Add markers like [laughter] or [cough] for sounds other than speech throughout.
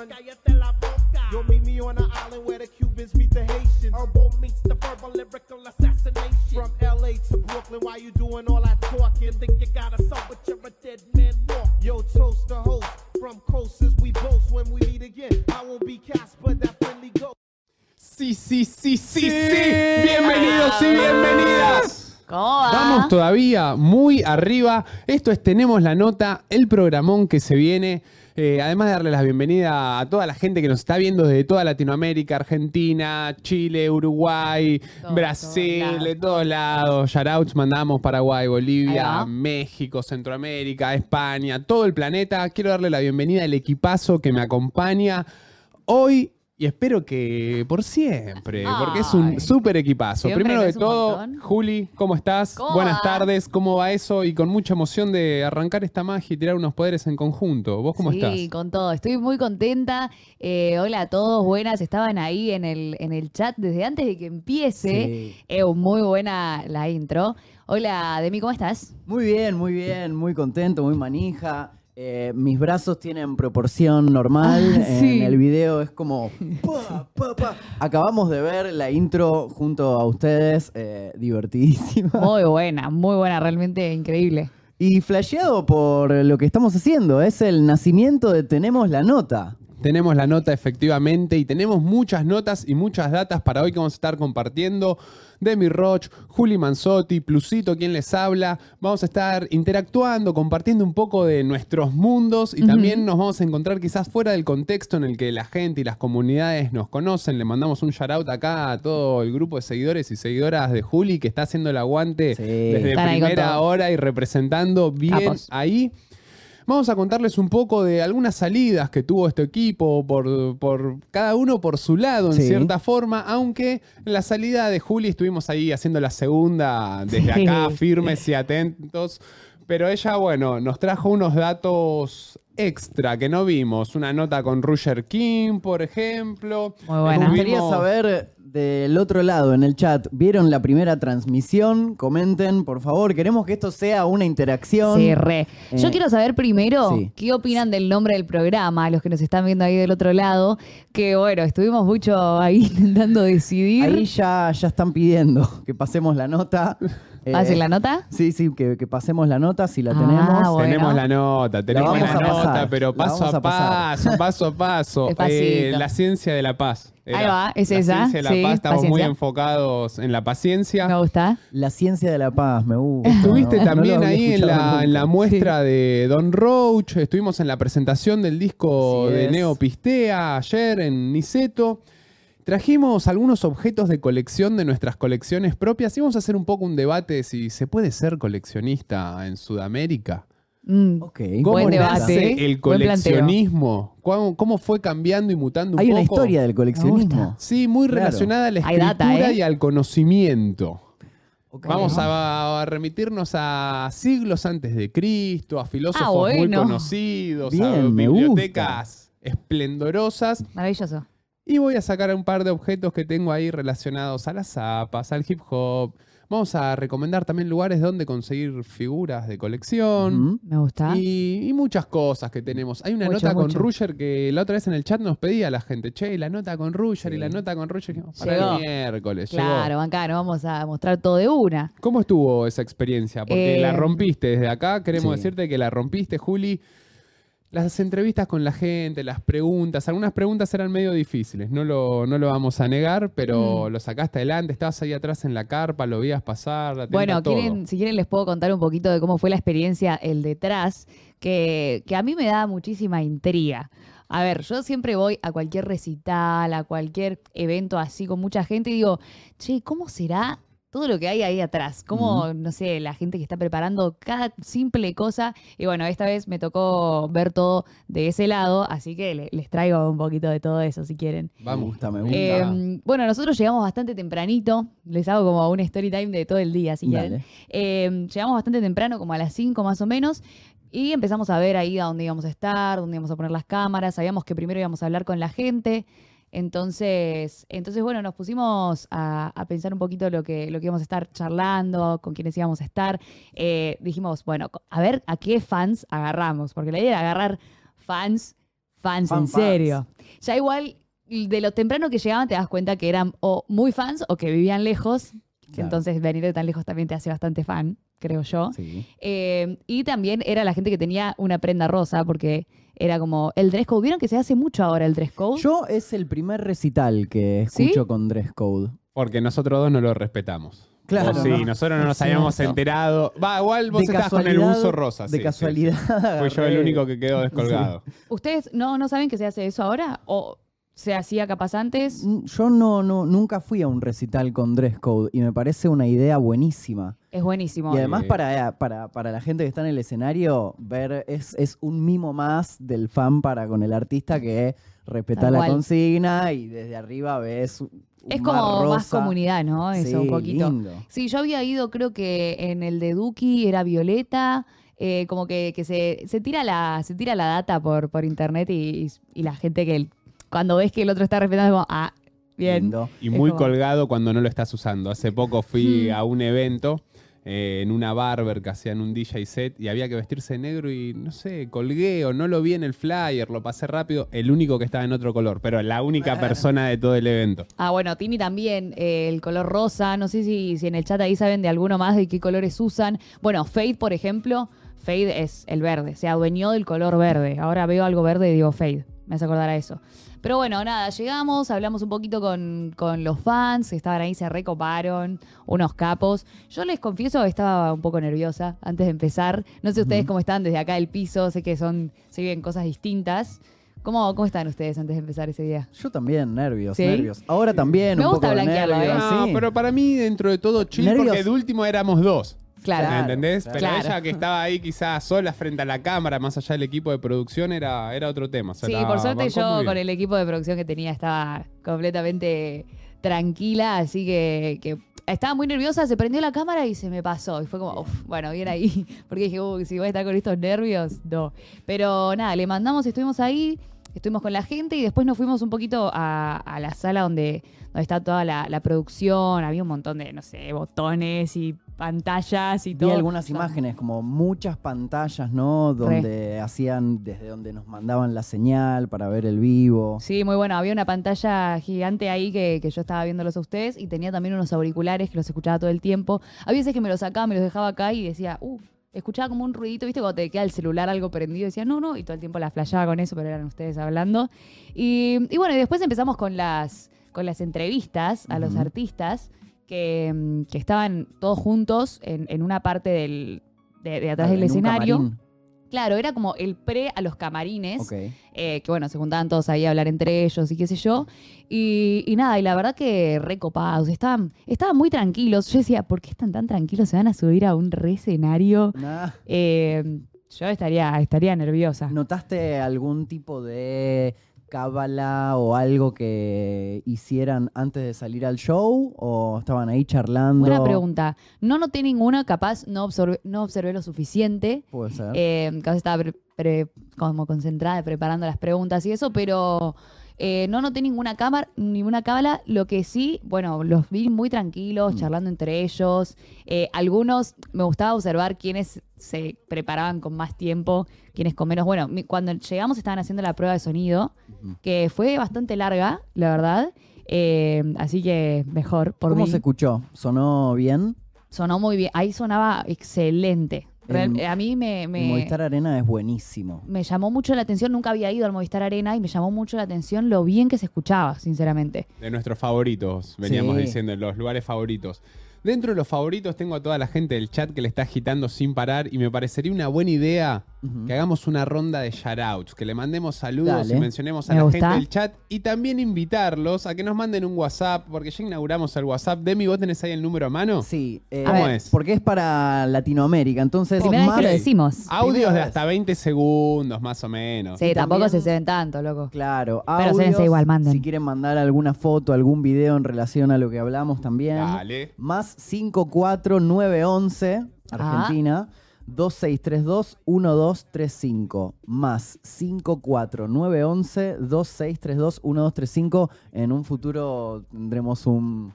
son, cállate la boca. You'll meet me on an island where the Cubans meet the Haitians. Herbal meets the verbal lyrical assassination. From LA to Brooklyn, why you doing all that talking? Think you got a soul, but you're a dead man walk. Yo, toast the host. From coasters we boast when we meet again. I won't be Casper, that friendly ghost. Sí, sí, sí, sí, sí. Bienvenidos y bienvenidas. ¿Cómo va? Vamos todavía muy arriba. Esto es Tenemos la Nota, el programón que se viene. Eh, además de darle la bienvenida a toda la gente que nos está viendo desde toda Latinoamérica, Argentina, Chile, Uruguay, Todo, Brasil, de todos lados. Shoutouts mandamos Paraguay, Bolivia. México, Centroamérica, España, todo el planeta. Quiero darle la bienvenida al equipazo que me acompaña hoy y espero que por siempre, porque es un súper equipazo. Siempre Primero de todo, montón. Juli, ¿cómo estás? ¿Cómo Buenas va? tardes, ¿cómo va eso? Y con mucha emoción de arrancar esta magia y tirar unos poderes en conjunto. ¿Vos cómo sí, estás? con todo. Estoy muy contenta. Eh, hola a todos, buenas. Estaban ahí en el, en el chat desde antes de que empiece. Sí. Eh, muy buena la intro. Hola, Demi, ¿cómo estás? Muy bien, muy bien, muy contento, muy manija. Eh, mis brazos tienen proporción normal. Ah, sí. En el video es como. [laughs] pa, pa, pa. Acabamos de ver la intro junto a ustedes, eh, divertidísima. Muy buena, muy buena, realmente increíble. Y flasheado por lo que estamos haciendo. Es el nacimiento de Tenemos la Nota. Tenemos la nota efectivamente y tenemos muchas notas y muchas datas para hoy que vamos a estar compartiendo. Demi Roch, Juli Manzotti, Plusito, quien les habla. Vamos a estar interactuando, compartiendo un poco de nuestros mundos y también nos vamos a encontrar quizás fuera del contexto en el que la gente y las comunidades nos conocen. Le mandamos un shout out acá a todo el grupo de seguidores y seguidoras de Juli que está haciendo el aguante Sí. desde Están primera hora y representando bien Capos. ahí. Vamos a contarles un poco de algunas salidas que tuvo este equipo, por, por cada uno por su lado, en Sí. cierta forma, aunque en la salida de Juli estuvimos ahí haciendo la segunda desde Sí. acá, firmes y atentos. Pero ella, bueno, nos trajo unos datos extra que no vimos. Una nota con Roger King, por ejemplo. Muy Me buena. gustaría Tuvimos- saber del otro lado en el chat. ¿Vieron la primera transmisión? Comenten, por favor. Queremos que esto sea una interacción. Sí, re. Yo Eh, quiero saber primero sí. qué opinan del nombre del programa, los que nos están viendo ahí del otro lado, que bueno, estuvimos mucho ahí [laughs] intentando decidir. Ahí ya, ya están pidiendo que pasemos la nota. [laughs] Eh, ¿Hacen la nota? Sí, sí, que, que pasemos la nota si la Ah, tenemos. bueno. Tenemos la nota, tenemos vamos la, a nota, pasar, pero la paso a, a paso, paso a paso. [laughs] Eh, la ciencia de la paz. Ahí va, es la esa, ciencia de la sí, paz, estamos muy enfocados en la paciencia. Me gusta. La ciencia de la paz, me gusta. Estuviste No, también ahí en la, en la nunca. muestra de Don Roach, estuvimos en la presentación del disco de es. Neo Pistea ayer en Niceto. Trajimos algunos objetos de colección de nuestras colecciones propias y vamos a hacer un poco un debate de si se puede ser coleccionista en Sudamérica. Mm. ¿Cómo Buen nace debate, el buen coleccionismo? ¿Cómo, cómo fue cambiando y mutando un Hay una poco? historia del coleccionismo. Sí, muy Claro. relacionada a la escritura data, ¿eh? y al conocimiento. Vamos a, a remitirnos a siglos antes de Cristo, a filósofos Ah, muy conocidos, a Bien, bibliotecas esplendorosas. Maravilloso. Y voy a sacar un par de objetos que tengo ahí relacionados a las zapas, al hip hop. Vamos a recomendar también lugares donde conseguir figuras de colección. Me gusta. Y, y muchas cosas que tenemos. Hay una Mucho, nota con. Ruger que la otra vez en el chat nos pedía la gente, che, la nota con Ruger y la nota con Ruger. Dijimos, para Llegó. el miércoles. llegó. Claro, acá no vamos a mostrar todo de una. ¿Cómo estuvo esa experiencia? Porque Eh, la rompiste desde acá. Queremos Sí. decirte que la rompiste, Juli. Las entrevistas con la gente, las preguntas, algunas preguntas eran medio difíciles, no lo, no lo vamos a negar, pero Mm. lo sacaste adelante, estabas ahí atrás en la carpa, lo veías pasar, Bueno, todo. quieren, si quieren les puedo contar un poquito de cómo fue la experiencia, el detrás, que, que a mí me da muchísima intriga. A ver, yo siempre voy a cualquier recital, a cualquier evento así con mucha gente y digo, che, ¿cómo será todo lo que hay ahí atrás? ¿Cómo, no sé, la gente que está preparando cada simple cosa? Y bueno, esta vez me tocó ver todo de ese lado, así que le- les traigo un poquito de todo eso si quieren. Me Vamos. gusta, me gusta. Eh, bueno, nosotros llegamos bastante tempranito. Les hago como un story time de todo el día, si quieren. Eh, llegamos bastante temprano, como a las 5 más o menos. Y empezamos a ver ahí a dónde íbamos a estar, dónde íbamos a poner las cámaras. Sabíamos que primero íbamos a hablar con la gente. Entonces, entonces bueno, nos pusimos a, a pensar un poquito lo que, lo que íbamos a estar charlando, con quiénes íbamos a estar. Eh, dijimos, bueno, a ver a qué fans agarramos, porque la idea era agarrar fans fans Fan en fans. serio. Ya igual, de lo temprano que llegaban, te das cuenta que eran o muy fans o que vivían lejos. Claro. Entonces, venir de tan lejos también te hace bastante fan, creo yo. Sí. Eh, y también era la gente que tenía una prenda rosa, porque era como el dress code. ¿Vieron que se hace mucho ahora el dress code? Yo es el primer recital que ¿Sí? escucho con dress code. Porque nosotros dos no lo respetamos. Claro. O sí, ¿no? nosotros no Es nos habíamos cierto. enterado. Va, igual vos De estás con el buzo rosa. De sí, casualidad. sí. Fui yo el único que quedó descolgado. ¿Ustedes no, no saben que se hace eso ahora? ¿O se hacía capaz antes? Yo no, no, nunca fui a un recital con dress code y me parece una idea buenísima. Es buenísimo. Y además Sí. para, para, para la gente que está en el escenario, ver es, es un mimo más del fan para con el artista que respeta la consigna y desde arriba ves Es como más rosa. comunidad, ¿no? Eso, Sí, un poquito. lindo. Sí, yo había ido, creo que en el de Duki era Violeta, eh, como que, que se, se tira la, se tira la data por, por internet y, y la gente que cuando ves que el otro está respetando es como, ah, bien. Lindo. Y Es muy como- colgado cuando no lo estás usando. Hace poco fui Hmm. a un evento eh, en una barber que hacían un DJ set y había que vestirse de negro y no sé, colgué o no lo vi en el flyer, lo pasé rápido. El único que estaba en otro color, pero la única persona de todo el evento. Ah, bueno, Tini también, eh, el color rosa. No sé si, si en el chat ahí saben de alguno más de qué colores usan. Bueno, Fade, por ejemplo, Fade es el verde. Se adueñó del color verde. Ahora veo algo verde y digo Fade. Me hace acordar a eso. Pero bueno, nada, llegamos, hablamos un poquito con, con los fans que estaban ahí, se recoparon, unos capos. Yo les confieso que estaba un poco nerviosa antes de empezar. No sé ustedes cómo están desde acá del piso, sé que son, se viven cosas distintas. ¿Cómo, ¿Cómo están ustedes antes de empezar ese día? Yo también, nervios, ¿Sí? nervios. Ahora también Me un gusta poco de ¿eh? nervios, No, sí. pero para mí, dentro de todo, chill, Nervios. porque de último éramos dos. Claro. ¿Me entendés? claro. Pero ella que estaba ahí quizás sola frente a la cámara, más allá del equipo de producción, era, era otro tema. Sí, la por suerte yo con el equipo de producción que tenía estaba completamente tranquila, así que, que estaba muy nerviosa, se prendió la cámara y se me pasó. Y fue como, "Uf, bueno, bien ahí. [laughs] Porque dije, uy, si voy a estar con estos nervios, no. Pero nada, le mandamos, estuvimos ahí, estuvimos con la gente y después nos fuimos un poquito a, a la sala donde, donde está toda la, la producción. Había un montón de, no sé, botones y pantallas y Vi todo. algunas Son- imágenes, como muchas pantallas, ¿no? Donde hacían, desde donde nos mandaban la señal para ver el vivo. Sí, muy bueno. Había una pantalla gigante ahí que, que yo estaba viéndolos a ustedes y tenía también unos auriculares que los escuchaba todo el tiempo. A veces que me los sacaba, me los dejaba acá y decía, uh, escuchaba como un ruidito, ¿viste? Cuando te queda el celular algo prendido, decía, no, no, y todo el tiempo la flasheaba con eso, pero eran ustedes hablando. Y, y bueno, y después empezamos con las, con las entrevistas a los artistas que, que estaban todos juntos en, en una parte del, de, de atrás Ah, del escenario. camarín. Claro, era como el pre a los camarines Ok. eh, que bueno, se juntaban todos ahí a hablar entre ellos y qué sé yo. Y, y nada, y la verdad que recopados, estaban, estaban muy tranquilos. Yo decía, ¿por qué están tan tranquilos? ¿Se van a subir a un re escenario? Nah. Eh, yo estaría, estaría nerviosa. ¿Notaste algún tipo de cábala o algo que hicieran antes de salir al show? ¿O estaban ahí charlando? Buena pregunta. No noté ninguna, capaz no observé, no observé lo suficiente. Puede ser. Eh, capaz estaba pre- pre- como concentrada preparando las preguntas y eso, pero eh, no noté ninguna cámara, ninguna cábala. Lo que sí, bueno, los vi muy tranquilos, Mm. charlando entre ellos. Eh, algunos me gustaba observar quiénes se preparaban con más tiempo, quiénes con menos. Bueno, mi- cuando llegamos estaban haciendo la prueba de sonido, que fue bastante larga, la verdad. Eh, así que mejor por ¿Cómo mí. se escuchó? ¿Sonó bien? Sonó muy bien. Ahí sonaba excelente. Real- El- a mí me, El me, Movistar Arena es buenísimo. me llamó mucho la atención, nunca había ido al Movistar Arena y me llamó mucho la atención lo bien que se escuchaba, sinceramente. De nuestros favoritos, veníamos Sí. diciendo, los lugares favoritos. Dentro de los favoritos tengo a toda la gente del chat que le está agitando sin parar y me parecería una buena idea que hagamos una ronda de shoutouts, que le mandemos saludos Dale. y mencionemos a Me la gusta. gente del chat y también invitarlos a que nos manden un WhatsApp, porque ya inauguramos el WhatsApp. Demi, ¿vos tenés ahí el número a mano? Sí. eh, ¿Cómo ver. es? Porque es para Latinoamérica, entonces Primera vez más- que lo decimos. Audios de hasta 20 segundos, más o menos. Sí, y tampoco también- se se ven tanto, loco. Claro, Pero audios, sénse igual, manden. Si quieren mandar alguna foto, algún video en relación a lo que hablamos también. Dale. Más 54911, Ah. Argentina, 2632-1235. Más 54911 2632-1235. En un futuro tendremos un,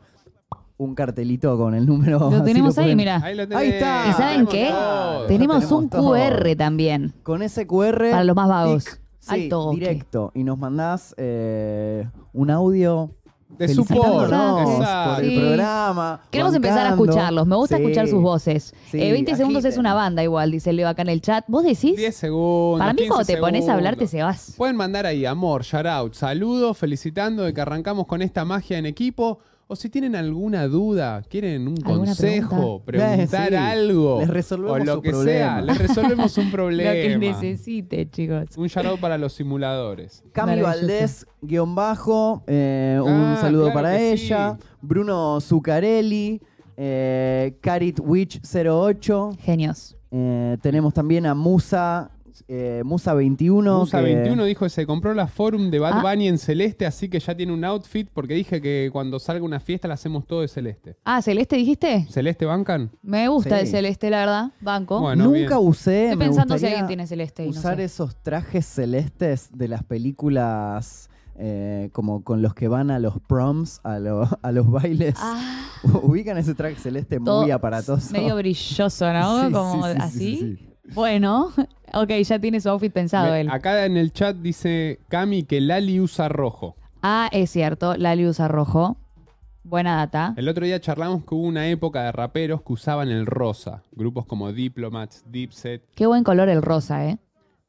un cartelito con el número. Lo [laughs] tenemos ahí, mira. Ahí, está. ¿Y saben qué? todo. Tenemos un todo. QR también. Con ese QR. Para los más vagos. tic, Sí, directo. Y nos mandás eh, un audio De felicitándonos exacto. por el Sí. programa. Queremos empezar a escucharlos. Me gusta Sí, escuchar sus voces. sí, Eh, 20 segundos es una banda igual, dice Leo acá en el chat. ¿Vos decís? 10 segundos. Para mí 15 cuando te pones a hablar te se vas. Pueden mandar ahí amor, shout out, saludos, felicitando de que arrancamos con esta magia en equipo. O si tienen alguna duda, quieren un ¿Alguna consejo, [laughs] pregunta? preguntar Sí, algo, les resolvemos o lo su que problema. sea, [laughs] les resolvemos un Lo que problema. necesite, chicos. un shout out para los simuladores. [laughs] Cami. Valdés, guion bajo, eh, un Ah, saludo claro para ella. sí. Bruno Zuccarelli, eh, Carit Witch 08. Genios. eh, tenemos también a Musa, eh, Musa 21. Musa que- 21 dijo que se compró la forum de Bad Ah. Bunny en celeste, así que ya tiene un outfit porque dije que cuando salga una fiesta la hacemos todo de celeste. Ah, ¿Celeste dijiste? ¿Celeste bancan? Me gusta Sí. el celeste, la verdad. Banco. Bueno, Nunca bien. usé. Estoy pensando si alguien tiene celeste. y no usar sé. esos trajes celestes de las películas eh, como con los que van a los proms, a, lo- a los bailes. Ah, [laughs] Ubican ese traje celeste todo muy aparatoso. Medio brilloso, ¿no? [laughs] Sí, Como sí, sí, sí, así. sí, sí. Bueno, ok, ya tiene su outfit pensado Me- él. acá en el chat dice Cami que Lali usa rojo. Ah, es cierto, Lali usa rojo. Buena data. El otro día charlamos que hubo una época de raperos que usaban el rosa. Grupos como Diplomats, Dipset, Qué buen color el rosa, ¿eh?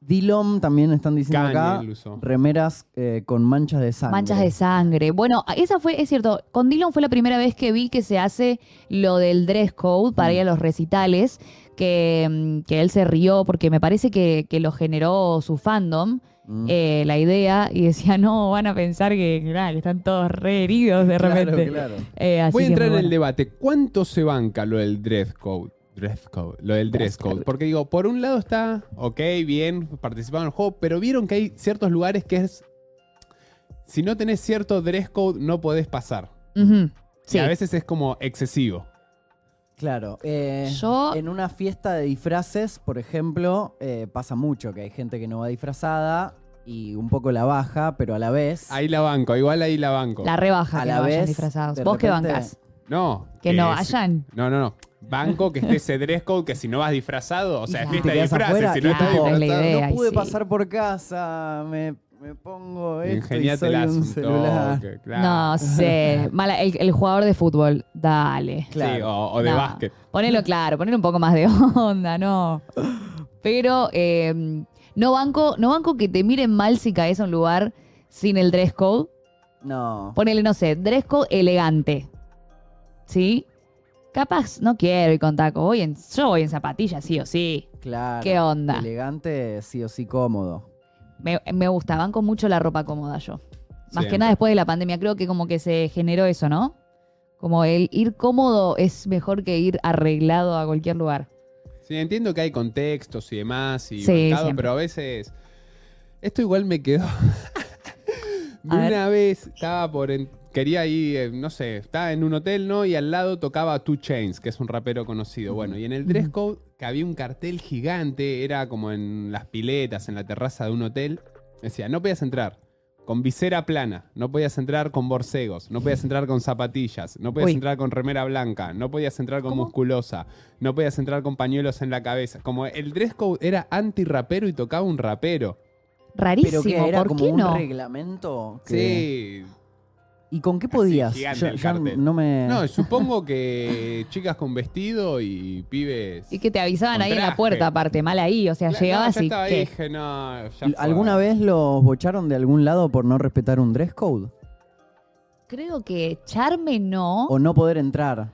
Dillom también están diciendo Kanye acá. lo usó. Remeras eh, con manchas de sangre. Manchas de sangre. Bueno, esa fue, es cierto, con Dylan fue la primera vez que vi que se hace lo del dress code para ir a los recitales, que, mm, que él se rió porque me parece que, que lo generó su fandom, Mm. eh, la idea, y decía, no, van a pensar que, están todos re heridos de repente. claro. Eh, así Voy a entrar en el debate. ¿Cuánto se banca lo del dress code? Dress code, lo del dress code. Porque digo, por un lado está, ok, bien, participaron en el juego, pero vieron que hay ciertos lugares que es. Si no tenés cierto dress code, no podés pasar. Sí. Y a veces es como excesivo. Claro. eh, Yo- En una fiesta de disfraces, por ejemplo, eh, pasa mucho que hay gente que no va disfrazada y un poco la baja, pero a la vez. Ahí la banco, igual ahí la banco. La rebaja A que la no vayan vez, disfrazados. de ¿Vos qué repente- bancas? No. Que no es- vayan. No, no, no. Banco que esté ese dress code que si no vas disfrazado, o sea, es fiesta de disfraces, afuera si no Claro, estás es la disfrazado. idea. no pude sí. pasar por casa, me, me pongo esto y soy un un celular. toque, claro. No sé. Mala, el, el jugador de fútbol. Dale. Claro. Sí, o, o de No. básquet. Ponelo claro, ponelo un poco más de onda, no. Pero eh, no banco, no banco que te miren mal si caes a un lugar sin el dress code. No. Ponele, no sé, dress code elegante. ¿Sí? Capaz no quiero ir con taco. Voy en, yo voy en zapatillas, sí o sí. Claro. ¿Qué onda? Elegante, sí o sí cómodo. Me, me gusta, banco mucho la ropa cómoda yo. Más que nada después de la pandemia, creo que como que se generó eso, ¿no? Como el ir cómodo es mejor que ir arreglado a cualquier lugar. Sí, entiendo que hay contextos y demás y Sí, pero a veces. Esto igual me quedó. [laughs] Ver. una vez estaba por. en- quería ir, eh, no sé, estaba en un hotel, ¿no? Y al lado tocaba Two Chains, que es un rapero conocido. Bueno, y en el dress code, que había un cartel gigante, era como en las piletas, en la terraza de un hotel. Decía, no podías entrar con visera plana, no podías entrar con borcegos, no podías entrar con zapatillas, no podías Uy. entrar con remera blanca, no podías entrar con ¿Cómo? musculosa, no podías entrar con pañuelos en la cabeza. Como el dress code era anti-rapero y tocaba un rapero. Rarísimo, Pero que era ¿por como qué un no? reglamento. que- Sí. ¿Y con qué [laughs] Así, podías? gigante Yo- el yo cartel. no me. No, supongo que [laughs] chicas con vestido y pibes. Y que te avisaban ahí en la puerta, aparte, mal ahí. O sea, Cla- llegabas no, yo y. ahí dije, no, ya fue. ¿Alguna vez los bocharon de algún lado por no respetar un dress code? Creo que echarme no. O no poder entrar.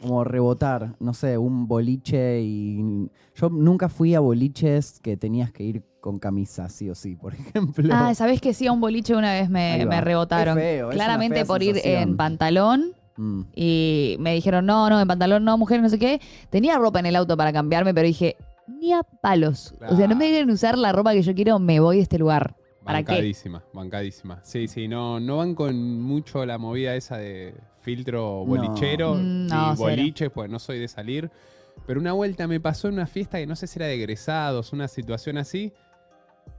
Como rebotar, no sé, un boliche y... Yo nunca fui a boliches que tenías que ir con camisa, sí o sí, por [laughs] ejemplo. Ah, ¿sabés que sí? A un boliche una vez me, me rebotaron. Es feo, es una Claramente fea por ir sensación. en pantalón. Mm. Y me dijeron, no, no, en pantalón no, mujer, no sé qué. Tenía ropa en el auto para cambiarme, pero dije, ni a palos. O sea, no me quieren usar la ropa que yo quiero, me voy de este lugar. ¿Para qué? Bancadísima, bancadísima. Sí, sí, no, no van con mucho la movida esa de filtro bolichero Mm, y no, boliches, pues no soy de salir. Pero una vuelta me pasó en una fiesta que no sé si era de egresados, una situación así,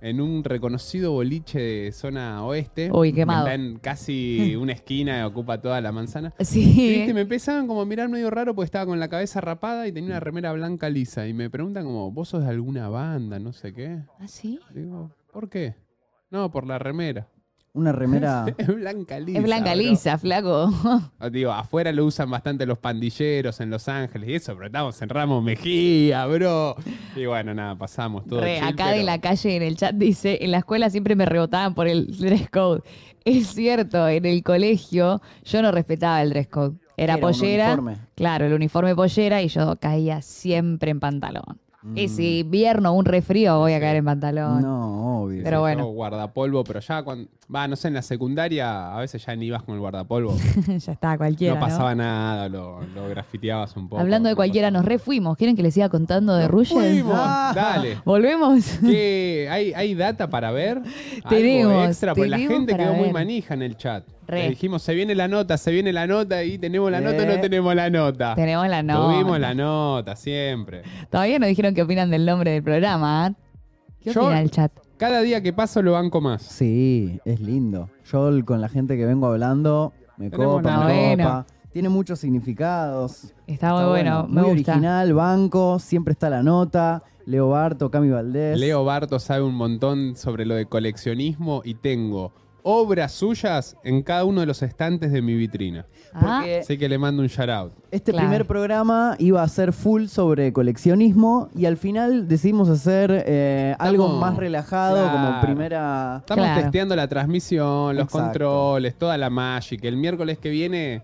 en un reconocido boliche de zona oeste. Uy, que quemado. Está en casi [laughs] una esquina y ocupa toda la manzana. Y, Sí. viste, me empezaban como a mirar medio raro porque estaba con la cabeza rapada y tenía una remera blanca lisa. Y me preguntan como, ¿vos sos de alguna banda? No sé qué. ¿Ah, sí? Digo, ¿Por qué? No, por la remera. Una [laughs] remera. Es blanca lisa. es blanca bro. lisa, flaco. [laughs] Ah, Digo, afuera lo usan bastante los pandilleros en Los Ángeles y eso, pero estamos en Ramos Mejía, bro. Y bueno, nada, pasamos todo. Re, chill, acá pero- en la calle, en el chat, dice, en la escuela siempre me rebotaban por el dress code. [laughs] Es cierto, en el colegio yo no respetaba el dress code. Era, Era un pollera. uniforme. Claro, el uniforme pollera y yo caía siempre en pantalón. Y si invierno, un refrío, voy a caer en pantalón. Mm. No, obvio. Pero Yo bueno. guardapolvo, pero ya cuando. Va, no sé, en la secundaria a veces ya ni ibas con el guardapolvo. [laughs] ya está, cualquiera. no ¿no? pasaba nada, lo, lo grafiteabas un poco. Hablando de cualquiera, pasaba nos refuimos. ¿Quieren que les siga contando de? Fuimos, Ah. dale. [laughs] ¿Volvemos? ¿Qué? ¿Hay, ¿Hay data para ver? ¿Algo Tenemos, extra? Porque la gente quedó muy manija en el chat. Re. Le dijimos, se viene la nota, se viene la nota y tenemos la nota o no Eh. tenemos la nota. Tenemos la nota. Tuvimos la nota, siempre. Todavía no dijeron qué opinan del nombre del programa. ¿ah? ¿Qué Yo- opina el chat? Cada día que paso lo banco más. Sí, es lindo. Yo con la gente que vengo hablando, me Tenemos copa, me copa. Tiene muchos significados. Está muy bueno, me Muy gusta. original, banco, siempre está la nota. Leo Barto, Cami Valdés. Leo Barto sabe un montón sobre lo de coleccionismo y tengo obras suyas en cada uno de los estantes de mi vitrina. Ah, Porque Así que le mando un shout out. este Claro. primer programa iba a ser full sobre coleccionismo y al final decidimos hacer eh, algo más relajado como claro. primera... Estamos Claro. testeando la transmisión, los Exacto. controles, toda la Magic. El miércoles que viene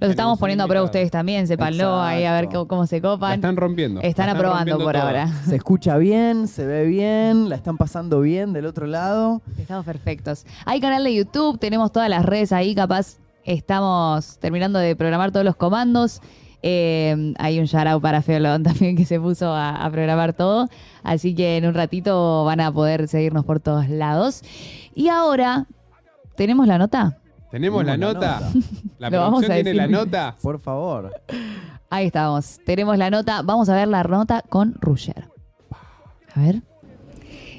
los estamos poniendo a prueba ustedes también, sépanlo ahí a ver cómo, cómo se la copan. están rompiendo. Están La aprobando rompiendo por ahora. Se escucha bien, se ve bien, la están pasando bien del otro lado. Estamos perfectos. Hay canal de YouTube, tenemos todas las redes ahí, capaz estamos terminando de programar todos los comandos. Eh, hay un shout para Feolón [laughs] también que se puso a, a programar todo. Así que en un ratito van a poder seguirnos por todos lados. Y ahora, ¿tenemos la nota? ¿Tenemos la nota? la ¿La [laughs] Lo vamos producción a tiene la nota? Por favor. Ahí estamos. Tenemos la nota. Vamos a ver la nota con Ruger. A ver.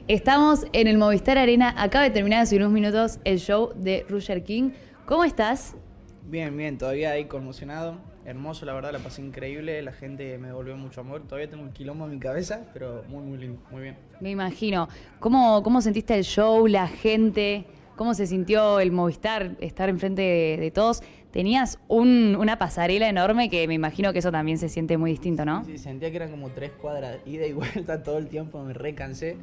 Estamos en el Movistar Arena. Acaba de terminar hace unos minutos el show de Ruger King. ¿Cómo estás? Bien, bien, todavía ahí conmocionado. Hermoso, la verdad, la pasé increíble. La gente me devolvió mucho amor. Todavía tengo un quilombo en mi cabeza, pero muy, muy lindo, muy bien. Me imagino. ¿Cómo, cómo sentiste el show, la gente? ¿Cómo se sintió el Movistar, estar enfrente de, todos? Tenías un- una pasarela enorme que me imagino que eso también se siente muy distinto, ¿no? Sí, sentía que eran como tres cuadras, ida y vuelta todo el tiempo, me recansé.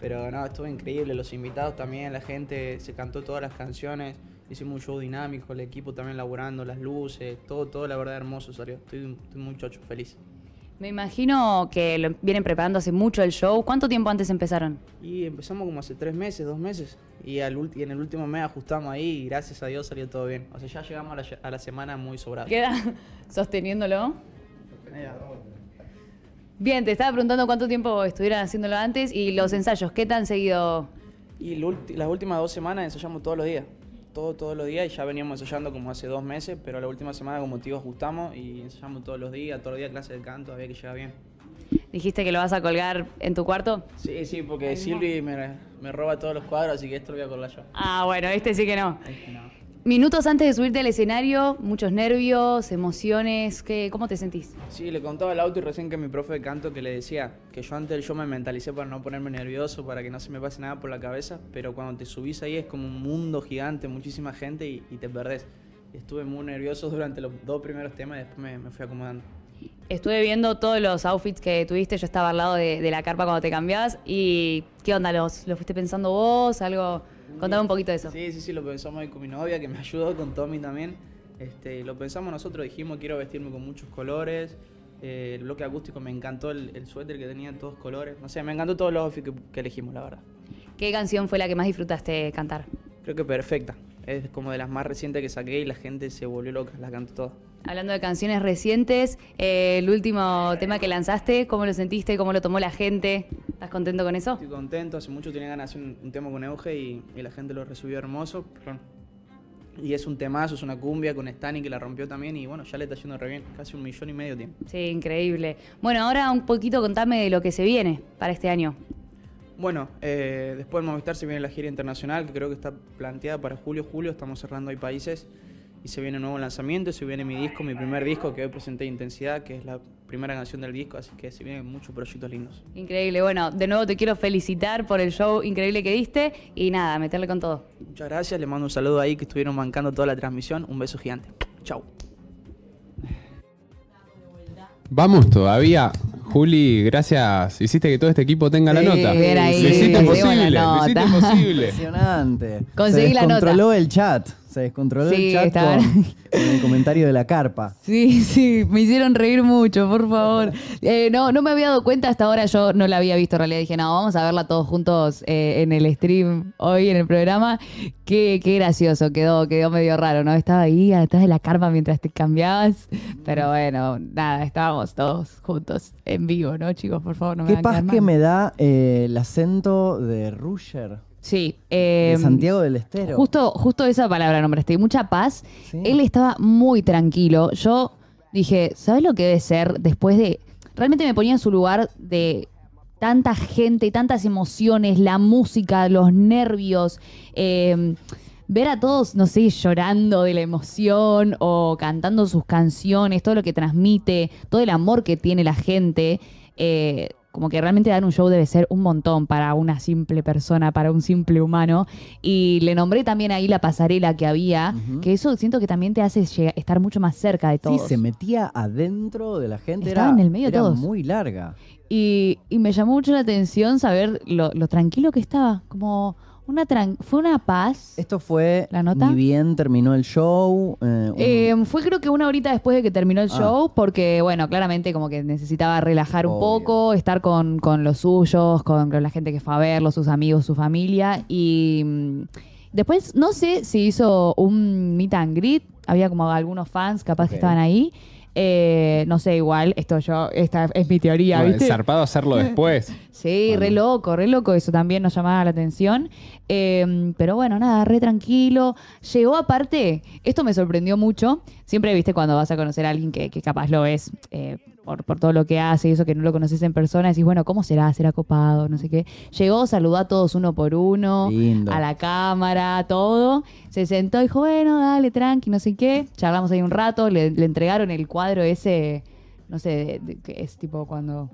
Pero no, estuvo increíble. Los invitados también, la gente se cantó todas las canciones. Hicimos un show dinámico, el equipo también laburando, las luces, todo, todo la verdad hermoso salió. Estoy, estoy muy chocho, feliz. Me imagino que lo vienen preparando hace mucho el show. ¿Cuánto tiempo antes empezaron? Y empezamos como hace tres meses, dos meses. Y, al y en el último mes ajustamos ahí y gracias a Dios salió todo bien. O sea, ya llegamos a la, a la semana muy sobrados. Queda [laughs] sosteniéndolo. Bien, te estaba preguntando cuánto tiempo estuvieran haciéndolo antes y los ensayos, ¿qué tan seguido? Y las últimas dos semanas ensayamos todos los días. Todo, todos los días y ya veníamos ensayando como hace dos meses, pero la última semana como motivo ajustamos y ensayamos todos los días, todos los días clase de canto, había que llegar bien. Dijiste que lo vas a colgar en tu cuarto. Sí, sí, porque Silvi me, me roba todos los cuadros, así que esto lo voy a colgar yo. Ah, bueno, este sí que no. Este no. Minutos antes de subirte al escenario, muchos nervios, emociones, ¿qué, ¿cómo te sentís? Sí, le contaba al auto y recién que mi profe de canto que le decía que yo antes show me mentalicé para no ponerme nervioso, para que no se me pase nada por la cabeza, pero cuando te subís ahí es como un mundo gigante, muchísima gente y, y te perdés. Estuve muy nervioso durante los dos primeros temas y después me, me fui acomodando. Estuve viendo todos los outfits que tuviste, yo estaba al lado de, de la carpa cuando te cambiabas y ¿qué onda? ¿Los, ¿Los fuiste pensando vos? ¿Algo? Contame un poquito de eso. Sí, sí, sí, lo pensamos ahí con mi novia, que me [laughs] ayudó, con Tommy también. Este, lo pensamos nosotros, dijimos quiero vestirme con muchos colores. eh, el bloque acústico me encantó el, el suéter que tenía todos colores. No sé, me encantó todos los outfits que, que elegimos, la verdad. ¿Qué canción fue la que más disfrutaste cantar? Creo que perfecta. Es como de las más recientes que saqué y la gente se volvió loca, la cantó todas. Hablando de canciones recientes, eh, el último tema que lanzaste, ¿cómo lo sentiste? ¿Cómo lo tomó la gente? ¿Estás contento con eso? Estoy contento, hace mucho tenía ganas de hacer un, un tema con Euge y, y la gente lo recibió hermoso. Perdón. Y es un temazo, es una cumbia con Stani que la rompió también y bueno, ya le está yendo re bien, casi un millón y medio tiene. Sí, increíble. Bueno, ahora un poquito contame de lo que se viene para este año. Bueno, eh, después del Movistar se viene la gira internacional que creo que está planteada para julio, julio, estamos cerrando ahí países y se viene un nuevo lanzamiento, se viene mi disco, mi primer disco que hoy presenté Intensidad, que es la primera canción del disco, así que se vienen muchos proyectos lindos. Increíble. Bueno, de nuevo te quiero felicitar por el show increíble que diste y nada, meterle con todo. Muchas gracias, les mando un saludo ahí que estuvieron bancando toda la transmisión, un beso gigante. Chau. Vamos todavía. Juli, gracias. Hiciste que todo este equipo tenga la nota. ahí, Lo hiciste posible. Lo hiciste posible. Impresionante. Conseguí Se la nota. descontroló el chat. Se descontroló Sí, el chat estaban- con, [laughs] con el comentario de la carpa. Sí, sí, me hicieron reír mucho, por favor. Eh, no, no me había dado cuenta hasta ahora, yo no la había visto en realidad. Dije, no, vamos a verla todos juntos eh, en el stream hoy en el programa. Qué, qué gracioso, quedó, quedó medio raro, ¿no? Estaba ahí atrás de la carpa mientras te cambiabas. Pero bueno, nada, estábamos todos juntos en vivo, ¿no, chicos? Por favor, no me Qué paz que me da eh, el acento de Rusher, Sí. de eh, Santiago del Estero. Justo, justo esa palabra nombraste, mucha paz. Sí. Él estaba muy tranquilo. Yo dije, ¿sabes lo que debe ser después de... Realmente me ponía en su lugar de tanta gente, tantas emociones, la música, los nervios, eh, ver a todos, no sé, llorando de la emoción o cantando sus canciones, todo lo que transmite, todo el amor que tiene la gente. eh, como que realmente dar un show debe ser un montón para una simple persona, para un simple humano. Y le nombré también ahí la pasarela que había, que eso siento que también te hace llega- estar mucho más cerca de Sí, todos. se metía adentro de la gente. Estaba era, en el medio de era todos. muy larga. Y, y me llamó mucho la atención saber lo, lo tranquilo que estaba. Como una tran- fue una paz. Esto fue ¿La nota? ni bien terminó el show. eh, un- Eh, fue creo que una horita después de que terminó el Ah. show, porque bueno, claramente como que necesitaba relajar un poco, estar con, con los suyos, con, con la gente que fue a verlo, sus amigos, su familia. Y mm, después no sé si hizo un meet and greet, había como algunos fans capaz que estaban ahí. Eh, no sé, igual, esto yo, esta es mi teoría, Bueno, ¿viste? zarpado hacerlo [laughs] después. Sí, re loco, re loco, eso también nos llamaba la atención. Eh, pero bueno, nada, re tranquilo. Llegó aparte, esto me sorprendió mucho. Siempre, viste, cuando vas a conocer a alguien que, que capaz lo ves eh, por, por todo lo que hace y eso que no lo conoces en persona, decís, bueno, ¿cómo será? ¿Será copado? No sé qué. Llegó, saludó a todos uno por uno, Lindo. a la cámara, todo. Se sentó y dijo, bueno, dale, tranqui, no sé qué. Charlamos ahí un rato, le, le entregaron el cuadro ese, no sé, que es tipo cuando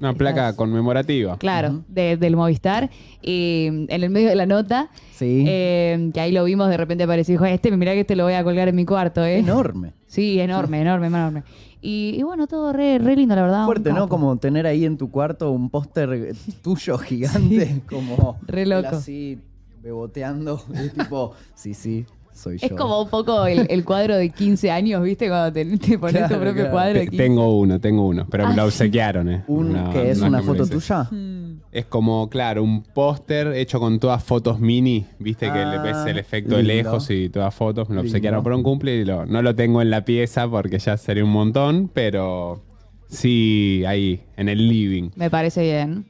Una placa Estás- conmemorativa. Claro, de- del Movistar. Y mm, en el medio de la nota, sí. eh, que ahí lo vimos, de repente apareció y dijo, este, mirá que este lo voy a colgar en mi cuarto, ¿eh? Enorme. Sí, enorme, enorme, enorme. Y, y bueno, todo re, re lindo, la verdad. un Fuerte, ¿no? capo. Como tener ahí en tu cuarto un póster tuyo gigante, como Re él loco. así beboteando, es [laughs] tipo, sí, sí, soy yo. Es como un poco el, el cuadro de 15 años, ¿viste? Cuando te, te [laughs] pones Claro, tu propio claro. cuadro de Te- 15. tengo uno, tengo uno, pero me Ah, lo obsequiaron, ¿eh? un No, que es no una foto tuya. Mm. Es como, claro, un póster hecho con todas fotos mini, viste que le ves el Ah, efecto de lindo. lejos y todas fotos. Me lo Lindo. obsequiaron por un cumple y lo- no lo tengo en la pieza porque ya sería un montón, pero sí ahí, en el living. Me parece bien.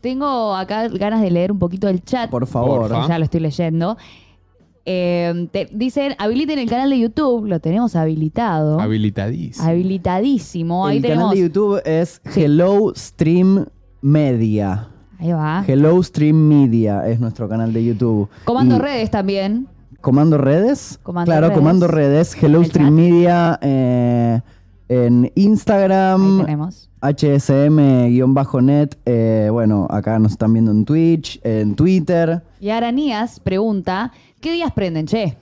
Tengo acá ganas de leer un poquito el chat. Por favor. Porfa. Ya lo estoy leyendo. Eh, te- dicen, habiliten el canal de YouTube. Lo tenemos habilitado. Habilitadísimo. Habilitadísimo. Ahí el tenemos. canal de YouTube es Hello Stream Media. Ahí va. Hello Stream Media es nuestro canal de YouTube. Comando Y- redes también. Comando Redes. Comando claro, Redes. Comando Redes. Hello El Stream. Media eh, en Ahí Instagram. tenemos. HSM-net. eh, bueno, acá nos están viendo en Twitch, en Twitter. Y Aranías pregunta: ¿Qué días prenden, che?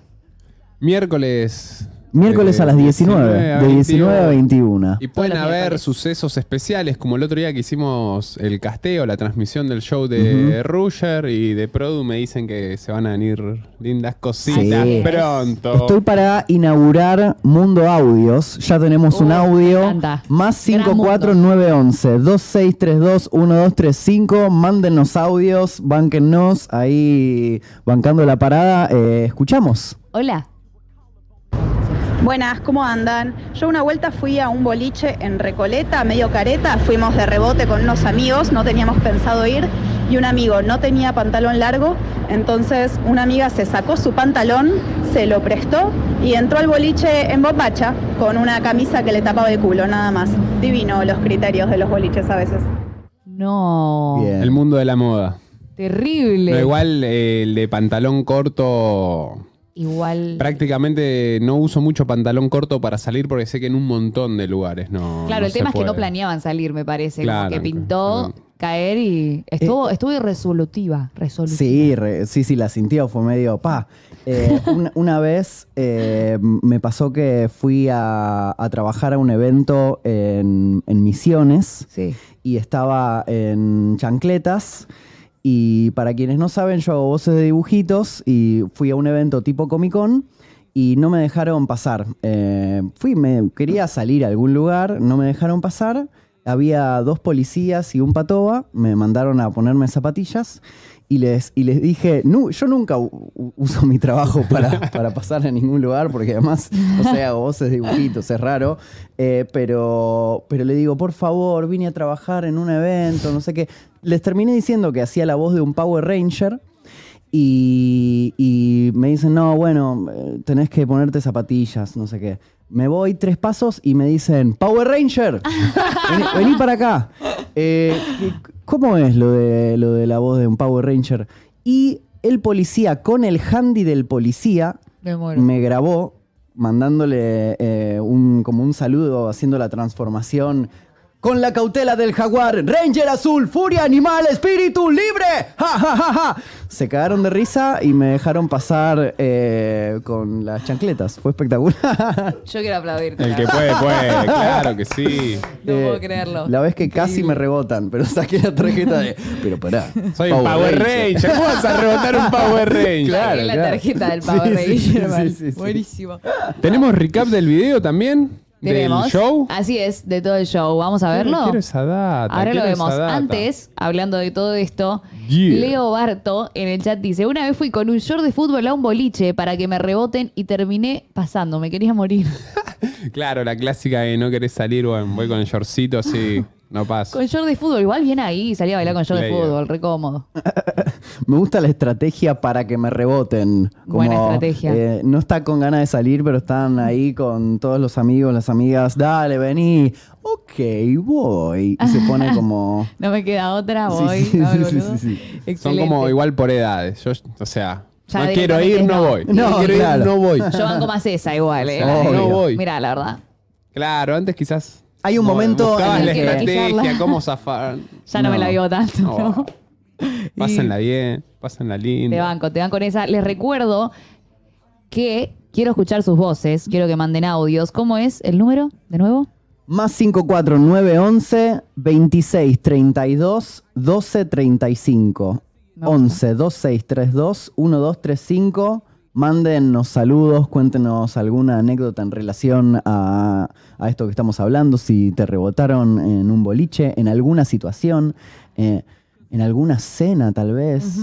Miércoles. Miércoles eh, a las 19, de 19 a 21. Y pueden haber sucesos especiales, como el otro día que hicimos el casteo, la transmisión del show de Ruger y de Produ. Me dicen que se van a venir lindas cositas Sí. pronto. Estoy para inaugurar Mundo Audios. Ya tenemos un Uh, audio. Más Gran 54911 2632 1235. Mándennos audios, bánquennos ahí bancando la parada. Eh, escuchamos. Hola. Buenas, ¿cómo andan? Yo una vuelta fui a un boliche en Recoleta, medio careta, fuimos de rebote con unos amigos, no teníamos pensado ir y un amigo no tenía pantalón largo, entonces una amiga se sacó su pantalón, se lo prestó y entró al boliche en bombacha con una camisa que le tapaba el culo, nada más. Divino los criterios de los boliches a veces. No. Bien. El mundo de la moda. Terrible. No, igual eh, el de pantalón corto igual. Prácticamente no uso mucho pantalón corto para salir porque sé que en un montón de lugares no. Claro, no el se tema es que no planeaban salir, me parece. Claro, como que pintó caer y estuvo, estuvo irresolutiva. Resolutiva. Sí, re- sí, sí, la sintió, fue medio pa. Eh, [laughs] una, una vez eh, me pasó que fui a, a trabajar a un evento en, en Misiones Sí. y estaba en chancletas. Y para quienes no saben, yo hago voces de dibujitos y fui a un evento tipo Comic Con y no me dejaron pasar. Eh, fui, me quería salir a algún lugar, no me dejaron pasar. Había dos policías y un patoba, me mandaron a ponerme zapatillas y les, y les dije, "Nu- yo nunca uso mi trabajo para, [laughs] para pasar a ningún lugar porque además, o sea, hago voces de dibujitos, es raro. Eh, pero, pero le digo, por favor, vine a trabajar en un evento, no sé qué. Les terminé diciendo que hacía la voz de un Power Ranger. Y, y me dicen, no, bueno, eh, tenés que ponerte zapatillas, no sé qué. Me voy tres pasos y me dicen, Power Ranger, vení, vení para acá. Eh, ¿Cómo es lo de, lo de la voz de un Power Ranger? Y el policía, con el handy del policía, Me grabó mandándole eh, un, como un saludo, haciendo la transformación. Con la cautela del jaguar, Ranger azul, furia animal, espíritu libre. ¡Ja, ja, ja, ja! Se cagaron de risa y me dejaron pasar eh, con las chancletas. Fue espectacular. [laughs] Yo quiero aplaudirte. El que puede, puede, claro que sí. No Eh, puedo creerlo. La vez que casi me rebotan, pero saqué la tarjeta de. Pero pará. Soy un Power Ranger. ¿Cómo vas a rebotar un Power [laughs] Ranger? Claro, Saqué la claro. tarjeta del Power sí, Ranger, sí, man. sí, sí. Buenísimo. ¿Tenemos recap del video también? Tenemos. ¿Del show? Así es, de todo el show. Vamos a verlo. Quiero esa data. Ahora lo esa vemos. data. Antes, hablando de todo esto, Yeah. Leo Barto en el chat dice: Una vez fui con un short de fútbol a un boliche para que me reboten y terminé pasando. Me quería morir. [laughs] Claro, la clásica de no querés salir, bueno, voy con el shortcito así, [laughs] no paso. con short de fútbol, igual bien ahí, salía a bailar con short de Player. fútbol, re cómodo. [laughs] Me gusta la estrategia para que me reboten. Como, Buena estrategia. eh, no está con ganas de salir, pero están ahí con todos los amigos, las amigas. Dale, vení. Ok, voy. Y se [laughs] pone como. No me queda otra, Sí, voy. sí, ¿no, sí, boludo? sí, sí. Son Excelente. como igual por edades. Yo, o sea, Ya no quiero ir, directamente no, no. voy. No, quiero claro. ir, no voy. Yo banco más esa igual, ¿eh? [laughs] Obvio. No voy. Mira, la verdad. Claro, antes quizás. Hay un no, momento buscabas en la el que- estrategia, cómo zafar. [laughs] Ya no, me la vivo tanto. No. ¿no? [laughs] Pásenla bien, pásenla Te linda. banco, te banco con esa. Les recuerdo que quiero escuchar sus voces, quiero que manden audios. ¿Cómo es el número? ¿De nuevo? Más 54911 2632 1235. Me gusta. 11 2632 1235. Mándennos saludos, cuéntenos alguna anécdota en relación a, a esto que estamos hablando, si te rebotaron en un boliche, en alguna situación, eh, en alguna cena tal vez.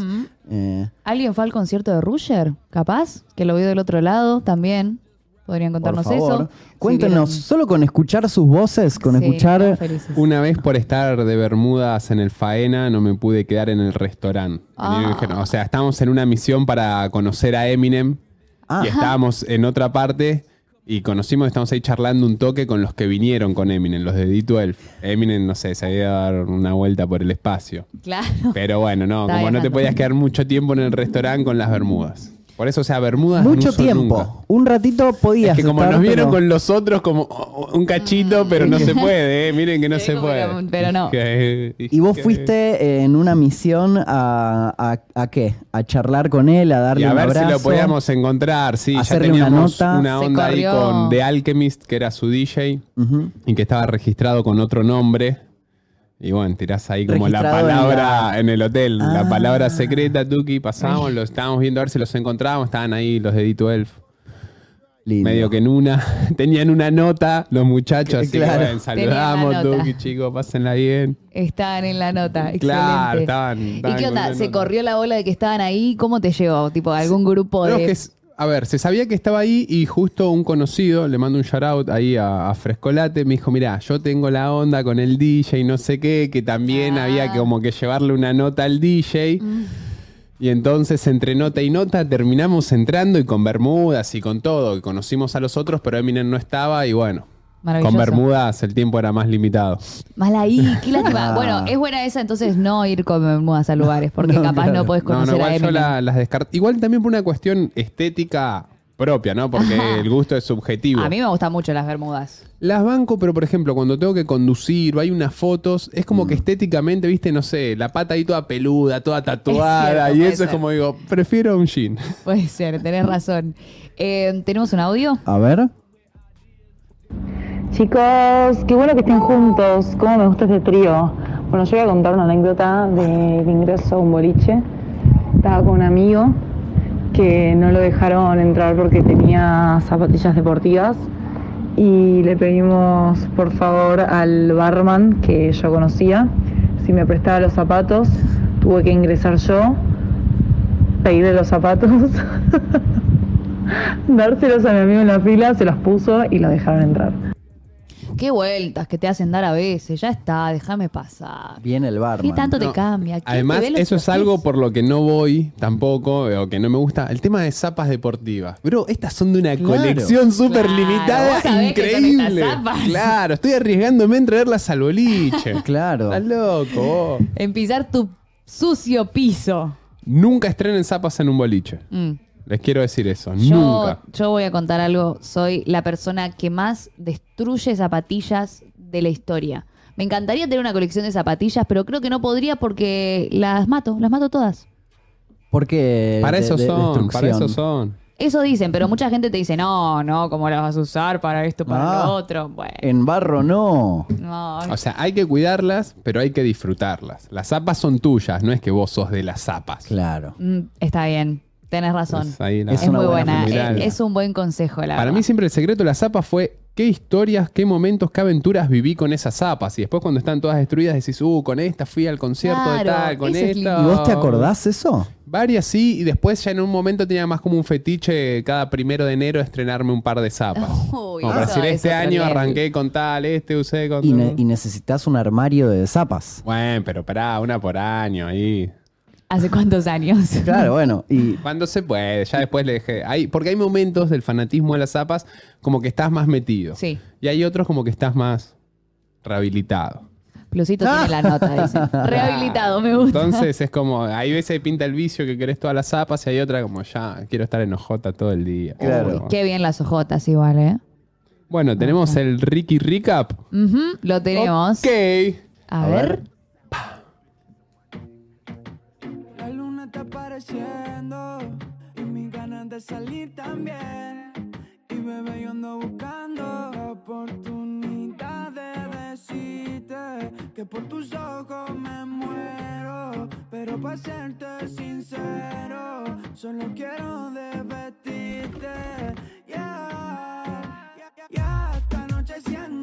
Eh, ¿Alguien fue al concierto de Rusher? ¿Capaz? Que lo vio del otro lado también. Podrían por contarnos favor, eso. cuéntenos, Si solo con escuchar sus voces, con Sí, escuchar... Una vez por estar de Bermudas en el Faena no me pude quedar en el restaurante. Ah. O sea, estábamos en una misión para conocer a Eminem Ah. y estábamos en otra parte y conocimos, estamos ahí charlando un toque con los que vinieron con Eminem, los de D12. Eminem, no sé, se había dado dar una vuelta por el espacio. Claro. Pero bueno, no, Está como no te podías quedar mucho tiempo en el restaurante con las Bermudas. Por eso, o sea, Bermudas Mucho tiempo. nunca. Un ratito podías Es que como estar, nos vieron pero- con los otros como oh, un cachito, pero no se puede, ¿eh? Miren que no se puede. que- pero no. [laughs] Que- Y vos fuiste en una misión a, a, a qué? A charlar con él, a Y darle a un ver abrazo. si lo podíamos encontrar, sí, ya teníamos una, nota. Onda ahí con The Alchemist, que era su DJ, y que estaba registrado con otro nombre. Y bueno, tirás ahí como la en palabra la- en, el hotel, la Ah. palabra secreta, Tuki, pasamos, lo estábamos viendo a ver si los encontrábamos, estaban ahí los de D12. Lindo. Medio que en una, [laughs] tenían una nota los muchachos, así Claro. que bueno, saludamos. Tuki, chicos, pásenla bien. Estaban en la nota. Excelente. Claro, estaban- ¿Y estaban qué con onda? ¿Se nota. corrió la bola de que estaban ahí? ¿Cómo te llegó? Tipo, algún grupo de. que es- a ver, se sabía que estaba ahí y justo un conocido, le mando un shout out ahí a, a Frescolate, me dijo, mirá, yo tengo la onda con el DJ y no sé qué, que también Ah. había que como que llevarle una nota al DJ. Y entonces entre nota y nota terminamos entrando y con Bermudas y con todo, y conocimos a los otros, pero Eminem no estaba y bueno. Con Bermudas el tiempo era más limitado. Mal ahí, qué [laughs] lástima. Ah. Bueno, es buena esa, entonces no ir con bermudas a lugares, porque [laughs] No, capaz claro. no podés No, no, conocer a igual yo la- las descarto. Igual también por una cuestión estética propia, ¿no? Porque Ajá. el gusto es subjetivo. A mí me gustan mucho las bermudas. Las banco, pero por ejemplo, cuando tengo que conducir o hay unas fotos, es como Mm. que estéticamente, viste, no sé, la pata ahí toda peluda, toda tatuada, cierto, y eso es como digo, prefiero un jean. [laughs] Puede ser, tenés razón. Eh, ¿Tenemos un audio? A ver. Chicos, qué bueno que estén juntos. Cómo me gusta este trío. Bueno, yo voy a contar una anécdota del ingreso a un boliche. Estaba con un amigo que no lo dejaron entrar porque tenía zapatillas deportivas y le pedimos por favor al barman que yo conocía si me prestaba los zapatos. Tuve que ingresar yo, pedirle los zapatos, [laughs] dárselos a mi amigo en la fila, se los puso y lo dejaron entrar. Qué vueltas que te hacen dar a veces. Ya está, déjame pasar. Viene el barman. ¿Qué tanto te cambia? ¿Quién Además, te eso es algo por lo que no voy tampoco, o que no me gusta. El tema de zapas deportivas. Bro, estas son de una Claro. colección súper Claro, limitada, increíble. Claro, estoy arriesgándome en traerlas al boliche. [laughs] Claro. Estás loco. En pisar tu sucio piso. Nunca estrenen zapas en un boliche. Mm. Les quiero decir eso. Yo, Nunca. yo voy a contar algo. Soy la persona que más destruye zapatillas de la historia. Me encantaría tener una colección de zapatillas, pero creo que no podría porque las mato, las mato todas. Porque Para de- eso de- son, para eso son. Eso dicen, pero mucha gente te dice, no, no, ¿cómo las vas a usar para esto, para Ah. lo otro? Bueno, En barro no. no. O sea, hay que cuidarlas, pero hay que disfrutarlas. Las zapas son tuyas, no es que vos sos de las zapas. Claro. Mm, está bien, tenés razón. Ahí la- Es muy buena eh, es un buen consejo, la Para verdad. mí siempre el secreto de las zapas fue qué historias, qué momentos, qué aventuras viví con esas zapas. Y después cuando están todas destruidas decís, uh, con esta fui al concierto de tal, con es esta. ¿Y vos te acordás eso? Varias sí, y después ya en un momento tenía más como un fetiche cada primero de enero estrenarme un par de zapas. [laughs] Uy, como para eso decir, es este año arranqué con tal, este usé con Y, tal. ne- y necesitas un armario de zapas. Bueno, pero pará, una por año ahí. ¿Hace cuántos años? [laughs] Claro, bueno. Y Cuando se puede, ya después le dejé. Hay, porque hay momentos del fanatismo de las zapas como que estás más metido. Sí. Y hay otros como que estás más rehabilitado. Plusito tiene la nota, dice. [laughs] Rehabilitado, me gusta. Entonces es como, hay veces pinta el vicio que querés todas las zapas y hay otra como ya, quiero estar en ojota todo el día. Claro. Uy, Qué bien las ojotas igual, ¿eh? Bueno, tenemos el Ricky Recap. Lo tenemos. Ok. A, A ver. ver. Apareciendo y mis ganas de salir también. Y bebé, yo ando buscando la oportunidad de decirte que por tus ojos me muero. Pero para serte sincero, solo quiero divertirte. Yeah, ya, ya está anocheciendo y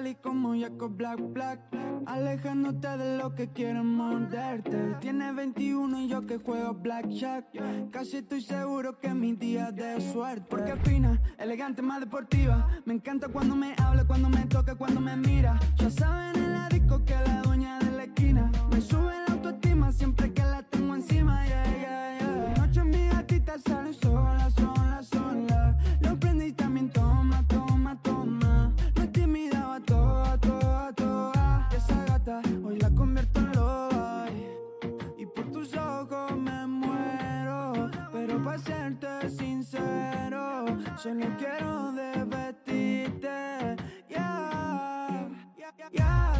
salí como Jacob Black Black, alejándote de lo que quieren morderte. Tienes 21 y yo que juego Blackjack. Casi estoy seguro que es mi día de suerte. Porque fina, elegante, más deportiva. Me encanta cuando me habla, cuando me toca, cuando me mira. Ya saben en la disco que la dueña de la esquina. Me sube la autoestima siempre que la tengo encima. Yeah, yeah, yeah. Noche mi gatita sale sola, solo quiero divertirte. Yeah, ya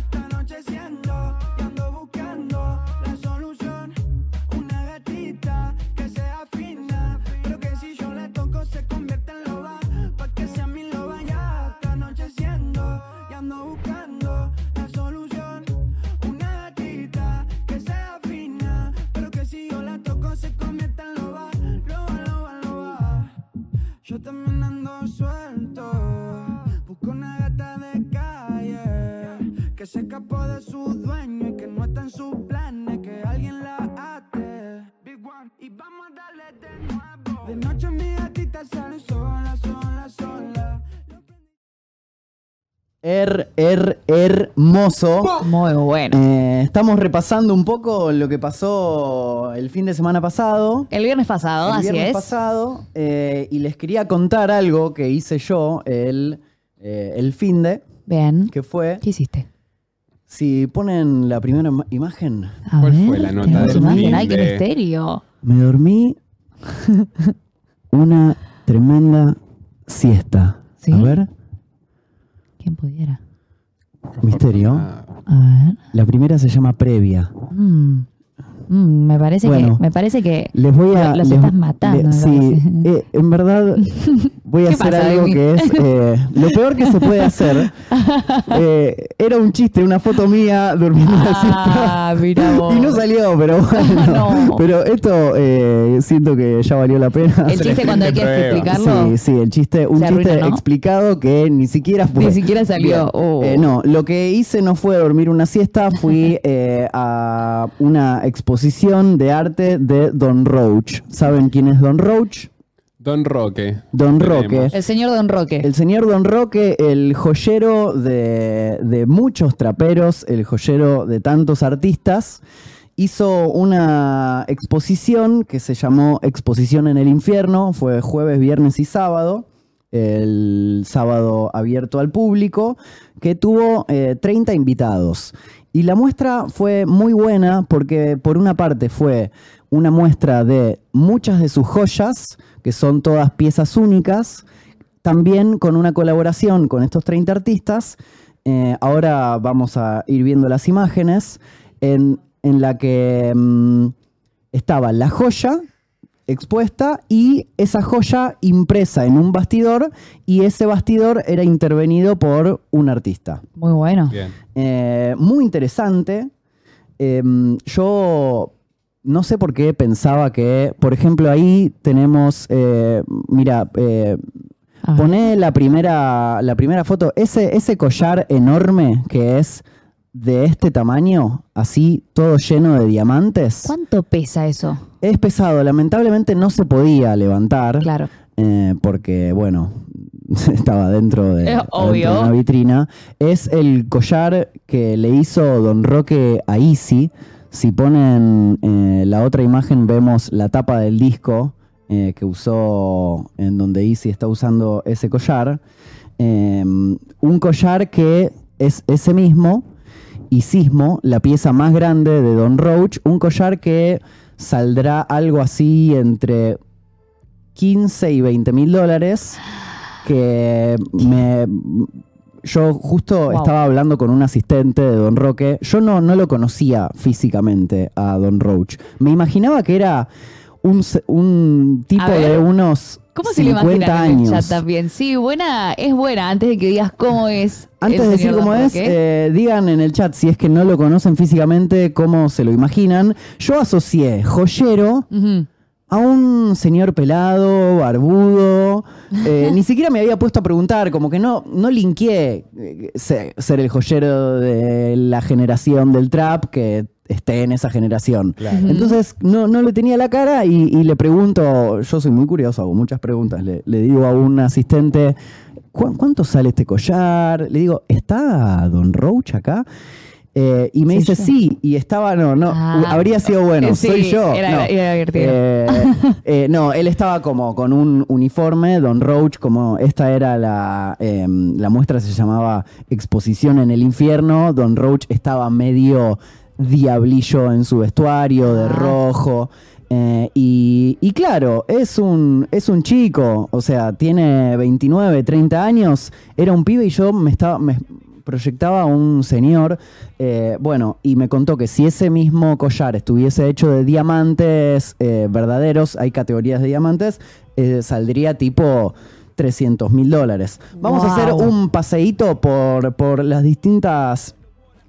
se escapó de su dueño y que no está en sus planes, que alguien la ate. Big One, y vamos a darle de nuevo. De noche mi gatita sale sola, sola, sola. Her, her, hermoso. Muy bueno. Eh, estamos repasando un poco lo que pasó el fin de semana pasado. El viernes pasado, el así viernes es. pasado. eh, y les quería contar algo que hice yo el, eh, el fin de. Bien. Que fue ¿Qué hiciste? Si ponen la primera ima- imagen, A ¿Cuál ver, fue la nota del imagen. Ay, qué de- misterio. me dormí una tremenda siesta. ¿Sí? A ver, ¿Quién pudiera? misterio. Ah, A ver. La primera se llama previa. Mm. Mm, me parece Bueno. que me parece que Les voy a. Lo- los les- estás matando, sí, eh, en verdad [laughs] voy a ¿Qué hacer pasa, algo que es [laughs] eh, lo peor que se puede hacer. Eh, era un chiste, una foto mía durmiendo la Ah, siesta. mira vos. [laughs] Y no salió, pero [laughs] bueno. No. Pero esto eh, siento que ya valió la pena. el chiste cuando hay que explicarlo. Sí, sí, el chiste, un chiste arruina, ¿no? explicado que ni siquiera fue. Ni siquiera salió. Oh. Eh, no, lo que hice no fue dormir una siesta, fui eh, a una exposición de arte de Don Roach. ¿Saben quién es Don Roach? Don Roque. Don Tenemos. Roque. El señor Don Roque. El señor Don Roque, el joyero de, de muchos traperos, el joyero de tantos artistas, hizo una exposición que se llamó Exposición en el Infierno, fue jueves, viernes y sábado, el sábado abierto al público, que tuvo eh, 30 invitados. Y la muestra fue muy buena porque por una parte fue una muestra de muchas de sus joyas, que son todas piezas únicas, también con una colaboración con estos 30 artistas. Eh, ahora vamos a ir viendo las imágenes en, en la que mm, estaba la joya expuesta y esa joya impresa en un bastidor y ese bastidor era intervenido por un artista. Muy bueno. Bien. Eh, muy interesante. Eh, yo no sé por qué pensaba que, por ejemplo, ahí tenemos, eh, mira, eh. Poné la primera, la primera foto. Ese, ese collar enorme que es de este tamaño, así todo lleno de diamantes, ¿Cuánto pesa eso? es pesado. Lamentablemente no se podía levantar Claro. eh, porque, bueno, [laughs] estaba dentro de, dentro de una vitrina. Es el collar que le hizo Don Roque a Easy. Si ponen eh, la otra imagen, vemos la tapa del disco eh, que usó, en donde Easy está usando ese collar. Eh, un collar que es ese mismo, y Sismo, la pieza más grande de Don Roach, un collar que saldrá algo así entre 15 y 20 mil dólares, que me... Yo justo Wow. estaba hablando con un asistente de Don Roque. Yo no, no lo conocía físicamente a Don Roach. Me imaginaba que era un, tipo de unos ¿Cómo se lo 50 imaginan en el años. chat también? Sí, buena, es buena. Antes de que digas cómo es. Antes de decir cómo es, eh, digan en el chat si es que no lo conocen físicamente, cómo se lo imaginan. Yo asocié joyero a un señor pelado, barbudo. Eh, ni siquiera me había puesto a preguntar, como que no, no linkeé eh, se- ser el joyero de la generación del trap que esté en esa generación. Entonces no, no le tenía la cara y, y le pregunto, yo soy muy curioso, hago muchas preguntas, le, le digo a un asistente, "¿Cu- ¿cuánto sale este collar? Le digo, ¿está Don Roach acá? Eh, y me dice, yo. sí, y estaba, no, no, Ah. habría sido bueno, sí, soy yo. era- no. era divertido. Eh, [laughs] eh, no, él estaba como con un uniforme, Don Roach, como esta era la, eh, la muestra se llamaba Exposición en el Infierno, Don Roach estaba medio diablillo en su vestuario, de Ah. rojo. eh, y, y claro, es un, es un chico, o sea, tiene 29, 30 años, era un pibe y yo me estaba, me proyectaba un señor, eh, bueno, y me contó que si ese mismo collar estuviese hecho de diamantes eh, verdaderos, hay categorías de diamantes, eh, saldría tipo 300 mil dólares. Vamos a hacer un paseíto por, por las distintas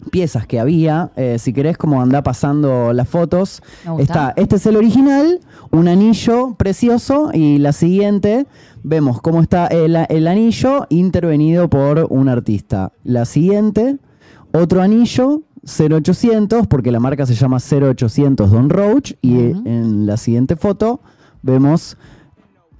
piezas que había. Eh, si querés, como anda pasando las fotos. Está, este es el original, un anillo precioso, y la siguiente vemos cómo está el, el anillo intervenido por un artista. La siguiente, otro anillo. 0800, porque la marca se llama 0800 Don Roach, y en la siguiente foto vemos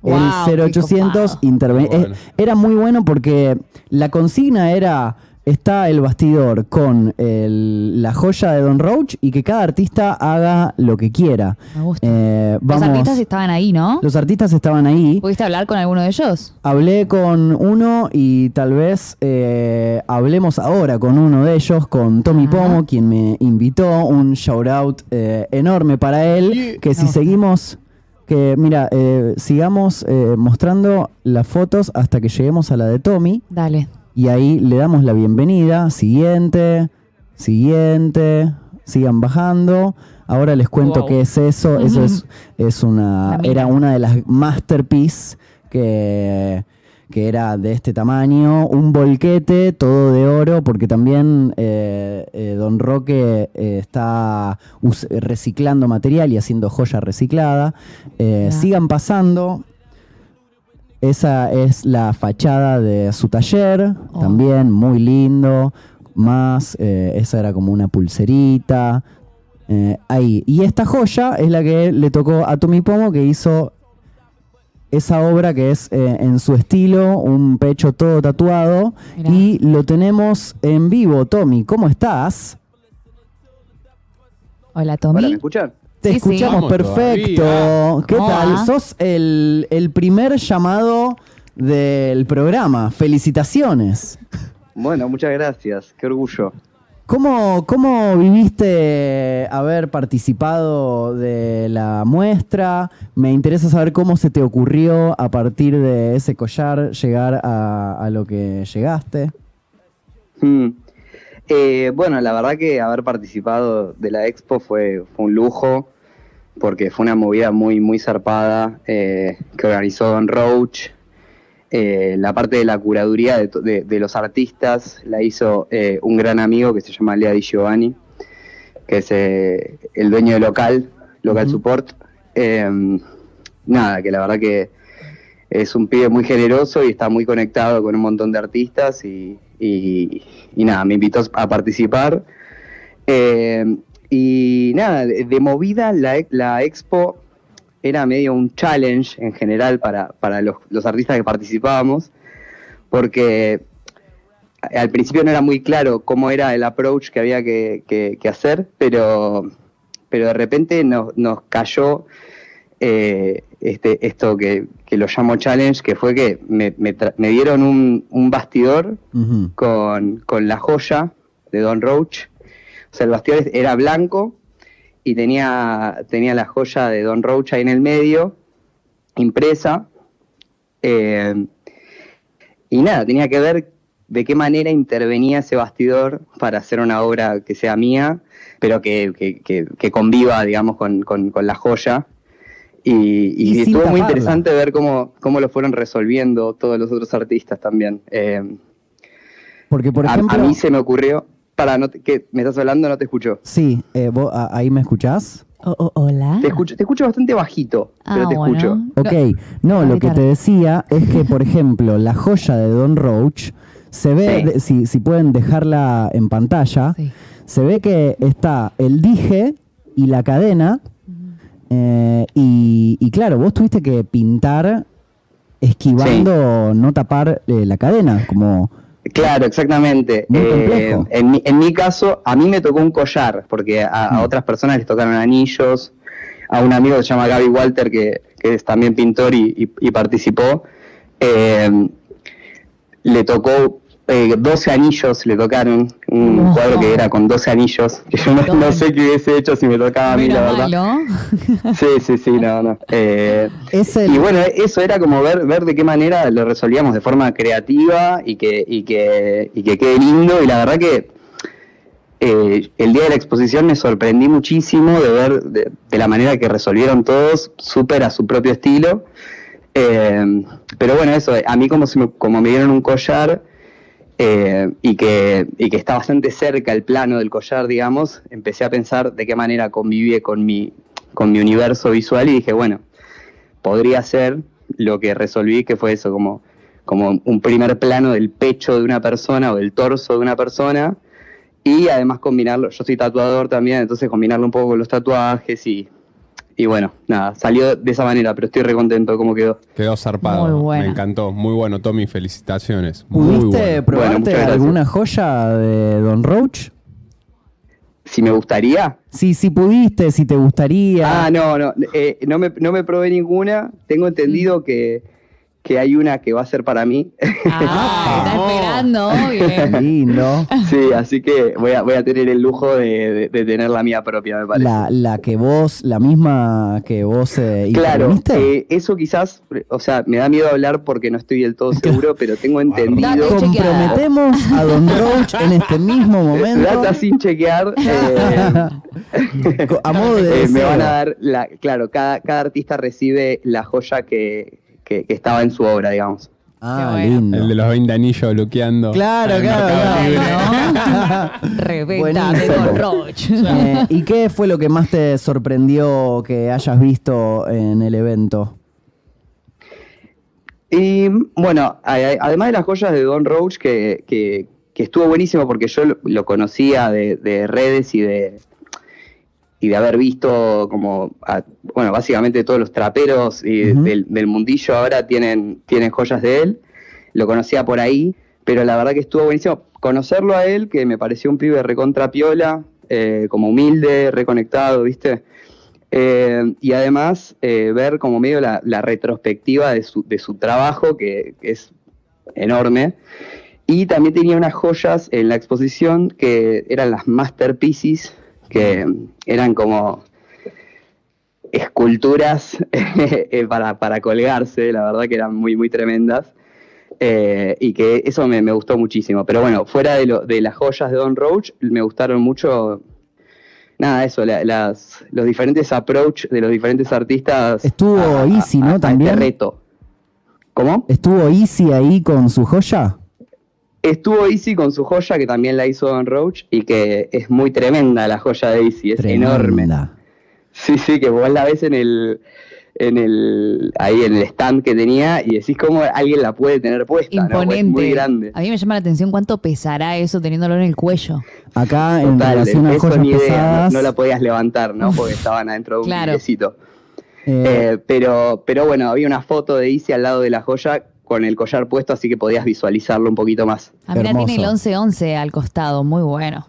Wow, el 0800 copado. interve- Muy bueno. eh, Era muy bueno porque la consigna era, está el bastidor con el- la joya de Don Roach y que cada artista haga lo que quiera. Me gusta. Eh, Los artistas estaban ahí, ¿no? los artistas estaban ahí. ¿Pudiste hablar con alguno de ellos? Hablé con uno y tal vez eh, hablemos ahora con uno de ellos, con Tommy Ajá. Pomo, quien me invitó. Un shout out eh, enorme para él. Que si seguimos, que mira, eh, sigamos eh, mostrando las fotos hasta que lleguemos a la de Tommy. Dale. Y ahí le damos la bienvenida. Siguiente, siguiente, sigan bajando. Ahora les cuento Wow. qué es eso. Eso es, es una, era una de las masterpiece que, que era de este tamaño. Un volquete, todo de oro, porque también eh, eh, Don Roque eh, está reciclando material y haciendo joya reciclada. Sigan pasando. Esa es la fachada de su taller, Oh. también muy lindo. Más, eh, esa era como una pulserita. eh, ahí. Y esta joya es la que le tocó a Tommy Pomo, que hizo esa obra que es eh, en su estilo, un pecho todo tatuado. Mirá. Y lo tenemos en vivo. Tommy, ¿cómo estás? Hola, Hola, Tommy. ¿me escuchan? Te Sí, escuchamos perfecto. todavía. ¿Qué ¿Cómo tal? Sos el, el primer llamado del programa. Felicitaciones. Bueno, muchas gracias, qué orgullo. ¿Cómo, ¿Cómo viviste haber participado de la muestra? Me interesa saber cómo se te ocurrió a partir de ese collar llegar a, a lo que llegaste. Mm. Eh, bueno, la verdad que haber participado de la expo fue, fue un lujo, porque fue una movida muy, muy zarpada eh, que organizó Don Roach. Eh, la parte de la curaduría de, to- de- de los artistas la hizo eh, un gran amigo que se llama Lea Di Giovanni, que es el dueño de local, Local. Support. Eh, nada, que la verdad que es un pibe muy generoso y está muy conectado con un montón de artistas y, y- y nada, me invitó a participar. Y nada, de, movida la, la expo era medio un challenge en general para, para los, los artistas que participábamos, porque al principio no era muy claro cómo era el approach que había que, que- que hacer, pero, pero de repente nos, nos cayó eh, este, esto que, que lo llamo challenge, que fue que me, me dieron un, un bastidor con, con la joya de Don Roach. O sea, el bastidor era blanco y tenía, tenía la joya de Don Roach ahí en el medio, impresa. Eh, y nada, tenía que ver de qué manera intervenía ese bastidor para hacer una obra que sea mía, pero que, que- que- que conviva, digamos, con, con- con la joya. Y, y Y sin estuvo muy interesante ver cómo, cómo lo fueron resolviendo todos los otros artistas también. Eh, Porque, por a- ejemplo... a, mí se me ocurrió, para, no te- ¿qué? ¿me estás hablando? No te escucho. Sí, eh, vos, a- ahí me escuchás. Hola. Te escucho, te escucho bastante bajito, Ah, pero te bueno. escucho. Ok, no, lo que te decía es que, por ejemplo, la joya de Don Roach se ve, Sí. de- si, si pueden dejarla en pantalla, Sí. se ve que está el dije y la cadena. eh, y, y claro, vos tuviste que pintar esquivando no tapar eh, la cadena, como Claro, exactamente. Muy Eh, en, mi, en mi caso, a mí me tocó un collar, porque a, a Mm. otras personas les tocaron anillos. A un amigo que se llama Gaby Walter, que, que es también pintor y, y- y participó, eh, le tocó eh, 12 anillos, le tocaron un cuadro que era con 12 anillos, que yo no, no sé qué hubiese hecho si me tocaba a mí, la verdad. [laughs] Sí, sí, sí, no, no. Eh, el... y bueno, eso era como ver, ver de qué manera lo resolvíamos de forma creativa y que, y que, y que quede lindo. Y la verdad que eh, el día de la exposición me sorprendí muchísimo de ver de, de la manera que resolvieron todos, súper a su propio estilo. Eh, pero bueno, eso, a mí como, se me, como me dieron un collar eh, y, que, y que está bastante cerca el plano del collar, digamos, empecé a pensar de qué manera convive con mi, con mi universo visual y dije, bueno, podría ser lo que resolví, que fue eso, como, como un primer plano del pecho de una persona o del torso de una persona, y además combinarlo, yo soy tatuador también, entonces combinarlo un poco con los tatuajes y, y bueno, nada, salió de esa manera, pero estoy recontento de cómo quedó. Quedó zarpado. Muy buena. Me encantó. Muy bueno, Tommy. Felicitaciones. ¿Pudiste bueno. Bueno, probarte alguna joya de Don Roach? Si me gustaría. Sí, si pudiste, si te gustaría. Ah, no, no, eh, no, me, no me probé ninguna. Tengo Mm. entendido que, que hay una que va a ser para mí. Ah, [laughs] está esperando. Bien. Lindo. sí, así que voy a, voy a tener el lujo de, de- de tener la mía propia, me parece. La, la que vos, la misma que vos eh, Claro, eh, eso quizás, o sea, me da miedo hablar porque no estoy del todo seguro, [laughs] pero tengo entendido. Comprometemos a Don [laughs] Roach en este mismo momento. Data sin chequear. eh, a modo de eh, me van a dar, la, claro, cada, cada artista recibe la joya que, que- que estaba en su obra, digamos. Ah, bueno. lindo. El de los 20 anillos bloqueando. Claro, claro, claro. [laughs] Reventa de Roach. Eh, ¿Y qué fue lo que más te sorprendió que hayas visto en el evento? Y bueno, además de las joyas de Don Roach, que, que- que estuvo buenísimo porque yo lo, lo conocía de, de redes y de y de haber visto como, a- bueno, básicamente todos los traperos del, del mundillo ahora tienen, tienen joyas de él. Lo conocía por ahí, pero la verdad que estuvo buenísimo conocerlo a él, que me pareció un pibe recontra piola, eh, como humilde, reconectado, ¿viste? Eh, y además eh, ver como medio la, la retrospectiva de su, de su trabajo, que, que es enorme. Y también tenía unas joyas en la exposición que eran las masterpieces, que eran como esculturas [laughs] eh, para, para colgarse, la verdad que eran muy, muy tremendas. Eh, y que eso me, me gustó muchísimo. Pero bueno, fuera de, lo, de las joyas de Don Roach, me gustaron mucho, nada, eso, la- las, los diferentes approach de los diferentes artistas. Estuvo a- Easy, ¿no? a- a este También. reto. ¿Cómo? ¿Estuvo Easy ahí con su joya? Estuvo Easy con su joya, que también la hizo Don Roach, y que es muy tremenda la joya de Easy, es enorme. Tremenda. Sí, sí, que vos la ves en el, en el, ahí en el stand que tenía y decís cómo alguien la puede tener puesta, ¿no? Pues Es Imponente. muy grande. A mí me llama la atención cuánto pesará eso teniéndolo en el cuello. Acá, en Total, relación a joyas ni idea, no, la podías levantar, ¿no? Porque estaban adentro de un Claro. eh, Eh, pero, pero bueno, había una foto de Easy al lado de la joya con el collar puesto, así que podías visualizarlo un poquito más. Ah, mira, tiene el 11-11 al costado, muy bueno.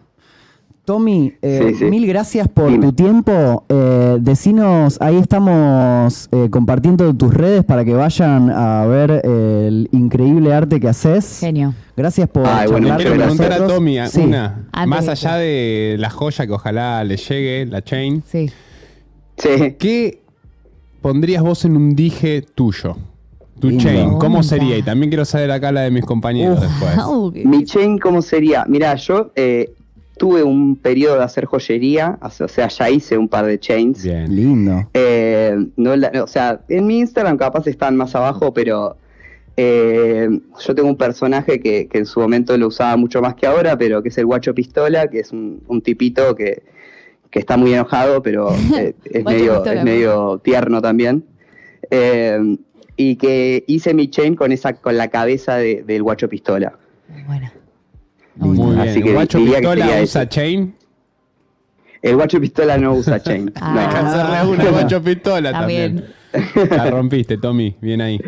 Tommy, eh, Sí, sí. mil gracias por Dime. tu tiempo. Eh, decinos, ahí estamos eh, compartiendo tus redes para que vayan a ver el increíble arte que haces. Genio. Gracias por Ay, bueno, charlar quiero con preguntar a. Tommy a- Sí. una. Antes Más allá de la joya que ojalá le llegue, la chain. Sí. Sí. ¿Qué pondrías vos en un dije tuyo? Tu Lindo. chain, ¿cómo sería? Y también quiero saber acá la de mis compañeros Uf. después. [laughs] Mi chain, ¿cómo sería? Mira, yo eh, tuve un periodo de hacer joyería, o sea, ya hice un par de chains. Bien. Lindo. Eh, no o sea, en mi Instagram capaz están más abajo, pero eh, yo tengo un personaje que, que en su momento lo usaba mucho más que ahora, pero que es el guacho pistola, que es un, un tipito que, que está muy enojado, pero [laughs] eh, es, medio, pistola. es medio tierno también. Eh, y que hice mi chain con esa con la cabeza de- del guacho pistola. Bueno. Muy Así bien. que Guacho que Pistola usa ese. chain. El guacho pistola no usa chain. [laughs] Ah. no. Una [laughs] Guacho Pistola también. La rompiste, Tommy. Bien ahí.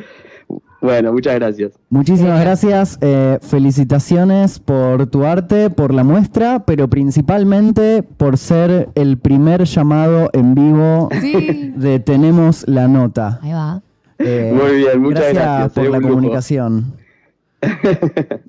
Bueno, muchas gracias. Muchísimas gracias. eh, felicitaciones por tu arte, por la muestra, pero principalmente por ser el primer llamado en vivo Sí. de Tenemos la Nota. Ahí va. Eh, Muy bien, muchas gracias, por la comunicación. [laughs] muchas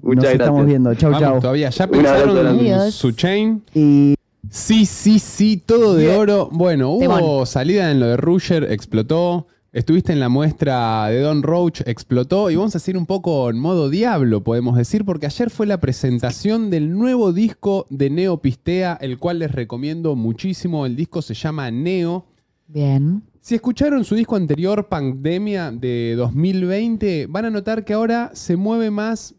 Nos gracias. estamos viendo. Chau, Vamos chau. todavía. ¿Ya pensaron en su chain? Y Sí, sí, sí, todo de oro. Bueno, hubo salida en lo de Rusher, explotó. Estuviste en la muestra de Don Roach, explotó. Y vamos a hacer un poco en modo diablo, podemos decir, porque ayer fue la presentación del nuevo disco de Neo Pistea, el cual les recomiendo muchísimo. El disco se llama Neo. Bien. Si escucharon su disco anterior, Pandemia, de 2020, van a notar que ahora se mueve más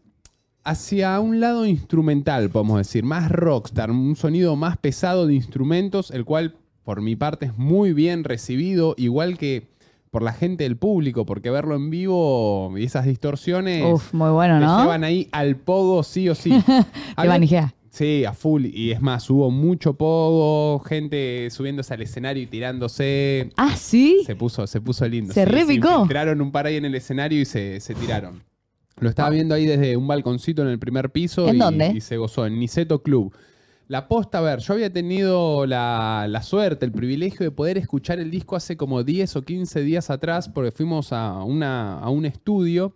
hacia un lado instrumental, podemos decir, más rockstar, un sonido más pesado de instrumentos, el cual por mi parte es muy bien recibido, igual que por la gente del público, porque verlo en vivo y esas distorsiones Uf, muy bueno, ¿no? llevan ahí al pogo sí o sí. [laughs] Te manijea. Sí, a full. Y es más, hubo mucho pogo, gente subiéndose al escenario y tirándose. Ah, ¿sí? Se puso, se puso lindo. Se repicó. infiltraron un par ahí en el escenario y se, se tiraron. Lo estaba viendo ahí desde un balconcito en el primer piso. ¿En y, dónde? y se gozó, en Niceto Club. La posta, a ver, yo había tenido la, la suerte, el privilegio de poder escuchar el disco hace como 10 o 15 días atrás, porque fuimos a, una, a un estudio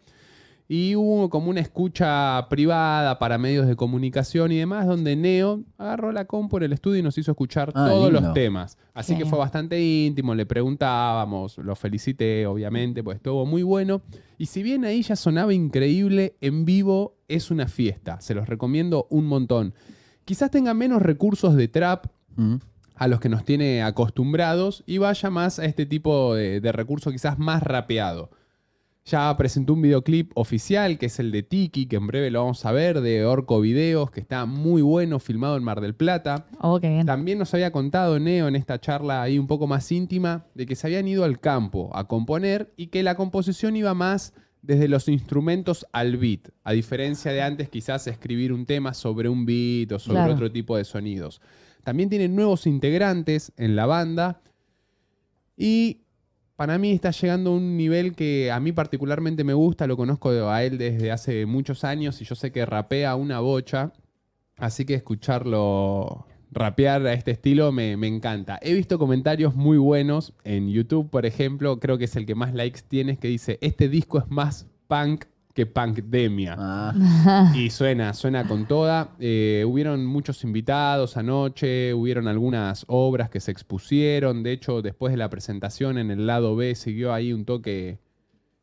y hubo como una escucha privada para medios de comunicación y demás, donde Neo agarró la compu en el estudio y nos hizo escuchar Ah, todos lindo. los temas. Así que fue bastante íntimo, le preguntábamos, lo felicité, obviamente, pues estuvo muy bueno. Y si bien ahí ya sonaba increíble, en vivo es una fiesta. Se los recomiendo un montón. Quizás tenga menos recursos de trap, Mm. a los que nos tiene acostumbrados y vaya más a este tipo de, de recurso quizás más rapeado. Ya presentó un videoclip oficial que es el de Tiki, que en breve lo vamos a ver, de Orco Videos, que está muy bueno, filmado en Mar del Plata. Oh, qué bien. También nos había contado Neo en esta charla ahí un poco más íntima de que se habían ido al campo a componer y que la composición iba más desde los instrumentos al beat, a diferencia de antes quizás escribir un tema sobre un beat o sobre Claro. otro tipo de sonidos. También tienen nuevos integrantes en la banda y para mí está llegando a un nivel que a mí particularmente me gusta, lo conozco a él desde hace muchos años y yo sé que rapea una bocha, así que escucharlo rapear a este estilo me, encanta. He visto comentarios muy buenos en YouTube, por ejemplo, creo que es el que más likes tiene, que dice, este disco es más punk que punkdemia. Ah, Y suena, suena con toda. Eh, hubieron muchos invitados anoche, hubieron algunas obras que se expusieron. De hecho, después de la presentación en el lado B siguió ahí un toque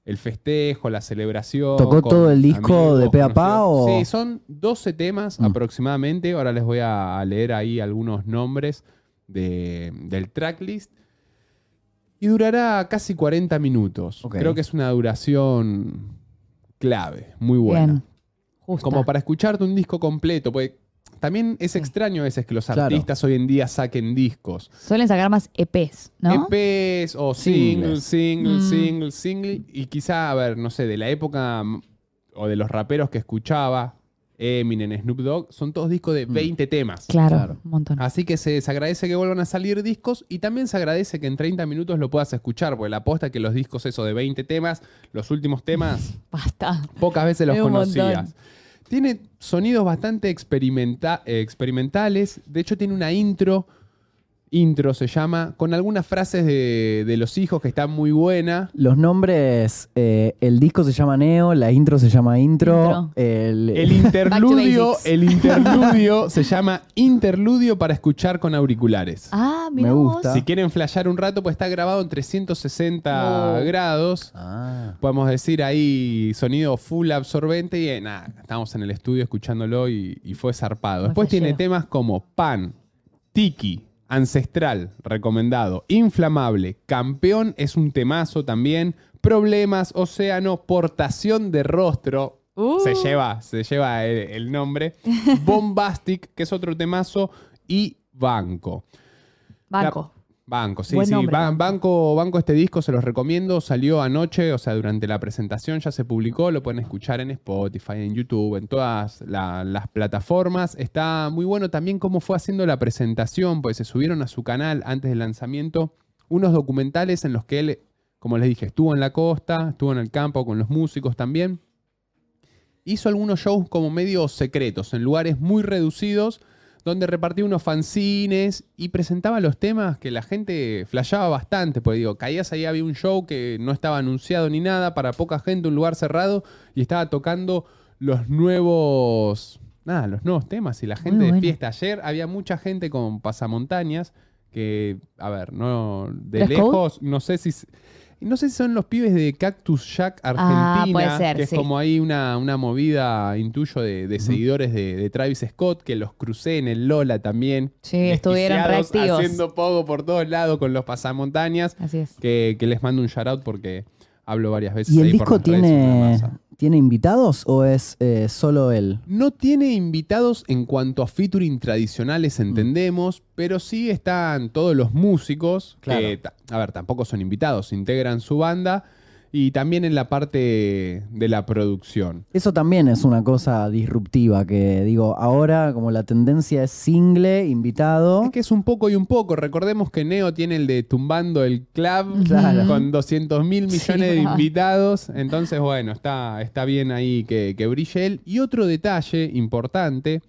el festejo, la celebración. ¿Tocó todo el disco de pe a pa o- Sí, son 12 temas Mm. aproximadamente. Ahora les voy a leer ahí algunos nombres de- del tracklist. Y durará casi 40 minutos. Creo que es una duración clave, muy buena. Bien. Justa. Como para escucharte un disco completo, porque también es Sí. extraño a veces que los Claro. artistas hoy en día saquen discos. Suelen sacar más EPs, ¿no? EPs o single, Singles. single, Mm. single, single. Y quizá, a ver, no sé, de la época o de los raperos que escuchaba, Eminem, Snoop Dogg, son todos discos de 20 temas. Claro, Claro. un montón. Así que se, se agradece que vuelvan a salir discos y también se agradece que en 30 minutos lo puedas escuchar, porque la aposta es que los discos eso de 20 temas, los últimos temas, [laughs] Basta. pocas veces los conocías. montón. Tiene sonidos bastante experimenta- eh, experimentales. De hecho, tiene una intro. Intro se llama. Con algunas frases de, de los hijos que están muy buena. los nombres, eh, el disco se llama Neo, la intro se llama Intro. Intro. El, El [laughs] interludio, Basics. el interludio se llama Interludio para escuchar con auriculares. Ah, mira Me gusta. Si quieren flashear un rato, pues está grabado en 360 Oh. grados. Ah, Podemos decir ahí sonido full absorbente y eh, nada, estamos en el estudio escuchándolo y, y fue zarpado. Después tiene flashero. temas como Pan, Tiki, Ancestral, recomendado, Inflamable, Campeón es un temazo también, Problemas, Océano, Portación de Rostro, Uh. se lleva, se lleva el, el nombre, [laughs] Bombastic, que es otro temazo, y Banco. Banco. Banco, sí, Buen sí. Ban- banco, banco, este disco se los recomiendo. Salió anoche, o sea, durante la presentación ya se publicó. Lo pueden escuchar en Spotify, en YouTube, en todas la- las plataformas. Está muy bueno también cómo fue haciendo la presentación, pues se subieron a su canal antes del lanzamiento unos documentales en los que él, como les dije, estuvo en la costa, estuvo en el campo con los músicos también. Hizo algunos shows como medio secretos, en lugares muy reducidos donde repartía unos fanzines y presentaba los temas que la gente flasheaba bastante. Pues digo, caías ahí, había un show que no estaba anunciado ni nada, para poca gente, un lugar cerrado, y estaba tocando los nuevos. Nada, los nuevos temas y la gente de fiesta. Ayer había mucha gente con pasamontañas que, a ver, no. De lejos, no sé si. No sé si son los pibes de Cactus Jack Ah, Argentina, puede ser, que es sí. como ahí una, una movida, intuyo, de, de seguidores de, de Travis Scott, que los crucé en el Lola también. Sí, estuvieron reactivos. Haciendo poco por todos lados con los pasamontañas. Así es. Que, que les mando un shout out porque hablo varias veces. ¿Y el ahí disco tiene. Tiene invitados o es eh, solo él? No tiene invitados en cuanto a featuring tradicionales, entendemos, pero sí están todos los músicos, Claro. que, a ver, tampoco son invitados, integran su banda. Y también en la parte de la producción. Eso también es una cosa disruptiva que digo, ahora como la tendencia es single, invitado. Es que es un poco y un poco. Recordemos que Neo tiene el de tumbando el club Claro. con 200 mil millones Sí, de invitados. Entonces, bueno, está, está bien ahí que, que brille él. Y otro detalle importante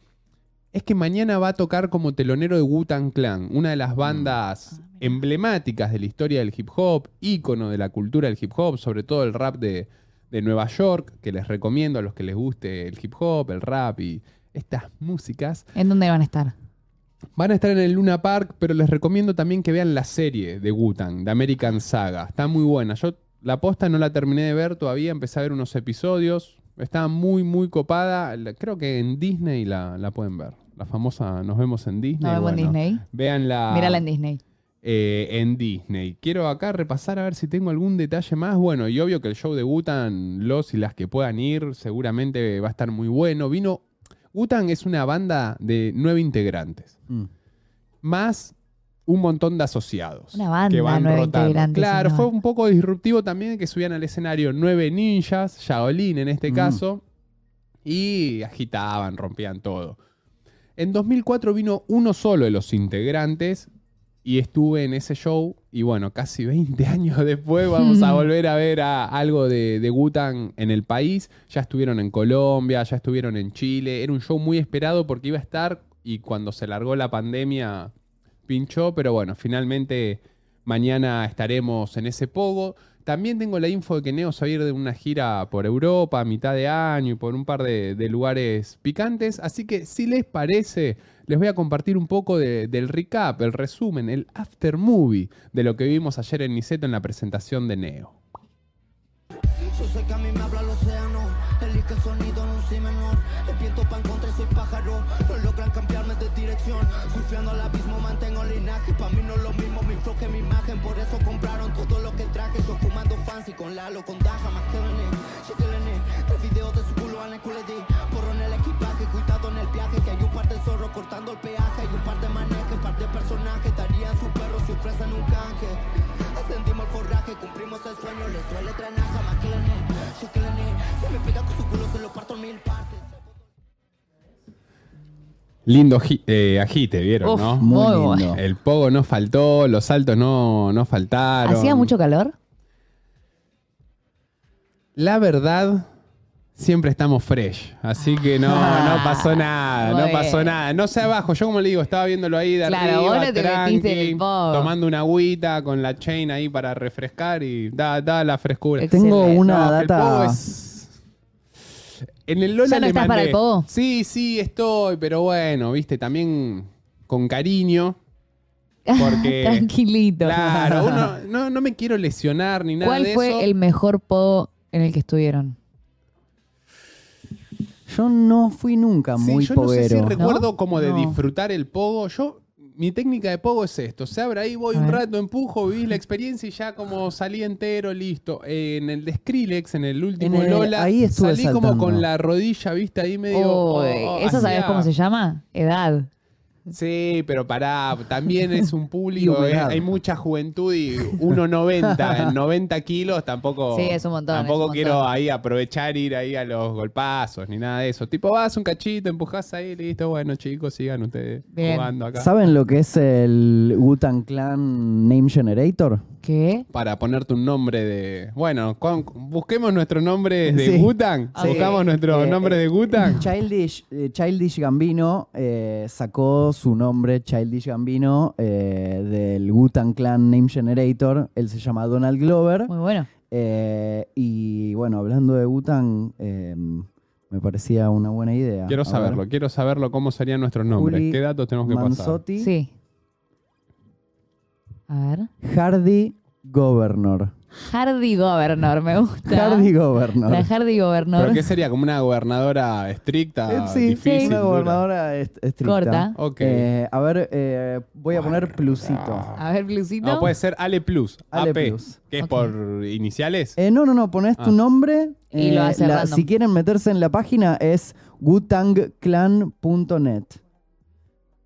es que mañana va a tocar como telonero de Wu-Tang Clan, una de las bandas emblemáticas de la historia del hip hop, ícono de la cultura del hip hop, sobre todo el rap de, de Nueva York, que les recomiendo a los que les guste el hip hop, el rap y estas músicas. ¿En dónde van a estar? Van a estar en el Luna Park, pero les recomiendo también que vean la serie de Wu-Tang, de American Saga. Está muy buena. Yo la posta no la terminé de ver todavía, empecé a ver unos episodios. Está muy, muy copada. Creo que en Disney la, la pueden ver. La famosa Nos vemos en Disney. No vemos en Bueno, Disney. Véanla Mírala en Disney. eh, en Disney. Quiero acá repasar a ver si tengo algún detalle más. Bueno, y obvio que el show de Wutan, los y las que puedan ir, seguramente va a estar muy bueno. Vino. Wutan es una banda de nueve integrantes, Mm. más un montón de asociados. Una banda, que van nueve rotando. integrantes, Claro, fue un poco disruptivo también que subían al escenario nueve ninjas, Shaolin en este Mm. caso, y agitaban, rompían todo. En 2004 vino uno solo de los integrantes y estuve en ese show y bueno, casi 20 [laughs] años después vamos a [laughs] volver a ver a algo de, de Wu-Tang en el país. Ya estuvieron en Colombia, ya estuvieron en Chile. Era un show muy esperado porque iba a estar y cuando se largó la pandemia pinchó, pero bueno, finalmente mañana estaremos en ese pogo. También tengo la info de que Neo se va a ir de una gira por Europa a mitad de año y por un par de, lugares picantes. Así que si les parece, les voy a compartir un poco de- del recap, el resumen, el after movie de lo que vimos ayer en Niceto en la presentación de Neo. Yo sé que a mí me habla el océano, sonido en un de dirección. Al abismo linaje, pa' mí no es lo mismo mi flow que mi imagen. Por eso compraron todo lo que traje, yo fumando fancy con Lalo, con Daja, más que René. Cheque el René, tres videos de su culo en el culé Porro en el equipaje, cuidado en el viaje, que hay un par de zorros cortando el peaje. Hay un par de manejes, par de personajes, darían sus perros si ofrecen un canje. Ascendimos el forraje, cumplimos el sueño, les trae letra en aja, más que el René. Cheque el René, se me pega con su culo, se lo parto mil partes. Lindo eh, agite, ¿vieron? Uf, no? Muy Muy lindo. bueno. El pogo no faltó, los saltos no, no faltaron. ¿Hacía mucho calor? La verdad, siempre estamos fresh. Así que no, no pasó nada, no pasó bien. nada. No sé abajo, yo como le digo, estaba viéndolo ahí de Claro, arriba, vos no te tranqui, el pogo. tomando una agüita con la chain ahí para refrescar y da, da la frescura. Excelente. Tengo una No, que el pogo data. En el Lola ¿Ya no le estás para el pogo? Sí, sí, estoy, pero bueno, viste, también con cariño. [laughs] Porque- Tranquilito. Claro, [laughs] uno, no, no me quiero lesionar ni nada ¿Cuál de fue eso. el mejor pogo en el que estuvieron? Yo no fui nunca Sí, muy yo no sé si poguero. recuerdo ¿No? como de No. disfrutar el pogo. Yo, mi técnica de pogo es esto. Se abre ahí, voy un rato, empujo, vivís la experiencia y ya como salí entero, listo. En el de Skrillex, en el último En el- Lola, ahí estuve salí como con la rodilla, viste, ahí medio... Oh, ¿Eso sabés hacía- cómo se llama? Edad. Sí, pero pará, también es un [laughs] público, eh, hay mucha juventud y 1,90 [laughs] en 90 kilos tampoco. Sí, es un montón, Tampoco un quiero montón. ahí aprovechar ir ahí a los golpazos ni nada de eso. Tipo, vas un cachito, empujás ahí, listo, bueno chicos, sigan ustedes Bien. jugando acá. ¿Saben lo que es el Wu-Tang Clan Name Generator? ¿Qué? Para ponerte un nombre de. Bueno, con- busquemos nuestro nombre [laughs] de Sí. Gutan. Sí. Buscamos nuestro Eh, nombre de Gutan. Childish, eh, Childish Gambino eh, sacó su nombre, Childish Gambino, eh, del Wu-Tang Clan Name Generator. Él se llama Donald Glover. Muy bueno. Eh, y bueno, hablando de Wu-Tang, eh, me parecía una buena idea. Quiero A saberlo, ver. quiero saberlo cómo serían nuestros nombres. Juli ¿Qué datos tenemos que pasar? Manzotti, Sí. A ver. Hardy Governor. Hardy Governor, me gusta. Hardy Governor. La Hardy Governor. ¿Pero qué sería? ¿Como una gobernadora estricta? Eh, sí, difícil, una dura? gobernadora est- estricta. Corta. Ok. Eh, a ver, eh, voy a poner plusito. A ver, Blusito. No, puede ser Ale Plus, Ale AP, Plus. que es por iniciales. Eh, no, no, no, pones tu Ah. nombre. Y lo hace random. Si quieren meterse en la página es wutangclan.net.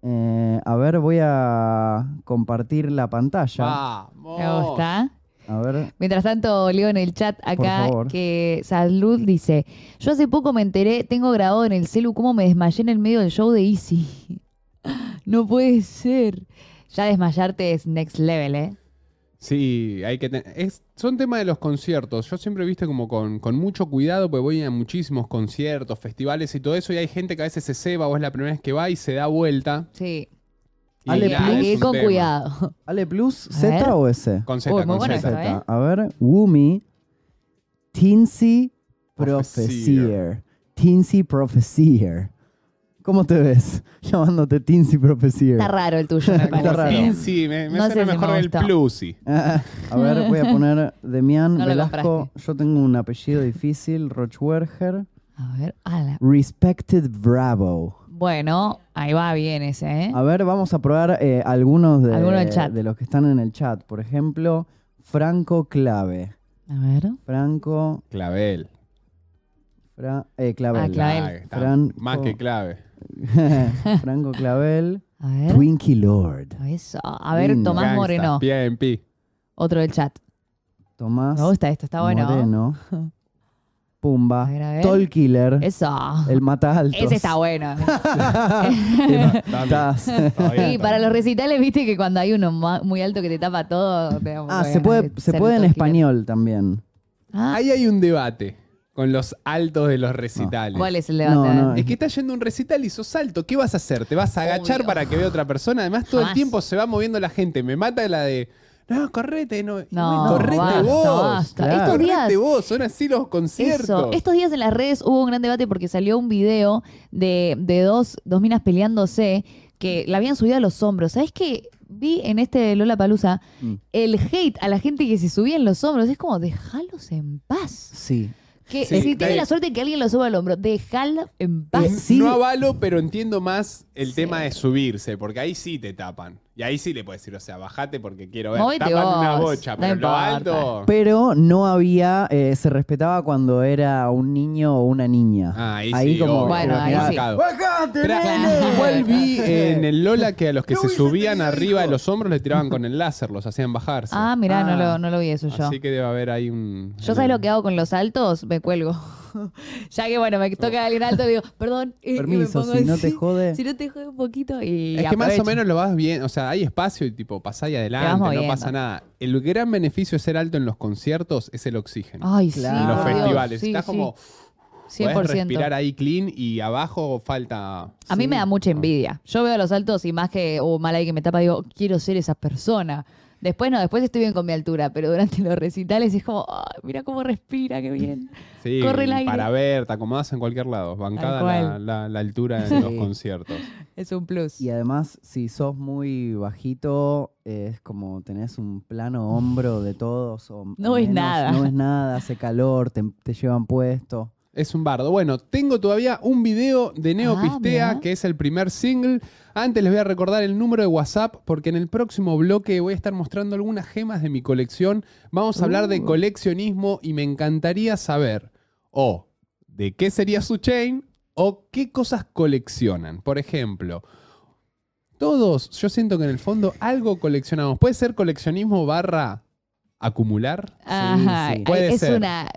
Eh, a ver, voy a compartir la pantalla. Vamos. Me gusta. A ver. Mientras tanto, leo en el chat acá que Salud dice: Yo hace poco me enteré, tengo grabado en el celu cómo me desmayé en el medio del show de Easy. [laughs] no puede ser. Ya desmayarte es next level, ¿eh? Sí, hay que tener. Es, son temas de los conciertos. Yo siempre viste como con, con mucho cuidado, porque voy a muchísimos conciertos, festivales y todo eso, y hay gente que a veces se ceba o es la primera vez que va y se da vuelta. Sí. Ale Plus. Y con tema. cuidado. Ale Plus, ver. Z o S? Con Z, Uy, muy con bueno Z. ¿eh? A ver, Wumi, Teensy Profeseer. Profeseer. Teensy Profeseer. ¿Cómo te ves? [laughs] Llamándote Teensy Profeseer. Está raro el tuyo, [laughs] me Está raro. Sí, me, me No suena mejor me el gustó. Ah, [laughs] a ver, voy a poner Demian No lo Velasco. Yo tengo un apellido difícil, Rochwerger. A ver, ala. Respected Bravo. Bueno, ahí va bien ese, ¿eh? A ver, vamos a probar eh, algunos, de, Algunos del chat. de los que están en el chat. Por ejemplo, Franco Clave. A ver. Franco Clavel. Fra- eh, Clavel. Ah, Clavel. Ah, está Franco. Más que clave. [laughs] Franco Clavel. A ver. Twinkie Lord. Eso. A ver, Lindo. Tomás Gangsta, Moreno. PMP. Otro del chat. Tomás Me gusta esto, está bueno. Moreno. [laughs] Pumba. A ver, a ver. Tol Killer. Eso. El mata altos. Ese está bueno. [laughs] Sí, para los recitales, viste que cuando hay uno ma- muy alto que te tapa todo. te da un Ah, poco de se puede, de se ser puede en español también. Ah, Ahí hay un debate con los altos de los recitales. ¿Cuál es el debate? No, Es que estás yendo a un recital y sos alto. ¿Qué vas a hacer? ¿Te vas a agachar Obvio. para que vea otra persona? Además, todo el Jamás. tiempo se va moviendo la gente. Me mata la de. No, correte, no. No, correte basta, vos. basta. Claro. Estos días, Correte vos, son así los conciertos. eso, estos días en las redes hubo un gran debate porque salió un video de, de dos, dos minas peleándose que la habían subido a los hombros. ¿Sabes qué? Vi en este Lola Palusa Mm. el hate a la gente que se subía en los hombros. Es como, dejalos en paz. Sí. Que Sí, si ahí. la suerte que alguien lo suba al hombro, déjalo en paz. Eh, sí. No avalo, pero entiendo más el Sí. tema de subirse, porque ahí sí te tapan. Y ahí sí le puedes decir, o sea, bajate porque quiero ver. Movete Tapan una bocha, no pero lo importa. alto. Pero no había, eh, se respetaba cuando era un niño o una niña. Ah, ahí sí, como. Bueno, ahí sí. ¡Bajate, Pero nene! [laughs] igual vi en el Lola que a los que No se subían arriba de los hombros le tiraban con el láser, los hacían bajarse. Ah, mirá, no, Ah. lo, no lo vi eso yo. Así que debe haber ahí un. Yo sabes lo que hago con los altos, me cuelgo. [laughs] ya que bueno, me toca alguien alto, digo, perdón. y- y me Permiso, pongo si no te jode. Si no te jode un poquito y Es que más o menos lo vas bien, o sea, hay espacio y tipo pasá ahí adelante, no pasa nada. El gran beneficio de ser alto en los conciertos es el oxígeno. Ay, Claro. en los festivales. sí, Estás sí, como. 100%. Podés respirar ahí clean y abajo falta. A mí Sí. me da mucha envidia. Yo veo a los altos y más que, o mal ahí que me tapa, digo, quiero ser esa persona. Después no, después estoy bien con mi altura, pero durante los recitales es como, "Ay, mira cómo respira, qué bien. [laughs] Sí, Corre el aire. para ver, te acomodás en cualquier lado. Bancada la, la- la altura en Sí. los conciertos. [laughs] Es un plus. Y además, si sos muy bajito, es como tenés un plano hombro de todos. O No menos, nada. No ves nada, hace calor, te, te llevan puesto. Es un bardo. Bueno, tengo todavía un video de Neo Ah, que es el primer single. Antes les voy a recordar el número de WhatsApp, porque en el próximo bloque voy a estar mostrando algunas gemas de mi colección. Vamos a hablar de Uh. coleccionismo y me encantaría saber o de qué sería su chain o qué cosas coleccionan. Por ejemplo, todos, yo siento que en el fondo algo coleccionamos. Puede ser coleccionismo barra acumular. Ajá, sí. Puede es ser. una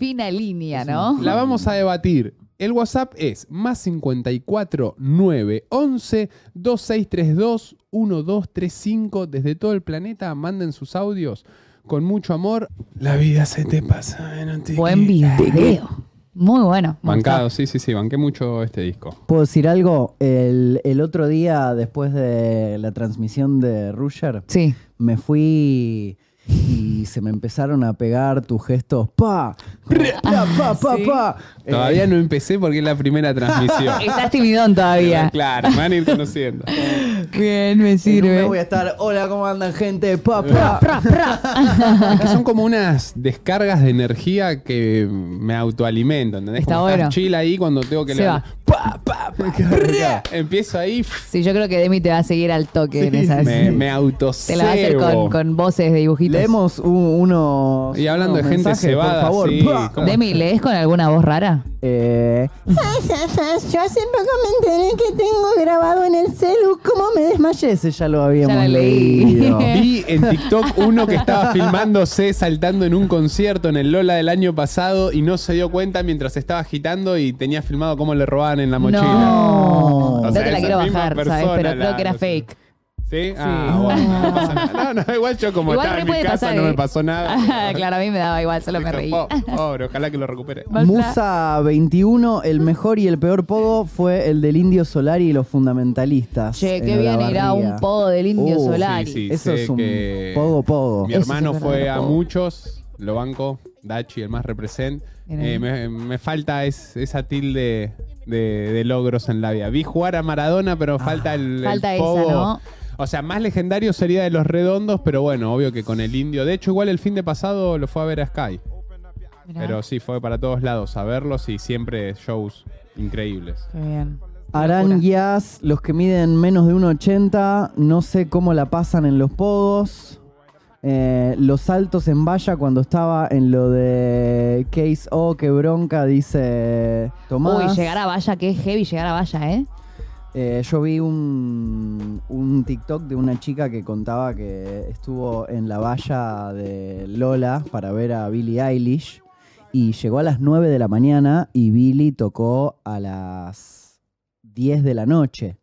fina línea, ¿no? La vamos a debatir. El WhatsApp es más 54 9 11 2632 1235. Desde todo el planeta manden sus audios con mucho amor. La vida se te pasa. Buen video. Muy bueno. Bancado, sí, sí, sí, banqué mucho este disco. ¿Puedo decir algo? El, el otro día, después de la transmisión de Rusher, Sí. me fui y se me empezaron a pegar tus gestos. ¡Pa! ¡Pa, pa, pa, Sí. pa! Eh, Todavía no empecé porque es la primera transmisión. [laughs] Estás timidón todavía. claro, me van a ir conociendo. Bien, me en un sirve. mes voy a estar, hola, ¿cómo andan, gente? ¡Pa, pa! Pra, pra. Es que son como unas descargas de energía que me autoalimento, ¿entendés? Está Como estás bueno. chill ahí cuando tengo que Se levantar. Pa, pa, pa, [laughs] prrra. Empiezo ahí, Sí, yo creo que Demi te va a seguir al toque en Sí, esas. me, me autocebo. Te la va a hacer con, con voces de dibujitos. Leemos un- unos. Y hablando de gente mensajes, cebada, por favor. sí, ¡Pah! ¿cómo? Demi, ¿lees con alguna voz rara? Eh, [laughs] yo hace poco me enteré que tengo grabado en el celu cómo me desmayé. Ese ya lo habíamos Ya lo leí. leído. [laughs] Vi en TikTok uno que estaba filmándose saltando en un concierto en el Lola del año pasado y no se dio cuenta mientras estaba agitando y tenía filmado cómo le robaban en la mochila. No, O te la esa quiero misma bajar, ¿sabes? persona Pero la- creo que era no sé. fake. ¿Sí? Ah, bueno, no pasa nada. No, no, igual yo como Igual estaba re en mi puede casa pasar, no ¿eh? me pasó nada. [laughs] claro, a mí me daba igual, solo me reí. "Po- [laughs] Pobre, ojalá que lo recupere. Musa 21, el mejor y el peor pogo fue el del Indio Solari y los fundamentalistas. Che, en qué bien Olavarría. irá un podo del Indio Uh, Solari. Sí, sí, Eso sé es un que pogo pogo. Mi Eso hermano sí fue a muchos, lo banco, Dachi, el más represent. Bien Eh, me, me falta es- esa tilde de, de logros en la vida. Vi jugar a Maradona, pero falta el, el Ah, Falta esa, pogo. ¿no? O sea, más legendario sería de los redondos, pero bueno, obvio que con el indio. De hecho, igual el fin de pasado lo fue a ver a Sky. Mirá, Pero sí, fue para todos lados a verlos y siempre shows increíbles. Qué bien. Los que miden menos de 1,80, no sé cómo la pasan en los pogos. Eh, los saltos en valla cuando estaba en lo de Case O, que bronca, dice Tomás. Uy, llegar a valla, que es heavy llegar a valla, ¿eh? Eh, yo vi un, un TikTok de una chica que contaba que estuvo en la valla de Lola para ver a Billie Eilish y llegó a las 9 de la mañana y Billie tocó a las 10 de la noche.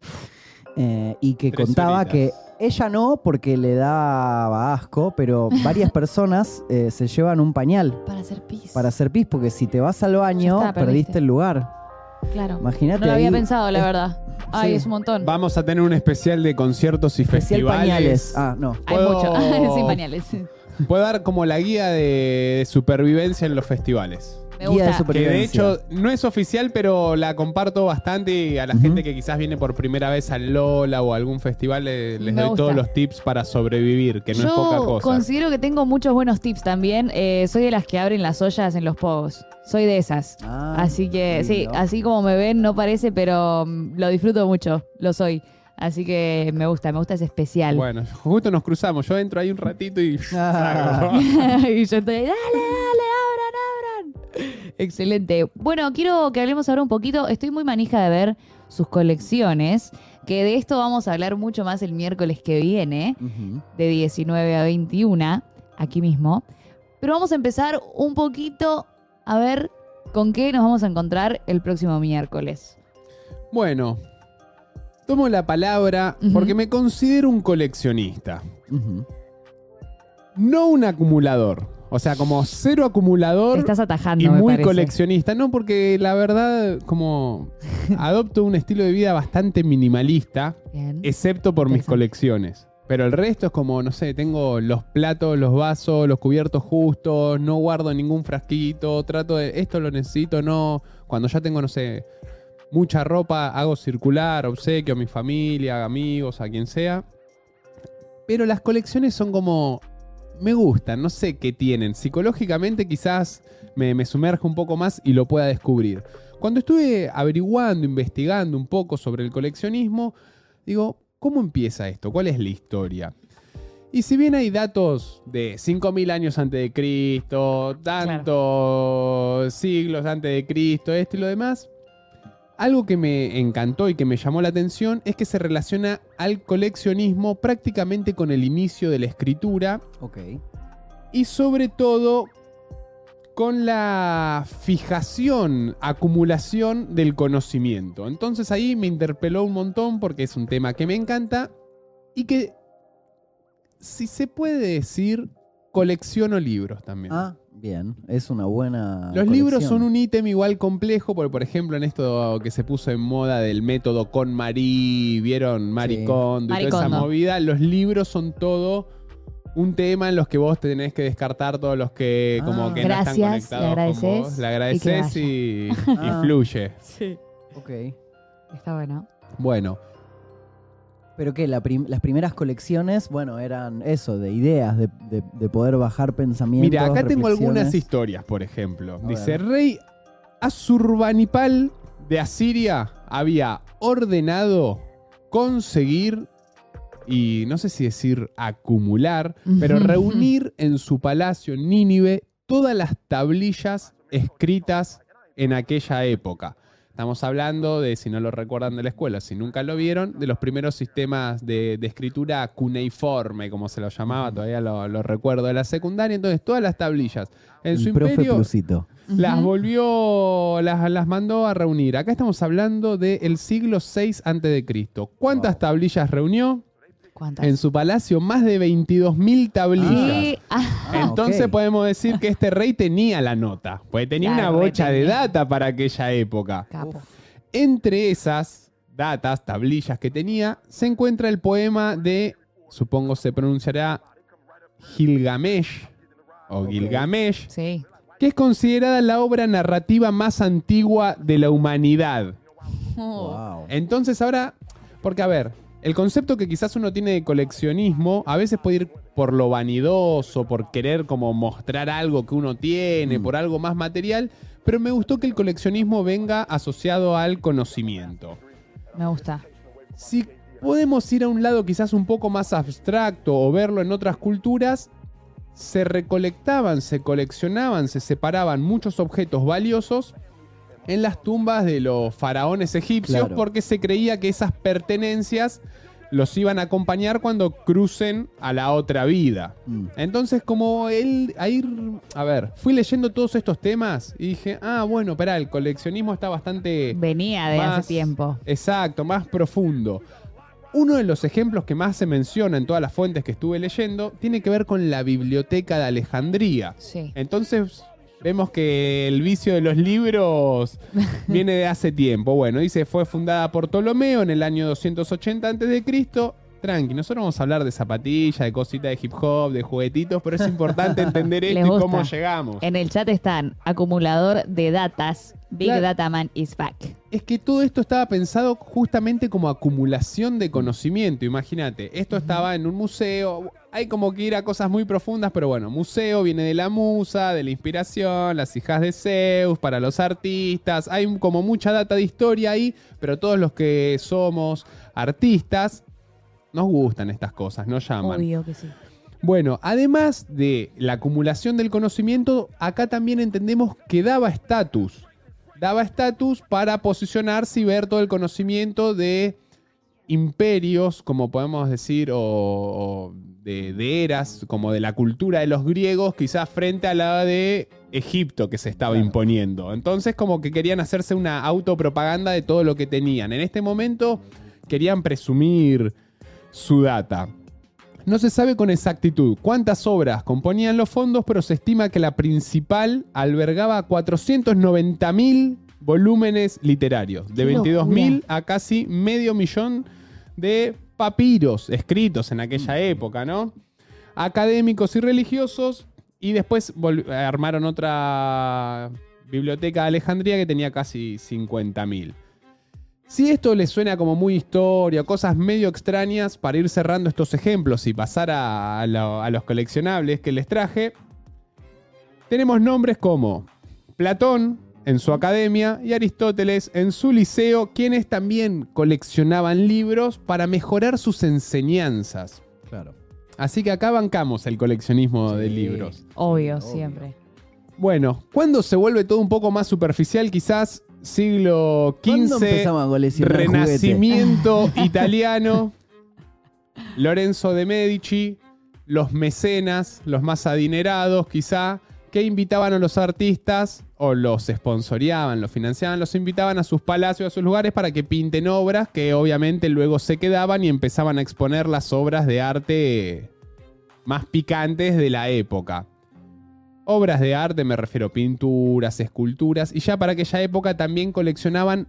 Eh, y que Tres contaba horitas. que ella no porque le daba asco, pero varias personas [laughs] eh, se llevan un pañal Para hacer pis. para hacer pis porque si te vas al baño está, perdiste perdiste. el lugar. Claro. Imagínate No lo había ahí, pensado, la es- verdad. Ay, sí. es un montón. Vamos a tener un especial de conciertos y Especial festivales. pañales. Ah, no. Hay puedo- mucho. [laughs] Sin pañales. Puedo dar como la guía de, de supervivencia en los festivales. Me Guía de gusta. Que de Supervivencia. hecho no es oficial, pero la comparto bastante y a la Ujú. gente que quizás viene por primera vez al Lola o a algún festival le- les Me doy gusta. todos los tips para sobrevivir, que no Yo es poca cosa. considero que tengo muchos buenos tips también. Eh, soy de las que abren las ollas en los pogos. Soy de esas. Ah, así que, sí, lindo. así como me ven, no parece, pero mm, lo disfruto mucho. Lo soy. Así que me gusta, me gusta ese especial. Bueno, justo nos cruzamos. Yo entro ahí un ratito y. Ah. [laughs] [laughs] y yo estoy, dale, dale. Excelente. Bueno, quiero que hablemos ahora un poquito. Estoy muy manija de ver sus colecciones, que de esto vamos a hablar mucho más el miércoles que viene, de 19 a 21, aquí mismo. Pero vamos a empezar un poquito a ver con qué nos vamos a encontrar el próximo miércoles. Bueno, tomo la palabra porque me considero un coleccionista. No un acumulador. O sea, como cero acumulador. Estás atajando, y muy coleccionista. No, porque la verdad, como adopto un estilo de vida bastante minimalista, Bien. excepto por mis colecciones. Pero el resto es como, no sé, tengo los platos, los vasos, los cubiertos justos, no guardo ningún frasquito, trato de, esto lo necesito, no. Cuando ya tengo, no sé, mucha ropa, hago circular, obsequio a mi familia, amigos, a quien sea. Pero las colecciones son como, me gustan, no sé qué tienen. Psicológicamente quizás me, me sumerja un poco más y lo pueda descubrir. Cuando estuve averiguando, investigando un poco sobre el coleccionismo, digo, ¿cómo empieza esto? ¿Cuál es la historia? Y si bien hay datos de 5.000 años antes de Cristo, tantos siglos antes de Cristo, esto y lo demás, algo que me encantó y que me llamó la atención es que se relaciona al coleccionismo prácticamente con el inicio de la escritura Ok. y sobre todo con la fijación, acumulación del conocimiento. Entonces ahí me interpeló un montón porque es un tema que me encanta y que, si se puede decir, colecciono libros también. Ah, bien. Es una buena. Los libros son un ítem igual complejo, porque por ejemplo en esto que se puso en moda del método con Marie, vieron Marie Sí. Y Marie toda esa movida, los libros son todo un tema en los que vos tenés que descartar todos los que como Ah. que no están Gracias, le conectados con agradeces vos. Le agradeces y, y Ah. fluye. Sí. Ok. Está bueno. Bueno, Pero que las primeras colecciones, bueno, eran eso, de ideas, de, de- de poder bajar pensamientos. mira, acá tengo algunas historias, por ejemplo. A Dice, ver. rey Asurbanipal de Asiria había ordenado conseguir y no sé si decir acumular, pero reunir en su palacio en Nínive todas las tablillas escritas en aquella época. Estamos hablando de, si no lo recuerdan de la escuela, si nunca lo vieron, de los primeros sistemas de, de escritura cuneiforme, como se lo llamaba, todavía lo, lo recuerdo de la secundaria. Entonces, todas las tablillas en El su profe imperio Plusito. las volvió, las, las mandó a reunir. Acá estamos hablando del siglo VI a.C. ¿Cuántas tablillas reunió? ¿Cuántas? En su palacio, más de 22.000 tablillas. Sí, ah, Ah, Entonces podemos decir que este rey tenía la nota, porque tenía Claro, una bocha de data para aquella época. capo. Entre esas datas, tablillas que tenía, se encuentra el poema de, supongo se pronunciará Gilgamesh, o Gilgamesh, Sí. que es considerada la obra narrativa más antigua de la humanidad. Wow. Entonces ahora, porque a ver, el concepto que quizás uno tiene de coleccionismo a veces puede ir por lo vanidoso, por querer como mostrar algo que uno tiene, Mm. por algo más material, pero me gustó que el coleccionismo venga asociado al conocimiento. Me gusta. Si podemos ir a un lado quizás un poco más abstracto o verlo en otras culturas, se recolectaban, se coleccionaban, se separaban muchos objetos valiosos en las tumbas de los faraones egipcios Claro. porque se creía que esas pertenencias los iban a acompañar cuando crucen a la otra vida. Mm. Entonces, como él, a ir, a ver, fui leyendo todos estos temas y dije, ah, bueno, espera, el coleccionismo está bastante... Venía de más- hace tiempo. Exacto, más profundo. Uno de los ejemplos que más se menciona en todas las fuentes que estuve leyendo tiene que ver con la Biblioteca de Alejandría. Sí. Entonces vemos que el vicio de los libros [laughs] viene de hace tiempo. Bueno, dice, fue fundada por Ptolomeo en el año 280 a.C. Tranqui, nosotros vamos a hablar de zapatillas, de cositas de hip hop, de juguetitos, pero es [laughs] importante entender esto y cómo llegamos. En el chat están acumulador de datas. Big Claro. Data Man is back. Es que todo esto estaba pensado justamente como acumulación de conocimiento. Imagínate, esto estaba en un museo. Hay como que ir a cosas muy profundas, pero bueno, museo viene de la musa, de la inspiración, las hijas de Zeus, para los artistas. Hay como mucha data de historia ahí, pero todos los que somos artistas nos gustan estas cosas, nos llaman. Obvio que sí. Bueno, además de la acumulación del conocimiento, acá también entendemos que daba estatus. Daba estatus para posicionarse y ver todo el conocimiento de imperios, como podemos decir, o, o de, de eras, como de la cultura de los griegos, quizás frente a la de Egipto que se estaba imponiendo. Entonces como que querían hacerse una autopropaganda de todo lo que tenían. En este momento querían presumir su data. No se sabe con exactitud cuántas obras componían los fondos, pero se estima que la principal albergaba 490.000 volúmenes literarios, de Qué 22.000 a casi medio millón de papiros escritos en aquella época, ¿no? Académicos y religiosos, y después armaron otra biblioteca de Alejandría que tenía casi 50.000. Si esto les suena como muy historia, cosas medio extrañas, para ir cerrando estos ejemplos y pasar a, a lo- a los coleccionables que les traje, tenemos nombres como Platón en su academia y Aristóteles en su liceo, quienes también coleccionaban libros para mejorar sus enseñanzas. Claro. Así que acá bancamos el coleccionismo de libros. Obvio, siempre. Bueno, ¿cuándo se vuelve todo un poco más superficial? Quizás siglo ¿Cuándo XV. Renacimiento [laughs] italiano, Lorenzo de Medici, los mecenas, los más adinerados quizá, que invitaban a los artistas o los sponsoreaban, los financiaban, los invitaban a sus palacios, a sus lugares para que pinten obras que obviamente luego se quedaban y empezaban a exponer las obras de arte más picantes de la época. Obras de arte, me refiero pinturas, esculturas, y ya para aquella época también coleccionaban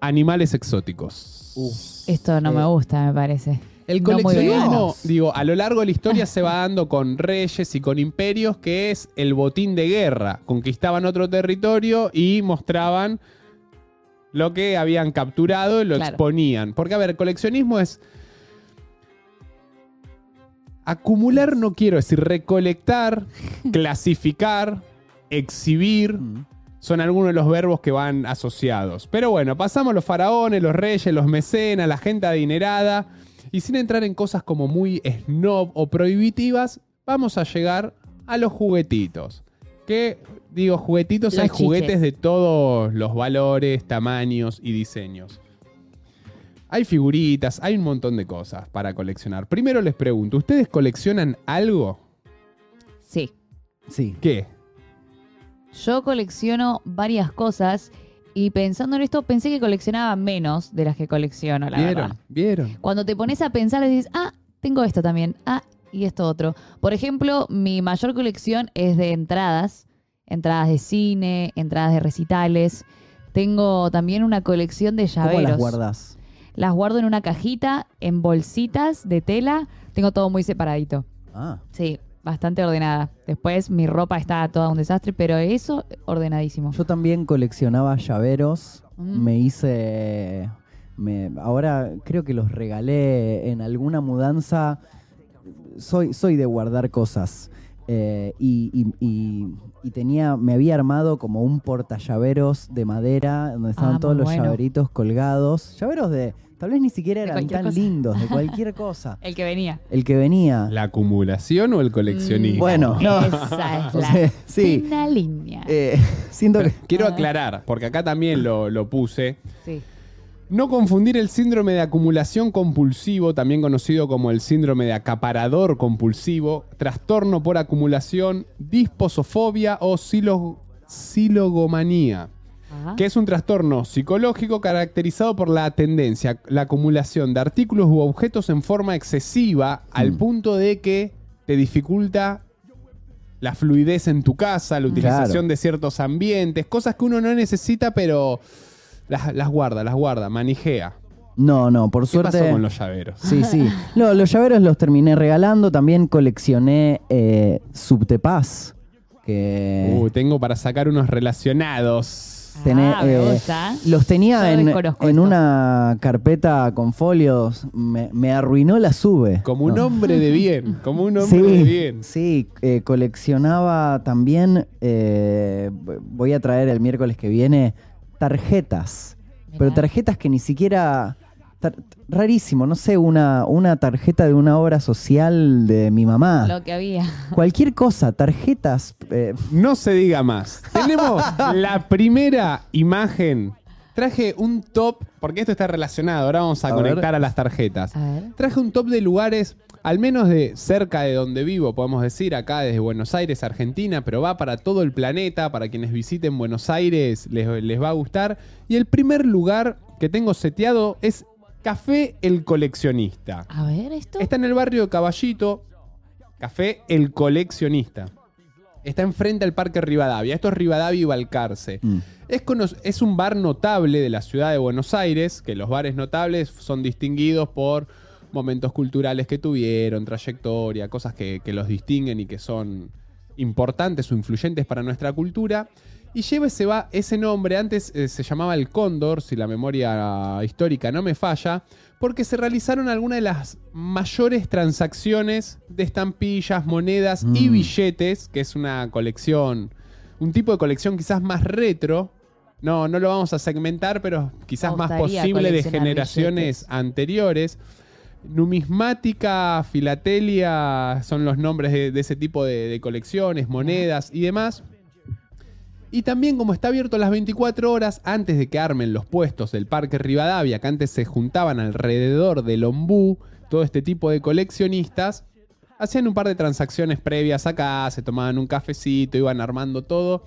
animales exóticos. Esto no Eh, me gusta, me parece. El coleccionismo, digo, a lo largo de la historia [laughs] se va dando con reyes y con imperios, que es el botín de guerra. Conquistaban otro territorio y mostraban lo que habían capturado y lo Claro. exponían. Porque, a ver, coleccionismo es. Acumular no quiero decir recolectar, [laughs] clasificar, exhibir. Mm. Son algunos de los verbos que van asociados. Pero bueno, pasamos los faraones, los reyes, los mecenas, la gente adinerada. Y sin entrar en cosas como muy snob o prohibitivas, vamos a llegar a los juguetitos. Que, digo, juguetitos, Los hay juguetes de todos los valores, tamaños y diseños. Hay figuritas, hay un montón de cosas para coleccionar. Primero les pregunto, ¿ustedes coleccionan algo? Sí. Sí. ¿Qué? Yo colecciono varias cosas y pensando en esto pensé que coleccionaba menos de las que colecciono, la ¿Vieron? verdad. ¿Vieron? Cuando te pones a pensar dices, ah, tengo esto también, ah, y esto otro. Por ejemplo, mi mayor colección es de entradas, entradas de cine, entradas de recitales. Tengo también una colección de llaveros. ¿Cómo las guardás? Las guardo en una cajita, en bolsitas de tela. Tengo todo muy separadito. Ah. Sí, bastante ordenada. Después mi ropa está toda un desastre, pero eso ordenadísimo. Yo también coleccionaba llaveros. Mm. Me hice. me- ahora creo que los regalé en alguna mudanza. Soy, soy de guardar cosas. Eh, y, y- y- y tenía, me había armado como un portallaveros de madera donde estaban Ah, todos los bueno. llaveritos colgados. Llaveros de. Tal vez ni siquiera eran tan cosa. lindos, de cualquier [laughs] cosa. El que venía. El que venía. ¿La acumulación o el coleccionismo? Mm, Bueno, no. Esa es [laughs] O la sea, sí. fina línea. Eh, siento que. Quiero aclarar, porque acá también lo, lo puse. Sí. No confundir el síndrome de acumulación compulsivo, también conocido como el síndrome de acaparador compulsivo, trastorno por acumulación, disposofobia o silo- silogomanía, Ajá. que es un trastorno psicológico caracterizado por la tendencia, la acumulación de artículos u objetos en forma excesiva al Mm. punto de que te dificulta la fluidez en tu casa, la utilización Claro. de ciertos ambientes, cosas que uno no necesita, pero las, las guarda, las guarda, manijea. No, no, por ¿Qué suerte. pasó con los llaveros? Sí, sí. [laughs] No, los llaveros los terminé regalando. También coleccioné eh, Subtepaz. Que Uh, tengo para sacar unos relacionados. Tené- Ah, me eh, los tenía en, una carpeta con folios. Me, me arruinó la sube. Como un No. hombre de bien, como un hombre de Sí, bien. sí eh, coleccionaba también, eh, voy a traer el miércoles que viene, tarjetas. Pero tarjetas que ni siquiera... rarísimo, no sé, una, una tarjeta de una obra social de mi mamá. Lo que había. Cualquier cosa, tarjetas. eh, No se diga más. Tenemos [laughs] la primera imagen. Traje un top, porque esto está relacionado. Ahora vamos a, A conectar ver. a las tarjetas. A ver. Traje un top de lugares, al menos de cerca de donde vivo, podemos decir, acá desde Buenos Aires, Argentina, pero va para todo el planeta, para quienes visiten Buenos Aires les, les va a gustar. Y el primer lugar que tengo seteado es Café El Coleccionista. A ver esto. Está en el barrio de Caballito, Café El Coleccionista. Está enfrente al Parque Rivadavia. Esto es Rivadavia y Balcarce. mm. Es, un bar notable de la ciudad de Buenos Aires, que los bares notables son distinguidos por momentos culturales que tuvieron, trayectoria, cosas que, que los distinguen y que son importantes o influyentes para nuestra cultura. Y lleva ese, va- ese nombre, antes eh, se llamaba el Cóndor, si la memoria histórica no me falla, porque se realizaron algunas de las mayores transacciones de estampillas, monedas y Mm. billetes, que es una colección, un tipo de colección quizás más retro. No, no lo vamos a segmentar, pero quizás más posible de generaciones billetes. anteriores. Numismática, filatelia son los nombres de, de ese tipo de, de colecciones, monedas y demás. Y también como está abierto las 24 horas antes de que armen los puestos del Parque Rivadavia, que antes se juntaban alrededor del ombú, todo este tipo de coleccionistas, hacían un par de transacciones previas acá, se tomaban un cafecito, iban armando todo.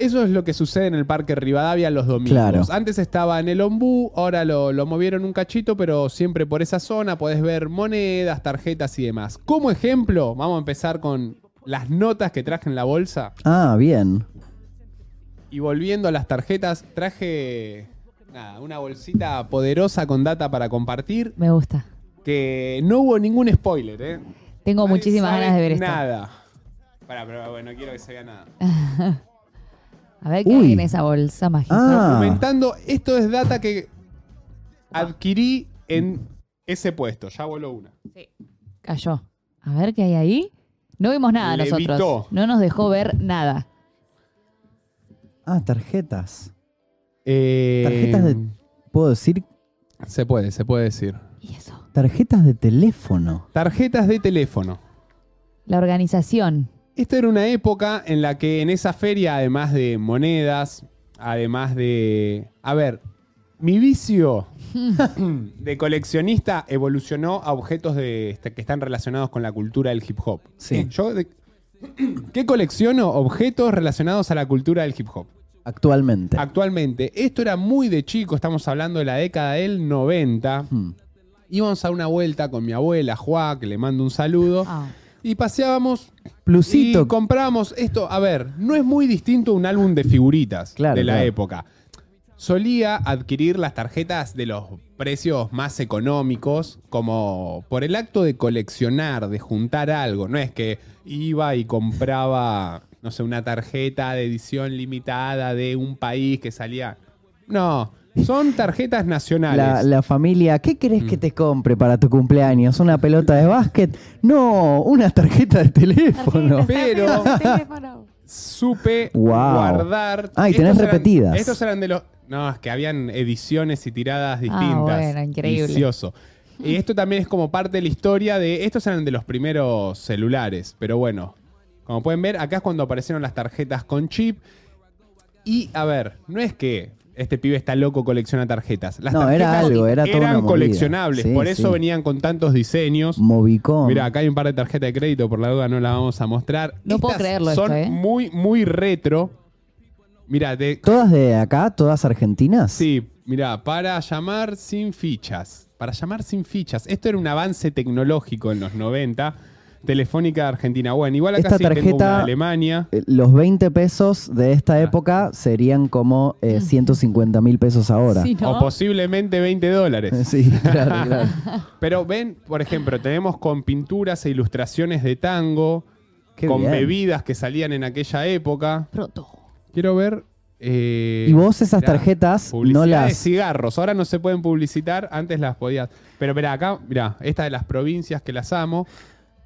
Eso es lo que sucede en el Parque Rivadavia los domingos. Claro. Antes estaba en el Ombú, ahora lo, lo movieron un cachito, pero siempre por esa zona podés ver monedas, tarjetas y demás. Como ejemplo, vamos a empezar con las notas que traje en la bolsa. Ah, bien. Y volviendo a las tarjetas, traje nada, una bolsita poderosa con data para compartir. Me gusta. Que no hubo ningún spoiler, ¿eh? Tengo Nadie muchísimas sabe ganas de ver esto. Nada. Pará, pero bueno, no quiero que se vea nada. [laughs] A ver qué Uy. hay en esa bolsa mágica. Ah. Documentando, esto es data que adquirí en ese puesto. Ya voló una. Sí. Cayó. A ver qué hay ahí. No vimos nada Levitó. nosotros. No nos dejó ver nada. Ah, tarjetas. Eh, Tarjetas de- ¿Puedo decir? Se puede, se puede decir. Y eso. Tarjetas de teléfono. Tarjetas de teléfono. La organización. Esta era una época en la que en esa feria, además de monedas, además de... A ver, mi vicio [laughs] de coleccionista evolucionó a objetos de, este, que están relacionados con la cultura del hip hop. Sí. Yo de- ¿Qué colecciono? Objetos relacionados a la cultura del hip hop. Actualmente. Actualmente, esto era muy de chico, estamos hablando de la década del 90. Hmm. Íbamos a una vuelta con mi abuela, Juá, que le mando un saludo. Ah. Y paseábamos Plusito. y comprábamos esto. A ver, no es muy distinto a un álbum de figuritas Claro, de la claro. época. Solía adquirir las tarjetas de los precios más económicos, como por el acto de coleccionar, de juntar algo. No es que iba y compraba, no sé, una tarjeta de edición limitada de un país que salía. No, son tarjetas nacionales. La, la familia, ¿qué querés Mm. que te compre para tu cumpleaños? ¿Una pelota de básquet? No, una tarjeta de teléfono. [laughs] Pero- [laughs] Teléfono. Supe Wow. guardar. Ah, y tenés Estos eran- repetidas. estos eran de los. No, es que habían ediciones y tiradas Ah, distintas. bueno, increíble. Vicioso. Y esto también es como parte de la historia de. Estos eran de los primeros celulares. Pero bueno, como pueden ver, acá es cuando aparecieron las tarjetas con chip. Y a ver, no es que este pibe está loco colecciona tarjetas. Las No, tarjetas era algo, era una eran coleccionables. Sí, por eso sí. venían con tantos diseños. Movicom. Mira, acá hay un par de tarjetas de crédito, por la duda no la vamos a mostrar. No puedo creerlo Son esto, ¿eh? muy, muy retro. Mira, de, ¿Todas de acá? ¿Todas argentinas? sí, mira, para llamar sin fichas. Para llamar sin fichas. Esto era un avance tecnológico en los 90. Telefónica Argentina. Bueno, igual acá Esta sí tengo tarjeta- una de Alemania. Eh, Los 20 pesos de Ah. esta época serían como eh, 150 mil pesos ahora. Sí, ¿no? O posiblemente 20 dólares. [laughs] Sí, claro, claro. [laughs] Pero ven, por ejemplo, tenemos con pinturas e ilustraciones de tango, Qué con bien. bebidas que salían en aquella época. Proto. Quiero ver. eh, Y vos esas mirá, tarjetas publicidad no de las... cigarros. Ahora no se pueden publicitar, antes las podías. Pero mira, acá, mira, esta de las provincias que las amo.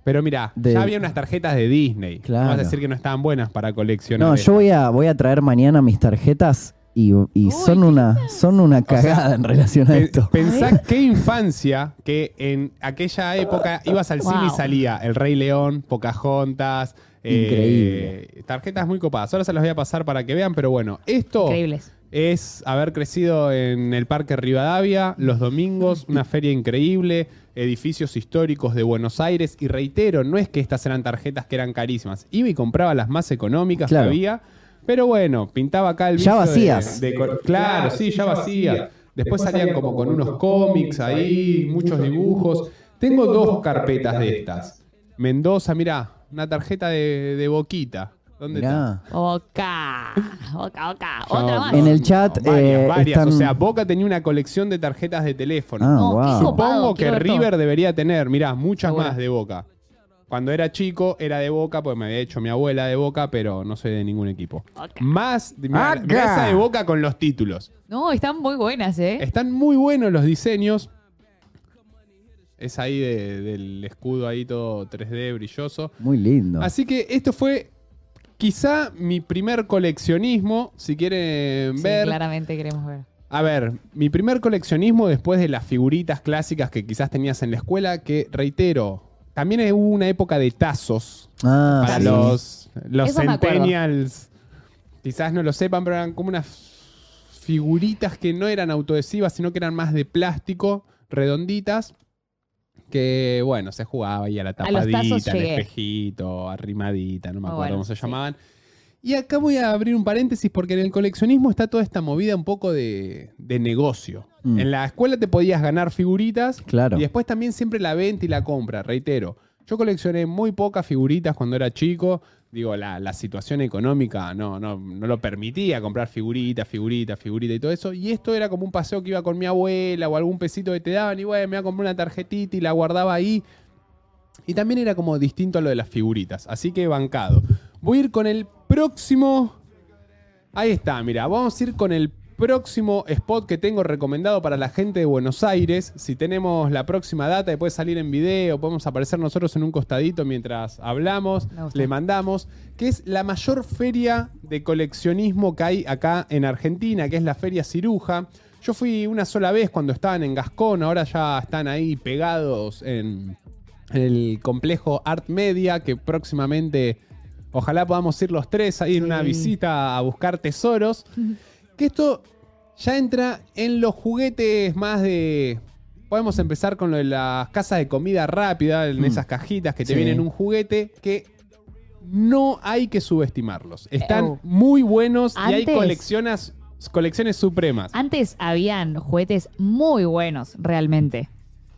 Pero mira, De- ya había unas tarjetas de Disney. Claro. No vas a decir que no estaban buenas para coleccionar. No, yo voy a, voy a traer mañana mis tarjetas y, y son, una, son una cagada en relación a Pe- esto. Pensá qué infancia que en aquella época ibas al cine y salía El Rey León, Pocahontas. eh, tarjetas muy copadas. Ahora se las voy a pasar para que vean, pero bueno, esto Increíbles. es haber crecido en el Parque Rivadavia los domingos, una feria increíble, edificios históricos de Buenos Aires. Y reitero, no es que estas eran tarjetas que eran carísimas. Iba y compraba las más económicas Claro. que había. Pero bueno, pintaba acá el Ya de- vacías. de claro, sí, ya vacía. Después salían como con unos cómics ahí, muchos dibujos. Tengo dos carpetas de estas. Mendoza, mirá, una tarjeta de, de boquita. ¿Dónde está? Mirá. Boca. Boca, boca. No, Otra más. En el chat, varias, eh, varias. están- O sea, Boca tenía una colección de tarjetas de teléfono. Ah, No, wow. Supongo que todo. River debería tener, mirá, muchas Seguro. más de Boca. Cuando era chico era de Boca, pues me había hecho mi abuela de Boca, pero no soy de ningún equipo. Boca. Más, mirá, Acá. mirá esa de Boca con los títulos. No, están muy buenas, ¿eh? Están muy buenos los diseños. Es ahí de- del escudo ahí todo 3D brilloso. Muy lindo. Así que esto fue quizá mi primer coleccionismo, si quieren Sí, ver. claramente queremos ver. A ver, mi primer coleccionismo después de las figuritas clásicas que quizás tenías en la escuela, que reitero, también hubo una época de tazos Ah, para sí. los, los Eso centennials. Quizás no lo sepan, pero eran como unas figuritas que no eran autoadhesivas, sino que eran más de plástico, redonditas. Que bueno, se jugaba ahí a la tapadita, al espejito, arrimadita, no me Muy acuerdo bueno, cómo se sí. llamaban. Y acá voy a abrir un paréntesis porque en el coleccionismo está toda esta movida un poco de, de negocio. Mm. En la escuela te podías ganar figuritas Claro. y después también siempre la venta y la compra, reitero. Yo coleccioné muy pocas figuritas cuando era chico. Digo, la, la situación económica no, no, no lo permitía comprar figuritas, figuritas, figuritas y todo eso. Y esto era como un paseo que iba con mi abuela o algún pesito que te daban y bueno, me iba a comprar una tarjetita y la guardaba ahí. Y también era como distinto a lo de las figuritas. Así que bancado. Voy a ir con el próximo. Ahí está, mira. Vamos a ir con el próximo spot que tengo recomendado para la gente de Buenos Aires. Si tenemos la próxima data y puede salir en video, podemos aparecer nosotros en un costadito mientras hablamos, le mandamos, que es la mayor feria de coleccionismo que hay acá en Argentina, que es la Feria Ciruja. Yo fui una sola vez cuando estaban en Gascón, ahora ya están ahí pegados en el complejo Art Media, que próximamente ojalá podamos ir los tres ahí en una Sí. visita a buscar tesoros. [laughs] Que esto ya entra en los juguetes más de... Podemos empezar con lo de las casas de comida rápida, en Mm. esas cajitas que te Sí. vienen un juguete que no hay que subestimarlos. Están muy buenos y hay colecciones, colecciones supremas. Antes habían juguetes muy buenos, realmente.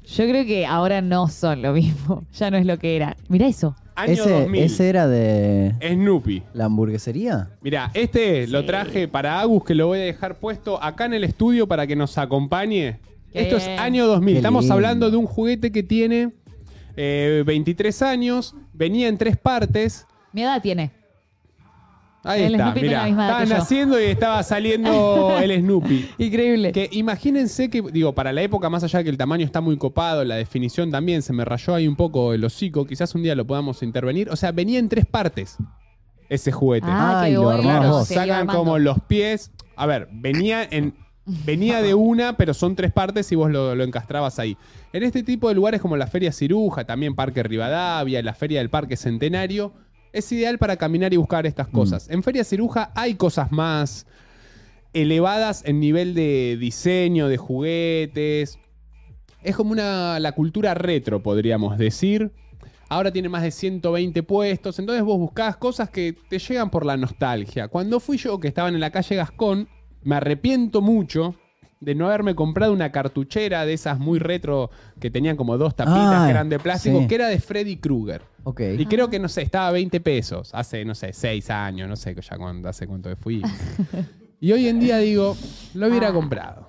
Yo creo que ahora no son lo mismo. [laughs] Ya no es lo que era. Mirá eso. Año Ese, 2000. ese era de Snoopy. la hamburguesería. Mira, este lo traje para Agus, que lo voy a dejar puesto acá en el estudio para que nos acompañe. Qué Esto es año 2000. Qué Estamos lindo. hablando de un juguete que tiene eh, 23 años, venía en tres partes. Mi edad tiene. Ahí El está, Snoopy tiene mira. la misma edad Estaban que yo. haciendo y estaba saliendo [laughs] el Snoopy. Increíble. Que imagínense que, digo, para la época, más allá de que el tamaño está muy copado, la definición también se me rayó ahí un poco el hocico, quizás un día lo podamos intervenir. O sea, venía en tres partes ese juguete. Ah, Ay, qué lo bueno. se iba Sacan armando. como los pies. A ver, venía en. Venía de una, pero son tres partes y vos lo, lo encastrabas ahí. En este tipo de lugares como la Feria Ciruja, también Parque Rivadavia, la Feria del Parque Centenario, es ideal para caminar y buscar estas cosas. En Feria Ciruja hay cosas más elevadas en nivel de diseño, de juguetes. Es como una, la cultura retro, podríamos decir. Ahora tiene más de 120 puestos, entonces vos buscás cosas que te llegan por la nostalgia. Cuando fui yo, que estaban en la calle Gascón, me arrepiento mucho de no haberme comprado una cartuchera de esas muy retro que tenían como dos tapitas Ah, que eran de plástico, sí. que era de Freddy Krueger. Y creo que, no sé, estaba a 20 pesos. Hace, no sé, 6 años, no sé ya cuándo, hace cuánto que fui. [laughs] y hoy en día digo, lo hubiera Ah. comprado.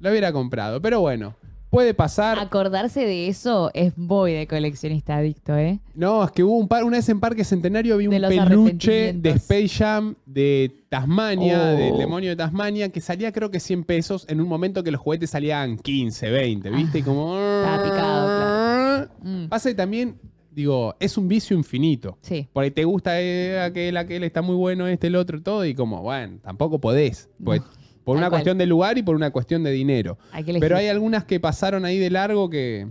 Lo hubiera comprado. Pero bueno, puede pasar. Acordarse de eso es muy de coleccionista adicto, ¿eh? No, es que hubo un par, una vez en Parque Centenario vi De un peluche de. Space Jam de Tasmania, Oh. del demonio de Tasmania, que salía creo que 100 pesos en un momento que los juguetes salían 15, 20, ¿viste? Y como... Estaba picado, Mm, Pasa que también, digo, es un vicio infinito. Sí. Porque te gusta eh, aquel, aquel, está muy bueno este, el otro, todo, y como, bueno, tampoco podés. Pues, por tal una cual. cuestión de lugar y por una cuestión de dinero. Hay que elegir. Pero hay algunas que pasaron ahí de largo que,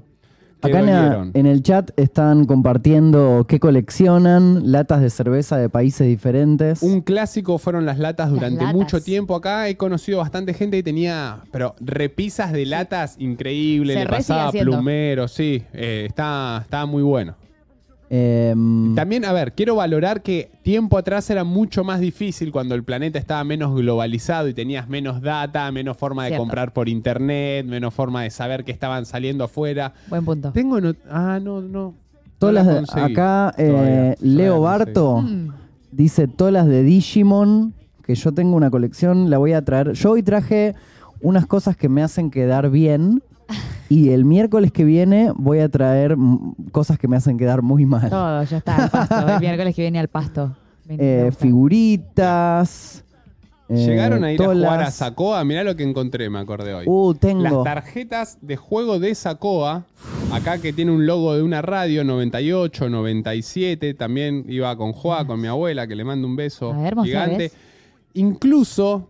que Acá en, la- dolieron. en el chat están compartiendo qué coleccionan, latas de cerveza de países diferentes. Un clásico fueron las latas Las durante latas. mucho tiempo acá. He conocido bastante gente que tenía, pero repisas de latas increíbles. Se Le re sigue pasaba haciendo. plumero, sí. eh, está, estaba muy bueno. Em, También, a ver, quiero valorar que tiempo atrás era mucho más difícil cuando el planeta estaba menos globalizado y tenías menos data, menos forma de Cierto. comprar por internet, menos forma de saber que estaban saliendo afuera. Buen punto. Tengo no- ah, no, no. todas no las de- acá eh, todavía. Leo Barto Mm, dice todas de Digimon, que yo tengo una colección, la voy a traer. Yo hoy traje unas cosas que me hacen quedar bien y el miércoles que viene voy a traer cosas que me hacen quedar muy mal. todo, ya está. Al pasto. El miércoles que viene al pasto. [laughs] Eh, figuritas. eh, Llegaron a ir a jugar a. Sacoa. Mirá lo que encontré, me acordé hoy. Uh, tengo. Las tarjetas de juego de Sacoa, acá que tiene un logo de una radio, 98, 97, también iba con Joa, con mi abuela, que le mando un beso A ver, mostrá, gigante. Incluso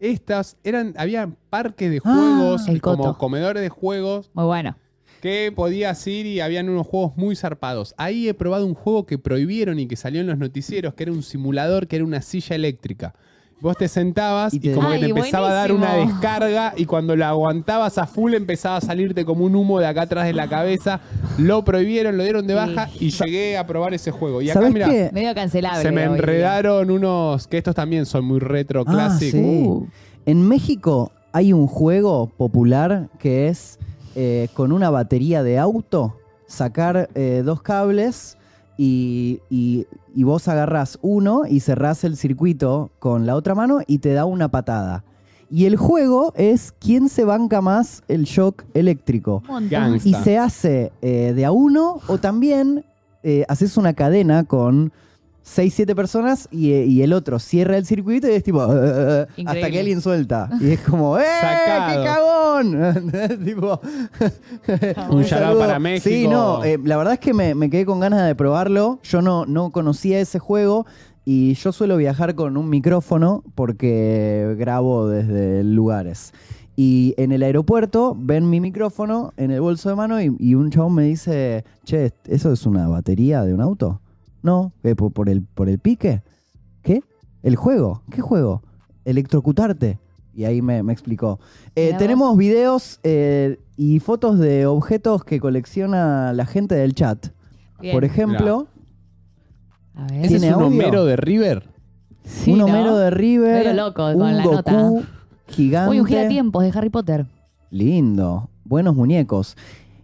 estas eran, había parques de Ah, juegos, el como coto. comedores de juegos, Muy bueno. que podías ir y habían unos juegos muy zarpados. Ahí he probado un juego que prohibieron y que salió en los noticieros, que era un simulador, que era una silla eléctrica. Vos te sentabas Y como que te empezaba a dar una descarga y cuando la aguantabas a full empezaba a salirte como un humo de acá atrás de la cabeza. Lo prohibieron, lo dieron de Sí. baja y llegué a probar ese juego. Y acá, ¿Sabes mira, qué? Medio cancelable. se me enredaron unos, que estos también son muy retro Ah, clásicos. sí. Uh. En México hay un juego popular que es eh, con una batería de auto, sacar eh, dos cables y, y- y vos agarrás uno y cerrás el circuito con la otra mano y te da una patada. Y el juego es quién se banca más el shock eléctrico. Gangsta. Y se hace eh, de a uno o también eh, haces una cadena con 6, 7 personas y, eh, y el otro cierra el circuito y es tipo [laughs] hasta que alguien suelta. Y es como [laughs] ¡eh! Sacado. ¡Qué cagón! [laughs] tipo, Un saludo. para México. Sí, no, eh, la verdad es que me, me quedé con ganas de probarlo. Yo no, no conocía ese juego Y yo suelo viajar con un micrófono porque grabo desde lugares. Y en el aeropuerto ven mi micrófono en el bolso de mano y, y un chabón me dice, che, ¿eso es una batería de un auto? No, ¿qué, por, por el, ¿por el pique? ¿Qué? ¿El juego? ¿Qué juego? Electrocutarte. Y ahí me, me explicó. Eh, tenemos videos eh, y fotos de objetos que colecciona la gente del chat. Bien. Por ejemplo, A ver. ¿Ese es ¿Tiene un audio? Homero de River? Sí, un ¿no? Homero de River, Medio loco un con la Goku nota. gigante. Uy, un giratiempos de Harry Potter. Lindo. Buenos muñecos.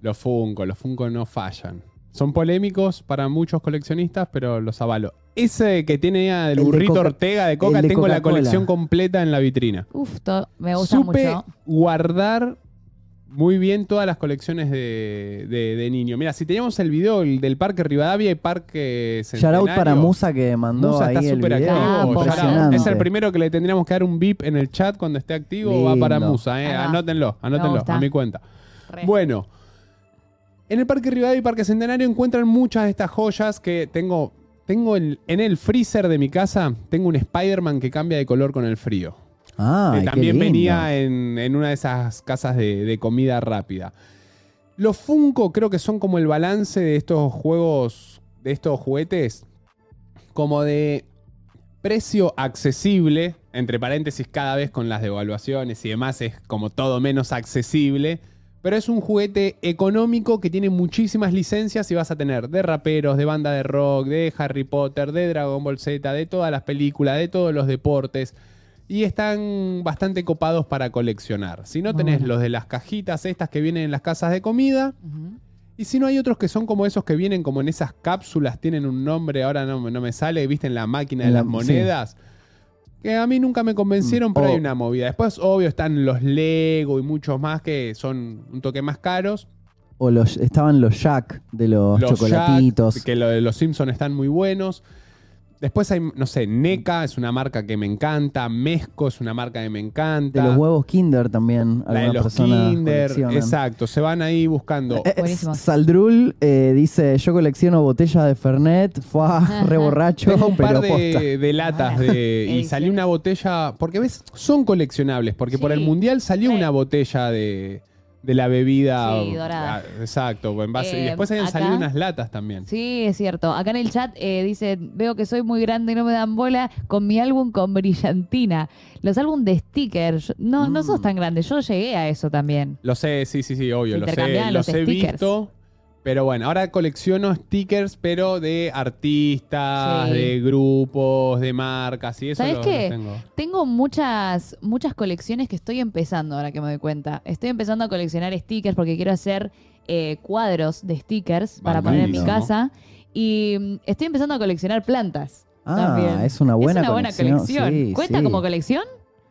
Los Funko, los Funko no fallan. Son polémicos para muchos coleccionistas, pero los avalo. Ese que tiene el El burrito Ortega de Coca, de tengo la colección completa en la vitrina. Uf, me gusta Supe mucho. guardar muy bien todas las colecciones de, de- de niño. Mira, si teníamos el video el del Parque Rivadavia y Parque Shout Centenario. out para Musa que mandó Musa ahí está el súper video. activo. Ah. Es el primero que le tendríamos que dar un VIP en el chat cuando esté activo. Va para Lindo. Musa, eh. Anótenlo, anótenlo, a mi cuenta. Re. Bueno, en el Parque Rivadavia y Parque Centenario encuentran muchas de estas joyas que tengo. Tengo el- en el freezer de mi casa, tengo un Spider-Man que cambia de color con el frío. Ay, que también venía en, en una de esas casas de, de comida rápida. Los Funko creo que son como el balance de estos juegos, de estos juguetes, como de precio accesible, entre paréntesis cada vez con las devaluaciones y demás es como todo menos accesible, pero es un juguete económico que tiene muchísimas licencias y vas a tener de raperos, de banda de rock, de Harry Potter, de Dragon Ball Z, de todas las películas, de todos los deportes. Y están bastante copados para coleccionar. Si no tenés los de las cajitas estas que vienen en las casas de comida, y si no hay otros que son como esos que vienen como en esas cápsulas, tienen un nombre, ahora no, me- no me sale, viste en la máquina de las monedas. Que a mí nunca me convencieron, Mm, pero hay una movida. Después, obvio, están los Lego y muchos más que son un toque más caros. O los, estaban los Jack de los, Los chocolatitos. Jack, que lo de los Simpsons están muy buenos. Después hay, no sé, NECA es una marca que me encanta. Mezco es una marca que me encanta. de los huevos Kinder también. La de los Kinder. Exacto, se van ahí buscando. Eh, eh. Saldrul eh, dice: Yo colecciono botellas de Fernet. Fue [laughs] re borracho. Tengo un par pero de, de latas de, y [laughs] salió una botella, porque ves, son coleccionables, porque por el mundial salió una botella de, de la bebida. Sí, dorada. ah, Exacto, en base- y Eh, después habían acá- salido unas latas también. Sí, es cierto. Acá en el chat eh, dice, veo que soy muy grande y no me dan bola con mi álbum con brillantina. Los álbumes de stickers. Yo- No, no Mm. sos tan grande. Yo llegué a eso también. Lo sé, sí, sí, sí, obvio, Se lo sé, intercambiaban los los he stickers. visto. Pero bueno, ahora colecciono stickers, pero de artistas, Sí. de grupos, de marcas y eso ¿Sabes lo- qué? tengo. Tengo muchas, muchas colecciones que estoy empezando ahora que me doy cuenta. Estoy empezando a coleccionar stickers porque quiero hacer eh, cuadros de stickers para poner en mi casa. Y mm, estoy empezando a coleccionar plantas. Ah, también. es una buena es una buena colección. colección. Sí, ¿Cuenta sí. como colección?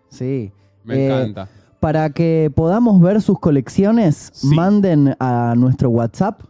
Sí. Me Eh, encanta. Para que podamos ver sus colecciones, Sí. manden a nuestro WhatsApp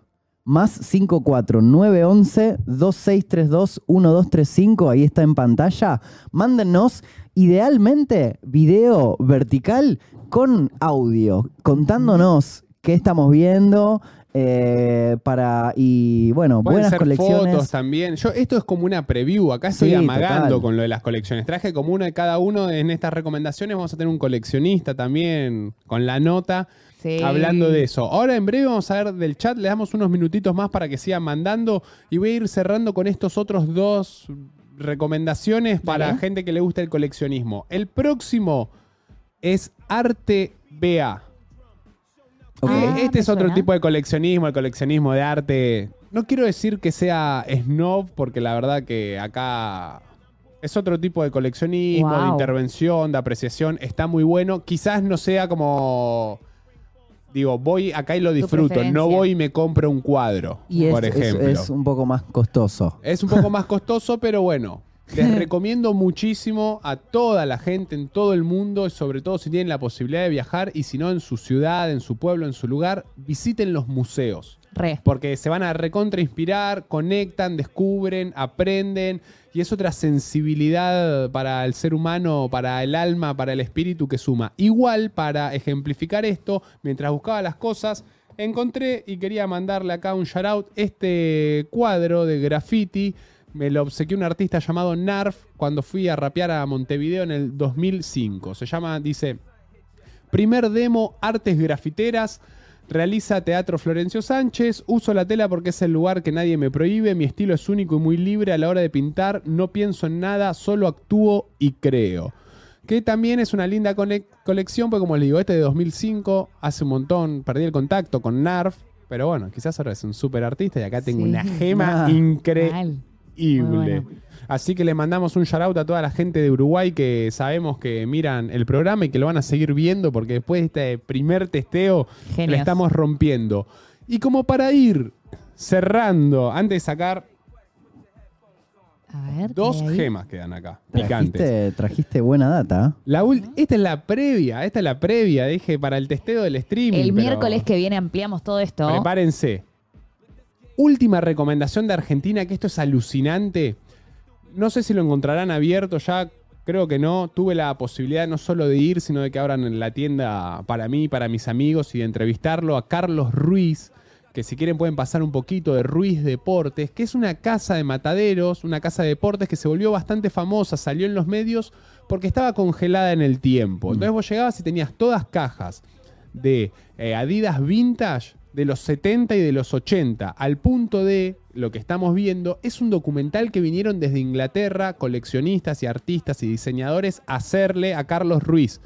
más 54911 2632 1235, ahí está en pantalla. Mándennos idealmente video vertical con audio, contándonos qué estamos viendo. eh, para y bueno, Pueden buenas ser colecciones. fotos también. Yo, esto es como una preview. Acá estoy Sí, amagando total. con lo de las colecciones. Traje como uno de cada uno en estas recomendaciones. Vamos a tener un coleccionista también con la nota Sí. hablando de eso. Ahora en breve vamos a ver del chat. Le damos unos minutitos más para que sigan mandando. Y voy a ir cerrando con estos otros dos recomendaciones para Dale. gente que le gusta el coleccionismo. El próximo es Arte BA. Eh, Ah, este es otro suena. tipo de coleccionismo, el coleccionismo de arte. No quiero decir que sea snob, porque la verdad que acá es otro tipo de coleccionismo, de intervención, de apreciación. Está muy bueno. Quizás no sea como. Digo, voy acá y lo disfruto. No voy y me compro un cuadro, y es, por es- ejemplo. es un poco más costoso. Es un poco [laughs] más costoso, pero bueno. Les [laughs] recomiendo muchísimo a toda la gente en todo el mundo, y sobre todo si tienen la posibilidad de viajar y si no en su ciudad, en su pueblo, en su lugar, visiten los museos. Re. Porque se van a recontra inspirar, conectan, descubren, aprenden y es otra sensibilidad para el ser humano, para el alma, para el espíritu que suma. Igual para ejemplificar esto, mientras buscaba las cosas, encontré y quería mandarle acá un shout out este cuadro de graffiti me lo obsequió un artista llamado Narf cuando fui a rapear a Montevideo en el 2005. Se llama, dice, primer demo, artes grafiteras. Realiza teatro Florencio Sánchez. Uso la tela porque es el lugar que nadie me prohíbe. Mi estilo es único y muy libre a la hora de pintar. No pienso en nada, solo actúo y creo. Que también es una linda colección, porque como les digo, este de 2005, hace un montón, perdí el contacto con Narf. Pero bueno, quizás ahora es un súper artista y acá tengo Sí. una gema increíble. Así que le mandamos un shout out a toda la gente de Uruguay que sabemos que miran el programa y que lo van a seguir viendo porque después de este primer testeo le Genios. estamos rompiendo. Y como para ir cerrando, antes de sacar A ver. dos gemas quedan acá, picantes. Trajiste, trajiste buena data. La esta es la previa, esta es la previa, dije, para el testeo del streaming. El miércoles que viene ampliamos todo esto. Prepárense. Última recomendación de Argentina, que esto es alucinante. No sé si lo encontrarán abierto ya, creo que no. Tuve la posibilidad no solo de ir, sino de que abran en la tienda para mí, para mis amigos y de entrevistarlo a Carlos Ruiz, que si quieren pueden pasar un poquito de Ruiz Deportes, que es una casa de mataderos, una casa de deportes que se volvió bastante famosa, salió en los medios porque estaba congelada en el tiempo. Entonces vos llegabas y tenías todas cajas de eh, Adidas Vintage de los 70 y de los 80, al punto de lo que estamos viendo, es un documental que vinieron desde Inglaterra, coleccionistas y artistas y diseñadores, a hacerle a Carlos Ruiz.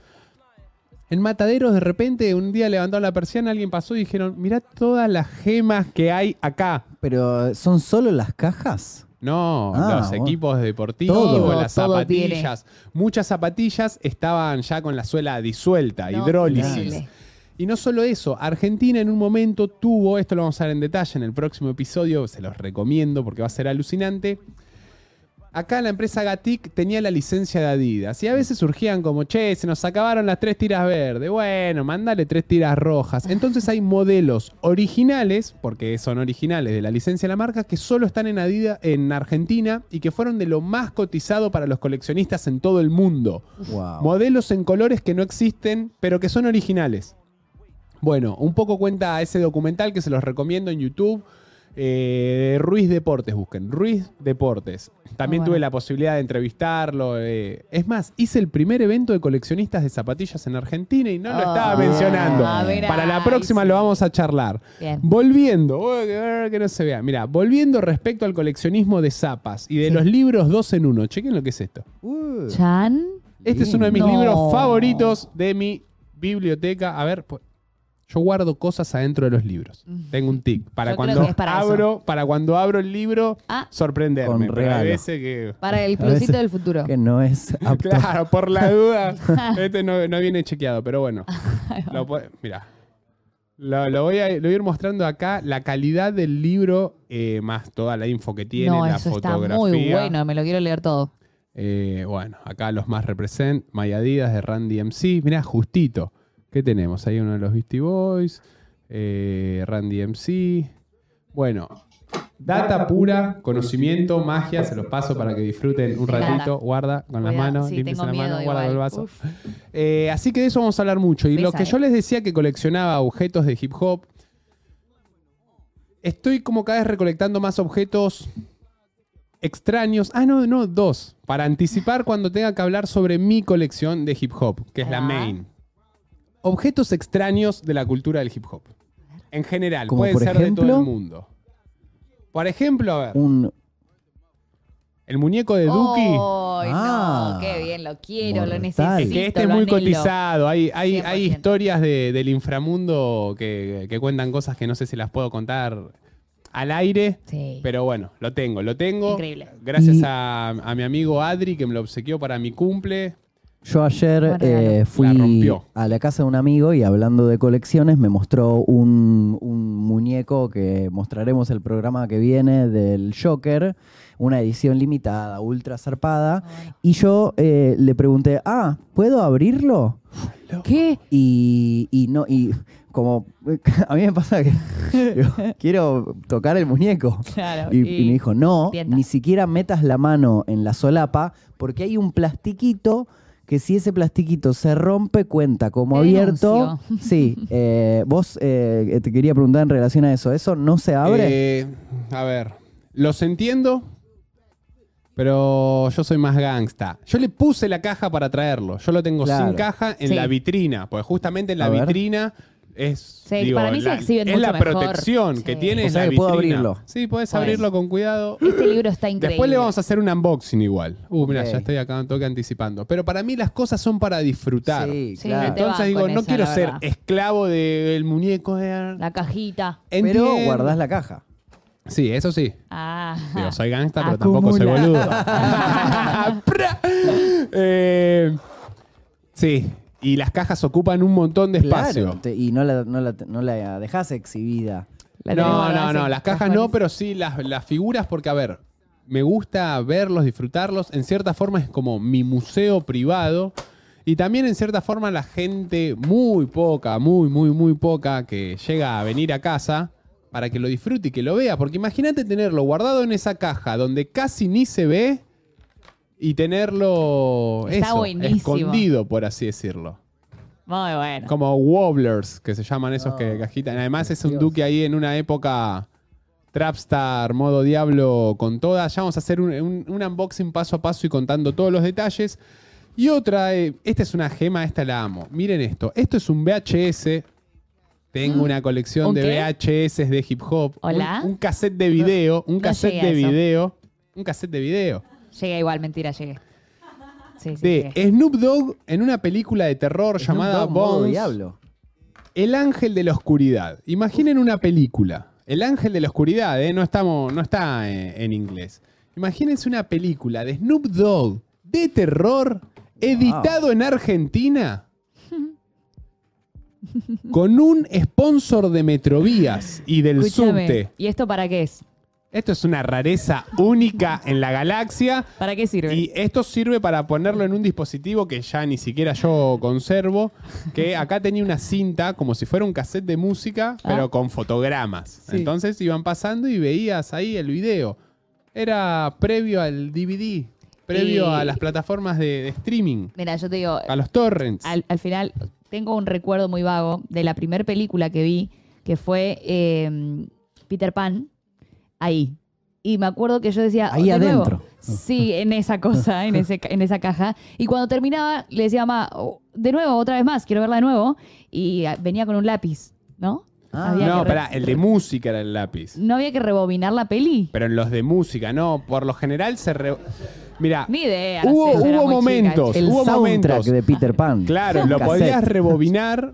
En Mataderos, de repente, un día levantaron la persiana, alguien pasó y dijeron, mirá todas las gemas que hay acá. Pero, ¿son solo las cajas? No, Ah, los bueno. equipos deportivos, Todo. las Todo zapatillas. Muchas zapatillas estaban ya con la suela disuelta, No, hidrólisis. Y no solo eso, Argentina en un momento tuvo, esto lo vamos a ver en detalle en el próximo episodio, se los recomiendo porque va a ser alucinante. Acá la empresa Gatic tenía la licencia de Adidas y a veces surgían como, che, se nos acabaron las tres tiras verdes. Bueno, mándale tres tiras rojas. Entonces hay modelos originales, porque son originales de la licencia de la marca, que solo están en Adidas en Argentina y que fueron de lo más cotizado para los coleccionistas en todo el mundo. Wow. Modelos en colores que no existen, pero que son originales. Bueno, un poco cuenta ese documental que se los recomiendo en YouTube. Eh, Ruiz Deportes, busquen. Ruiz Deportes. También tuve la posibilidad de entrevistarlo. eh. Es más, hice el primer evento de coleccionistas de zapatillas en Argentina y no lo estaba Ah, mencionando. Para la próxima sí. lo vamos a charlar. Bien. Volviendo, uy, que que no se vea. Mira, volviendo respecto al coleccionismo de zapas y de Sí. los libros dos en uno. Chequen lo que es esto. Uh, Chan. Este es uno de mis No. libros favoritos de mi biblioteca. A ver, pues, yo guardo cosas adentro de los libros. Tengo un tic. Para Yo creo cuando que es para abro, para cuando abro el libro, Ah. sorprenderme. Hay veces que. Para el A plusito del futuro. que no es [laughs] apto. Claro, por la duda. [laughs] este no, no viene chequeado, pero bueno. Lo puede- Mira. Lo, lo voy a, lo voy a ir mostrando acá. La calidad del libro, eh, más toda la info que tiene, no, la eso está fotografía. muy bueno. Me lo quiero leer todo. Eh, bueno, acá los más represent, My Adidas de Randy MC. Mirá, justito. ¿Qué tenemos? Ahí uno de los Beastie Boys, eh, Randy MC. Bueno, data pura, conocimiento, magia, se los paso para que disfruten un ratito. Guarda con las Cuidado, manos, sí, límpiese tengo la miedo mano, guarda igual. el vaso. Uf. Eh, así que de eso vamos a hablar mucho. Y lo que yo les decía que coleccionaba objetos de hip hop, estoy como cada vez recolectando más objetos extraños. Ah, no, no, dos. Para anticipar cuando tenga que hablar sobre mi colección de hip hop, que es la main. Objetos extraños de la cultura del hip hop. En general, Como pueden por ser de todo ejemplo? el mundo. Por ejemplo, a ver, Un, el muñeco de Duki. ¡Ay, Ah. no! ¡Qué bien! Lo quiero, lo necesito. Es que este es muy anhelo. cotizado. Hay, hay, hay 100%. historias de- del inframundo que, que cuentan cosas que no sé si las puedo contar al aire. Sí. Pero bueno, lo tengo, lo tengo. Increíble. Gracias Y- a, a mi amigo Adri que me lo obsequió para mi cumple. Yo ayer eh, fui rompió. a la casa de un amigo y hablando de colecciones me mostró un, un muñeco que mostraremos el programa que viene del Joker, una edición limitada, ultra zarpada. Y yo eh, le pregunté, ah, ¿puedo abrirlo? ¿Qué? Y, y no, y como [laughs] a mí me pasa que [laughs] digo, quiero tocar el muñeco. Claro. Y, y me dijo, no, tienta. ni siquiera metas la mano en la solapa porque hay un plastiquito que si ese plastiquito se rompe cuenta como abierto. denuncio. Sí, eh, vos eh, te quería preguntar en relación a eso. ¿Eso no se abre? Eh, a ver, los entiendo, Pero yo soy más gangsta. Yo le puse la caja para traerlo. Yo lo tengo Claro. sin caja en Sí. la vitrina. Porque justamente en la A ver. vitrina es. Sí, digo, para mí se la, exhiben es mucho la mejor. protección que Sí. tiene O sea la que puedo vitrina. abrirlo. Sí, puedes Podés. abrirlo con cuidado. Este libro está increíble. Después le vamos a hacer un unboxing igual. Uh, mira, Ok. ya estoy acá un toque anticipando. Pero para mí las cosas son para disfrutar. Sí, Sí, claro. te Entonces digo, no esa, quiero la ser verdad. esclavo del muñeco. de- La cajita. Pero Entiendo. guardás la caja. Sí, eso sí. Ah. Digo, soy gangsta, pero tampoco soy Acumula. boludo. [laughs] Pra. [laughs] Eh, sí, y las cajas ocupan un montón de espacio. Claro, te- y no la, no, la, no la dejás exhibida. La No, no, no, las cajas no, pero sí las, las figuras, porque a ver, me gusta verlos, disfrutarlos. En cierta forma es como mi museo privado. Y también en cierta forma la gente muy poca, muy, muy, muy poca que llega a venir a casa para que lo disfrute y que lo vea. Porque imagínate tenerlo guardado en esa caja donde casi ni se ve y tenerlo Está eso, buenísimo. escondido, por así decirlo. Muy bueno. Como wobblers, que se llaman esos que cajitan. Además es un duque ahí en una época Trapstar, modo Diablo con todas. Ya vamos a hacer un, un- un unboxing paso a paso y contando todos los detalles. Y otra, eh, esta es una gema, esta la amo. Miren esto, esto es un VHS. Tengo una colección ¿Un de qué? VHS de hip hop. Un- Hola. Un, cassette de video, un no cassette de video. Un cassette de video. Llegué igual, mentira, llegué. Sí, sí, De llegué. Snoop Dogg en una película de terror llamada Dogg, modo Bones. Diablo. El ángel de la oscuridad. Imaginen una película. El ángel de la oscuridad, ¿eh? no, estamos, no está eh, en inglés. Imagínense una película de Snoop Dogg de terror editado en Argentina con un sponsor de Metrovías y del Escúchame, subte. ¿Y esto para qué es? Esto es una rareza única en la galaxia. ¿Para qué sirve? Y esto sirve para ponerlo en un dispositivo que ya ni siquiera yo conservo, que [laughs] acá tenía una cinta como si fuera un cassette de música, pero Ah. con fotogramas. Sí. Entonces iban pasando y veías ahí el video. Era previo al DVD, previo Y- a las plataformas de, de streaming, Mira, yo te digo, a los torrents. al, al final tengo un recuerdo muy vago de la primera película que vi, que fue eh, Peter Pan, ahí. Y me acuerdo que yo decía... Ahí "De nuevo". adentro. Sí, en esa cosa, en, ese, en esa caja. Y cuando terminaba, le decía a mamá, "Oh, de nuevo, otra vez más, quiero verla de nuevo. Y ah, venía con un lápiz, ¿no? Ah. No, pará, el de música era el lápiz. No había que rebobinar la peli. Pero en los de música, no, por lo general se... re- Mira, Ni idea. no Hubo- sé, hubo chica. momentos. El Hubo momentos. de Peter Pan. Claro, lo podías rebobinar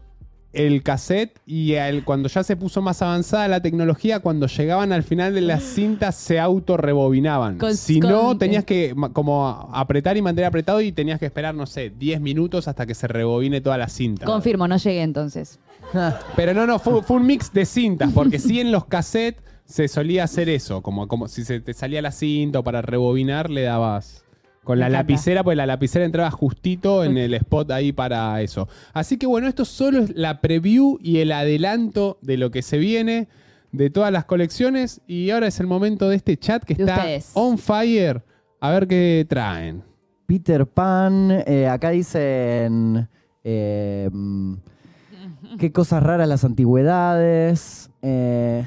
el cassette y al- cuando ya se puso más avanzada la tecnología, cuando llegaban al final de las cintas se auto-rebobinaban. Con- si no, con- tenías que como apretar y mantener apretado y tenías que esperar, no sé, 10 minutos hasta que se rebobine toda la cinta. Confirmo, no llegué entonces. [laughs] Pero no, no, fue, fue un mix de cintas, porque sí en los cassettes se solía hacer eso, como, como si se te salía la cinta o para rebobinar le dabas con la lapicera, pues la lapicera entraba justito en el spot ahí para eso. Así que bueno, esto solo es la preview y el adelanto de lo que se viene de todas las colecciones y ahora es el momento de este chat que De está ustedes. on fire. A ver qué traen. Peter Pan, eh, acá dicen eh, mm, qué cosas raras las antigüedades. eh,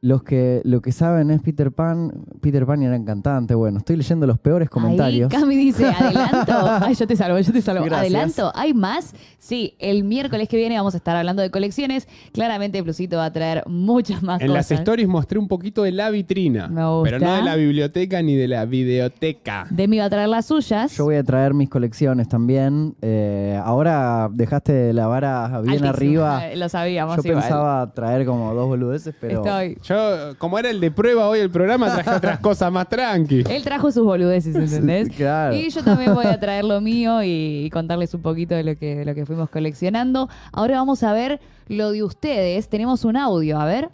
los que, lo que saben es Peter Pan. Peter Pan era cantante. Bueno, estoy leyendo los peores comentarios. Ahí Cami dice, [laughs] adelanto. Ay, yo te salvo, yo te salvo. Gracias. Adelanto, ¿hay más? Sí, el miércoles que viene vamos a estar hablando de colecciones. Claramente Plusito va a traer muchas más En las stories mostré un poquito de la vitrina, Me gusta. pero no de la biblioteca ni de la videoteca. Demi va a traer las suyas. Yo voy a traer mis colecciones también. Eh, ahora dejaste la vara bien Altísimo. arriba. Lo sabíamos Yo igual. pensaba traer como dos boludeces, pero Estoy. Yo, como era el de prueba hoy el programa, traje otras [laughs] cosas más tranqui. Él trajo sus boludeces, ¿entendés? Claro. Y yo también voy a [laughs] traer lo mío y, contarles un poquito de lo que, de lo que fuimos coleccionando. Ahora vamos a ver lo de ustedes. Tenemos un audio, a ver.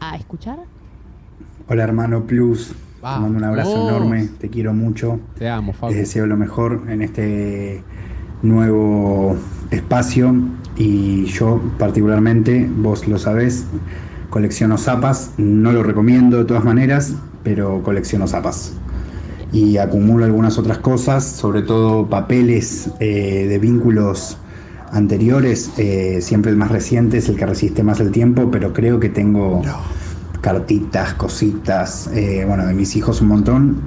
A escuchar. Hola hermano Plus, te Vamos. mando un abrazo enorme, te quiero mucho, Te amo, Facu. les deseo lo mejor en este nuevo espacio y yo particularmente, vos lo sabés, colecciono zapas, no lo recomiendo de todas maneras, pero colecciono zapas. Y acumulo algunas otras cosas, sobre todo papeles eh, de vínculos anteriores, eh, siempre el más reciente es el que resiste más el tiempo, pero creo que tengo cartitas, cositas, eh, bueno, de mis hijos un montón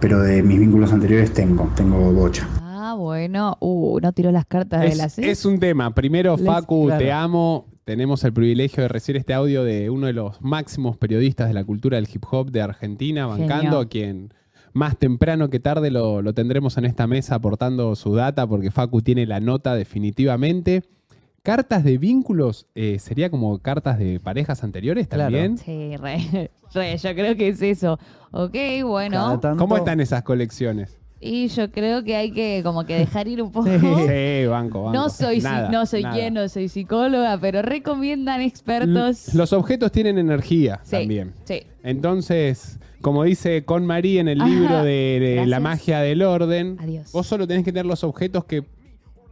pero de mis vínculos anteriores tengo, tengo bocha. Ah, bueno. Uh, no tiró las cartas de la Es, C. es un tema. Primero, Les- Facu, claro. te amo. Tenemos el privilegio de recibir este audio de uno de los máximos periodistas de la cultura del hip hop de Argentina, bancando, a quien más temprano que tarde lo, lo tendremos en esta mesa aportando su data, porque Facu tiene la nota definitivamente. Cartas de vínculos, eh, ¿sería como cartas de parejas anteriores Claro. también? Sí, re, [laughs] re, yo creo que es eso. Ok, bueno. Tanto- ¿Cómo están esas colecciones? Y yo creo que hay que como que dejar ir un [laughs] poco. Sí, banco, banco. No soy, si- Nada, no soy nada. quien, no soy psicóloga, pero recomiendan expertos. L- Los objetos tienen energía Sí, también. sí. Entonces, como dice Con Marie en el libro Ajá, de, de La magia del orden, Adiós. vos solo tenés que tener los objetos que,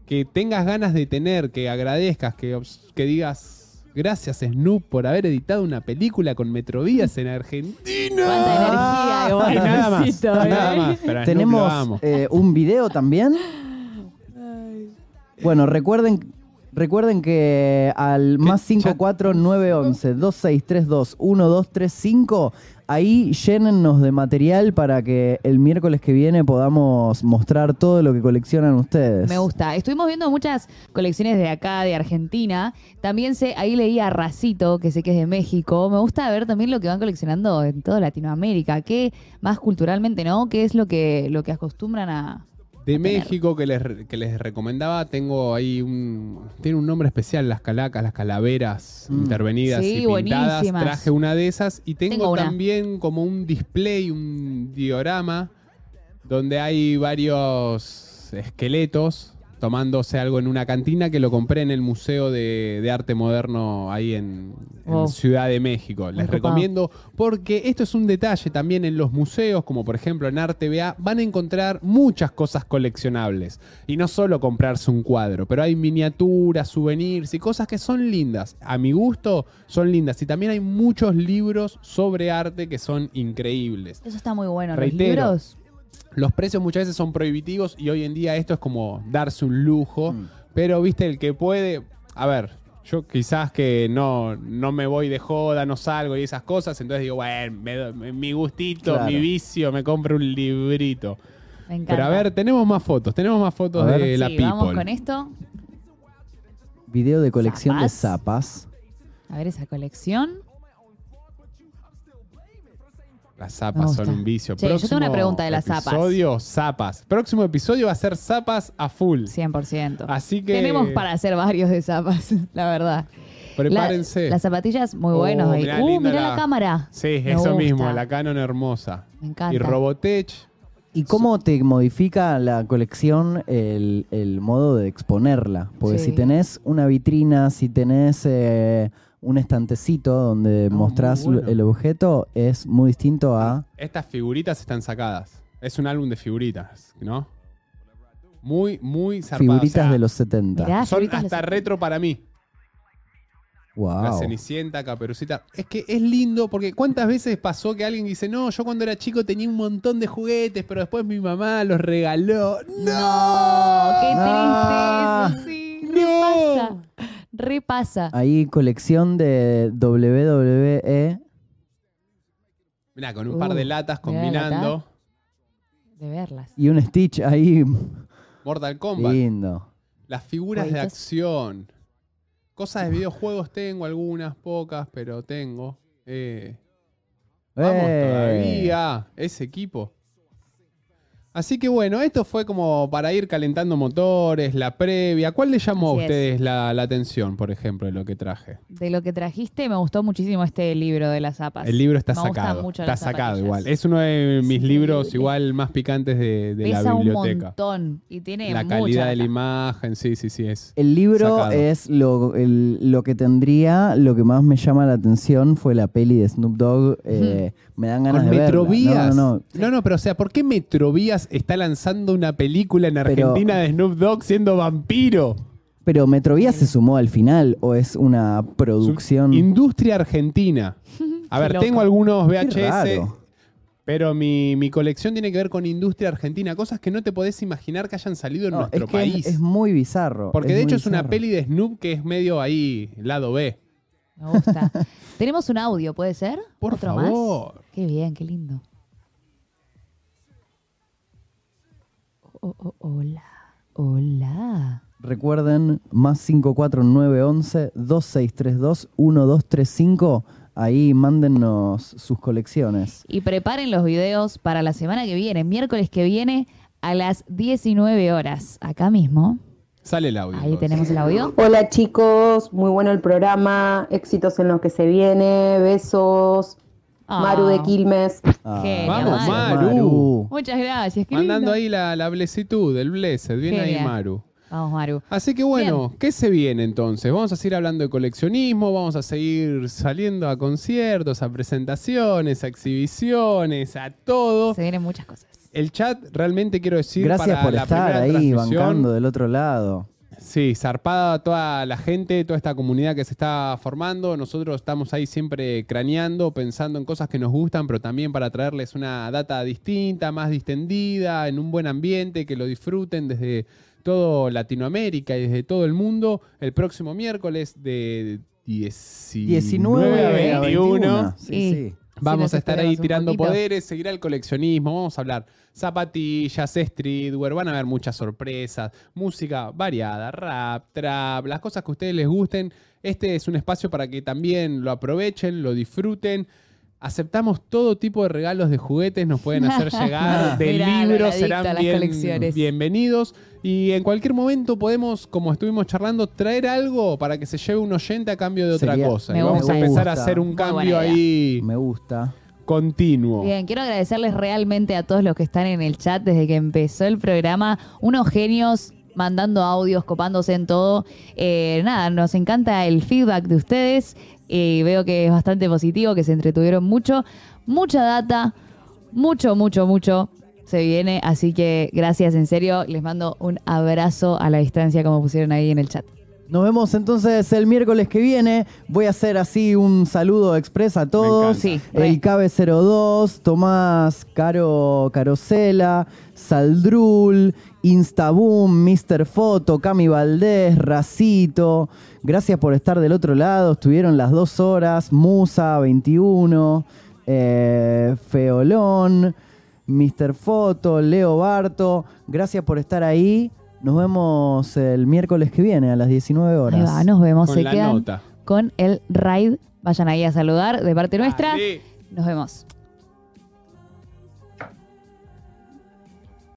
que tengas ganas de tener, que agradezcas, que, que digas gracias Snoop por haber editado una película con Metrovías en Argentina. Cuánta energía, igual, Y nada más, necesito, nada ¿eh? más. Pero a Snoop lo Tenemos amo. eh, un video también. Bueno, recuerden, recuerden que al más 54911 2632 1235 ahí llénennos de material para que el miércoles que viene podamos mostrar todo lo que coleccionan ustedes. Me gusta. Estuvimos viendo muchas colecciones de acá, de Argentina. También sé, ahí leí a Racito, que sé que es de México. Me gusta ver también lo que van coleccionando en toda Latinoamérica. ¿Qué más culturalmente, no? ¿Qué es lo que, lo que acostumbran a. De? México que les, que les recomendaba, tengo ahí un. Tiene un nombre especial, las calacas, las calaveras Mm. intervenidas Sí, y pintadas. buenísimas. Traje una de esas y tengo, también como un display, un diorama, donde hay varios esqueletos tomándose algo en una cantina que lo compré en el Museo de, de Arte Moderno ahí en, en Wow. Ciudad de México. Les recomiendo porque esto es un detalle también en los museos, como por ejemplo en Arte BA, van a encontrar muchas cosas coleccionables. Y no solo comprarse un cuadro, pero hay miniaturas, souvenirs y cosas que son lindas. A mi gusto son lindas. Y también hay muchos libros sobre arte que son increíbles. Eso está muy bueno. Los Reitero. libros. Los precios muchas veces son prohibitivos y hoy en día esto es como darse un lujo. Mm. Pero, viste, el que puede. A ver, yo quizás que no, no me voy de joda, no salgo y esas cosas. Entonces digo, bueno, me mi gustito, Claro. mi vicio, me compro un librito. Me encanta. Pero a ver, tenemos más fotos. Tenemos más fotos ver. de la People. vamos con esto. Video de colección de Zapas. zapas. A ver esa colección. Las zapas son un vicio. Che, yo tengo una pregunta de las zapas. Episodio, zapas. Próximo episodio va a ser zapas a full. 100%. Así que. Tenemos para hacer varios de zapas, [laughs] la verdad. Prepárense. La- las zapatillas muy Oh, buenos. ahí. mirá, uh, mirá la- la cámara. Sí, Me eso gusta. mismo, la Canon hermosa. Me encanta. Y Robotech. ¿Y cómo te modifica la colección el, el modo de exponerla? Porque Sí. si tenés una vitrina, si tenés eh, un estantecito donde Ah, mostrás bueno. el objeto, es muy distinto a... Estas figuritas están sacadas. Es un álbum de figuritas, ¿no? Muy, muy zarpado. Figuritas O sea, de los 70. Mirá, Son hasta los- retro para mí. La Wow. Cenicienta, Caperucita. Es que es lindo porque ¿cuántas veces pasó que alguien dice, no, yo cuando era chico tenía un montón de juguetes, pero después mi mamá los regaló? No, qué Ah. triste eso, sí. No. Repasa. Repasa. Ahí colección de. WWE. Mirá, con un par de Uh, latas mirá la combinando. De verlas. Y un Stitch ahí Mortal Kombat. lindo. Las figuras de Jueguitos. acción. Cosas de videojuegos tengo, algunas pocas, pero tengo. Eh, vamos Eh. todavía. Ese equipo. Así que bueno, esto fue como para ir calentando motores, la previa. ¿Cuál le llamó Así a es. ustedes la, la atención, por ejemplo, de lo que traje? De lo que trajiste, me gustó muchísimo este libro de las zapas. El libro está Me gustan sacado. mucho Está las sacado zapatillas. igual. Es uno de mis Sí. libros igual más picantes de, de la Pesa un biblioteca. montón y tiene La mucha calidad de la imagen, sí, sí, sí. Es. El libro Sacado. es lo, el- lo que tendría, lo que más me llama la atención fue la peli de Snoop Dogg. eh, me dan ganas Con de verla. Metrovías. No, no, no. no, no, pero o sea, ¿por qué Metrovías está lanzando una película en Pero- Argentina de Snoop Dogg siendo vampiro? Pero Metrovías se sumó al final o es una Su- producción. Industria argentina. A [laughs] ver, loco. tengo algunos Qué VHS, raro. pero mi, mi colección tiene que ver con industria argentina, cosas que no te podés imaginar que hayan salido en No, nuestro es que país. es, es muy bizarro. Porque de muy hecho es una bizarro. peli de Snoop que es medio ahí, lado B. Me gusta. [laughs] Tenemos un audio, ¿puede ser? Por ¿Otro favor. más? Qué bien, qué lindo. Oh, oh, hola. Hola. Recuerden, más 54911-2632-1235. Ahí mándennos sus colecciones. Y preparen los videos para la semana que viene, miércoles que viene a las 19 horas. Acá mismo. Sale el audio. Ahí entonces. tenemos el audio. Hola chicos, muy bueno el programa, éxitos en lo que se viene, besos, Ah. Maru de Quilmes. Ah, Vamos, Maru. Maru. Muchas gracias. qué Mandando lindo. ahí la, la blesitud, el blessed. Viene ahí. Maru. Vamos, Maru. Así que bueno, ¿qué se viene entonces? Vamos a seguir hablando de coleccionismo, vamos a seguir saliendo a conciertos, a presentaciones, a exhibiciones, a todo. Se vienen muchas cosas. El chat realmente quiero decir Gracias para por la estar ahí bancando del otro lado. Sí, zarpada toda la gente, toda esta comunidad que se está formando. Nosotros estamos ahí siempre craneando, pensando en cosas que nos gustan, pero también para traerles una data distinta, más distendida, en un buen ambiente, que lo disfruten desde todo Latinoamérica y desde todo el mundo. El próximo miércoles de 19, 19 a 21. Sí, Sí. sí. Vamos a estar ahí tirando poderes, seguirá el coleccionismo, vamos a hablar zapatillas, streetwear, van a haber muchas sorpresas, música variada, rap, trap, las cosas que a ustedes les gusten. Este es un espacio para que también lo aprovechen, lo disfruten. Aceptamos todo tipo de regalos de juguetes, nos pueden hacer [laughs] llegar de Mirá, libros, serán las bien- bienvenidos. Y en cualquier momento podemos, como estuvimos charlando, traer algo para que se lleve un oyente a cambio de otra Sería- cosa. Me Y vamos gusta a empezar a hacer un Muy cambio idea. ahí Me gusta. continuo. Bien, quiero agradecerles realmente a todos los que están en el chat desde que empezó el programa. Unos genios mandando audios, copándose en todo. Eh, nada, nos encanta el feedback de ustedes. Y veo que es bastante positivo, que se entretuvieron mucho. Mucha data, mucho, mucho, mucho se viene. Así que gracias, en serio. Les mando un abrazo a la distancia, como pusieron ahí en el chat. Nos vemos entonces el miércoles que viene. Voy a hacer así un saludo express a todos. Sí. El KB02, Tomás, Caro Carosela, Saldrul, Instaboom, Mr. Foto, Cami Valdés, Racito. Gracias por estar del otro lado. Estuvieron las dos horas. Musa 21, eh, Feolón, Mr. Foto, Leo Barto. Gracias por estar ahí. Nos vemos el miércoles que viene a las 19 horas. Ahí va, nos vemos. Con se la quedan nota. con el raid. Vayan ahí a saludar de parte nuestra. Dale. Nos vemos.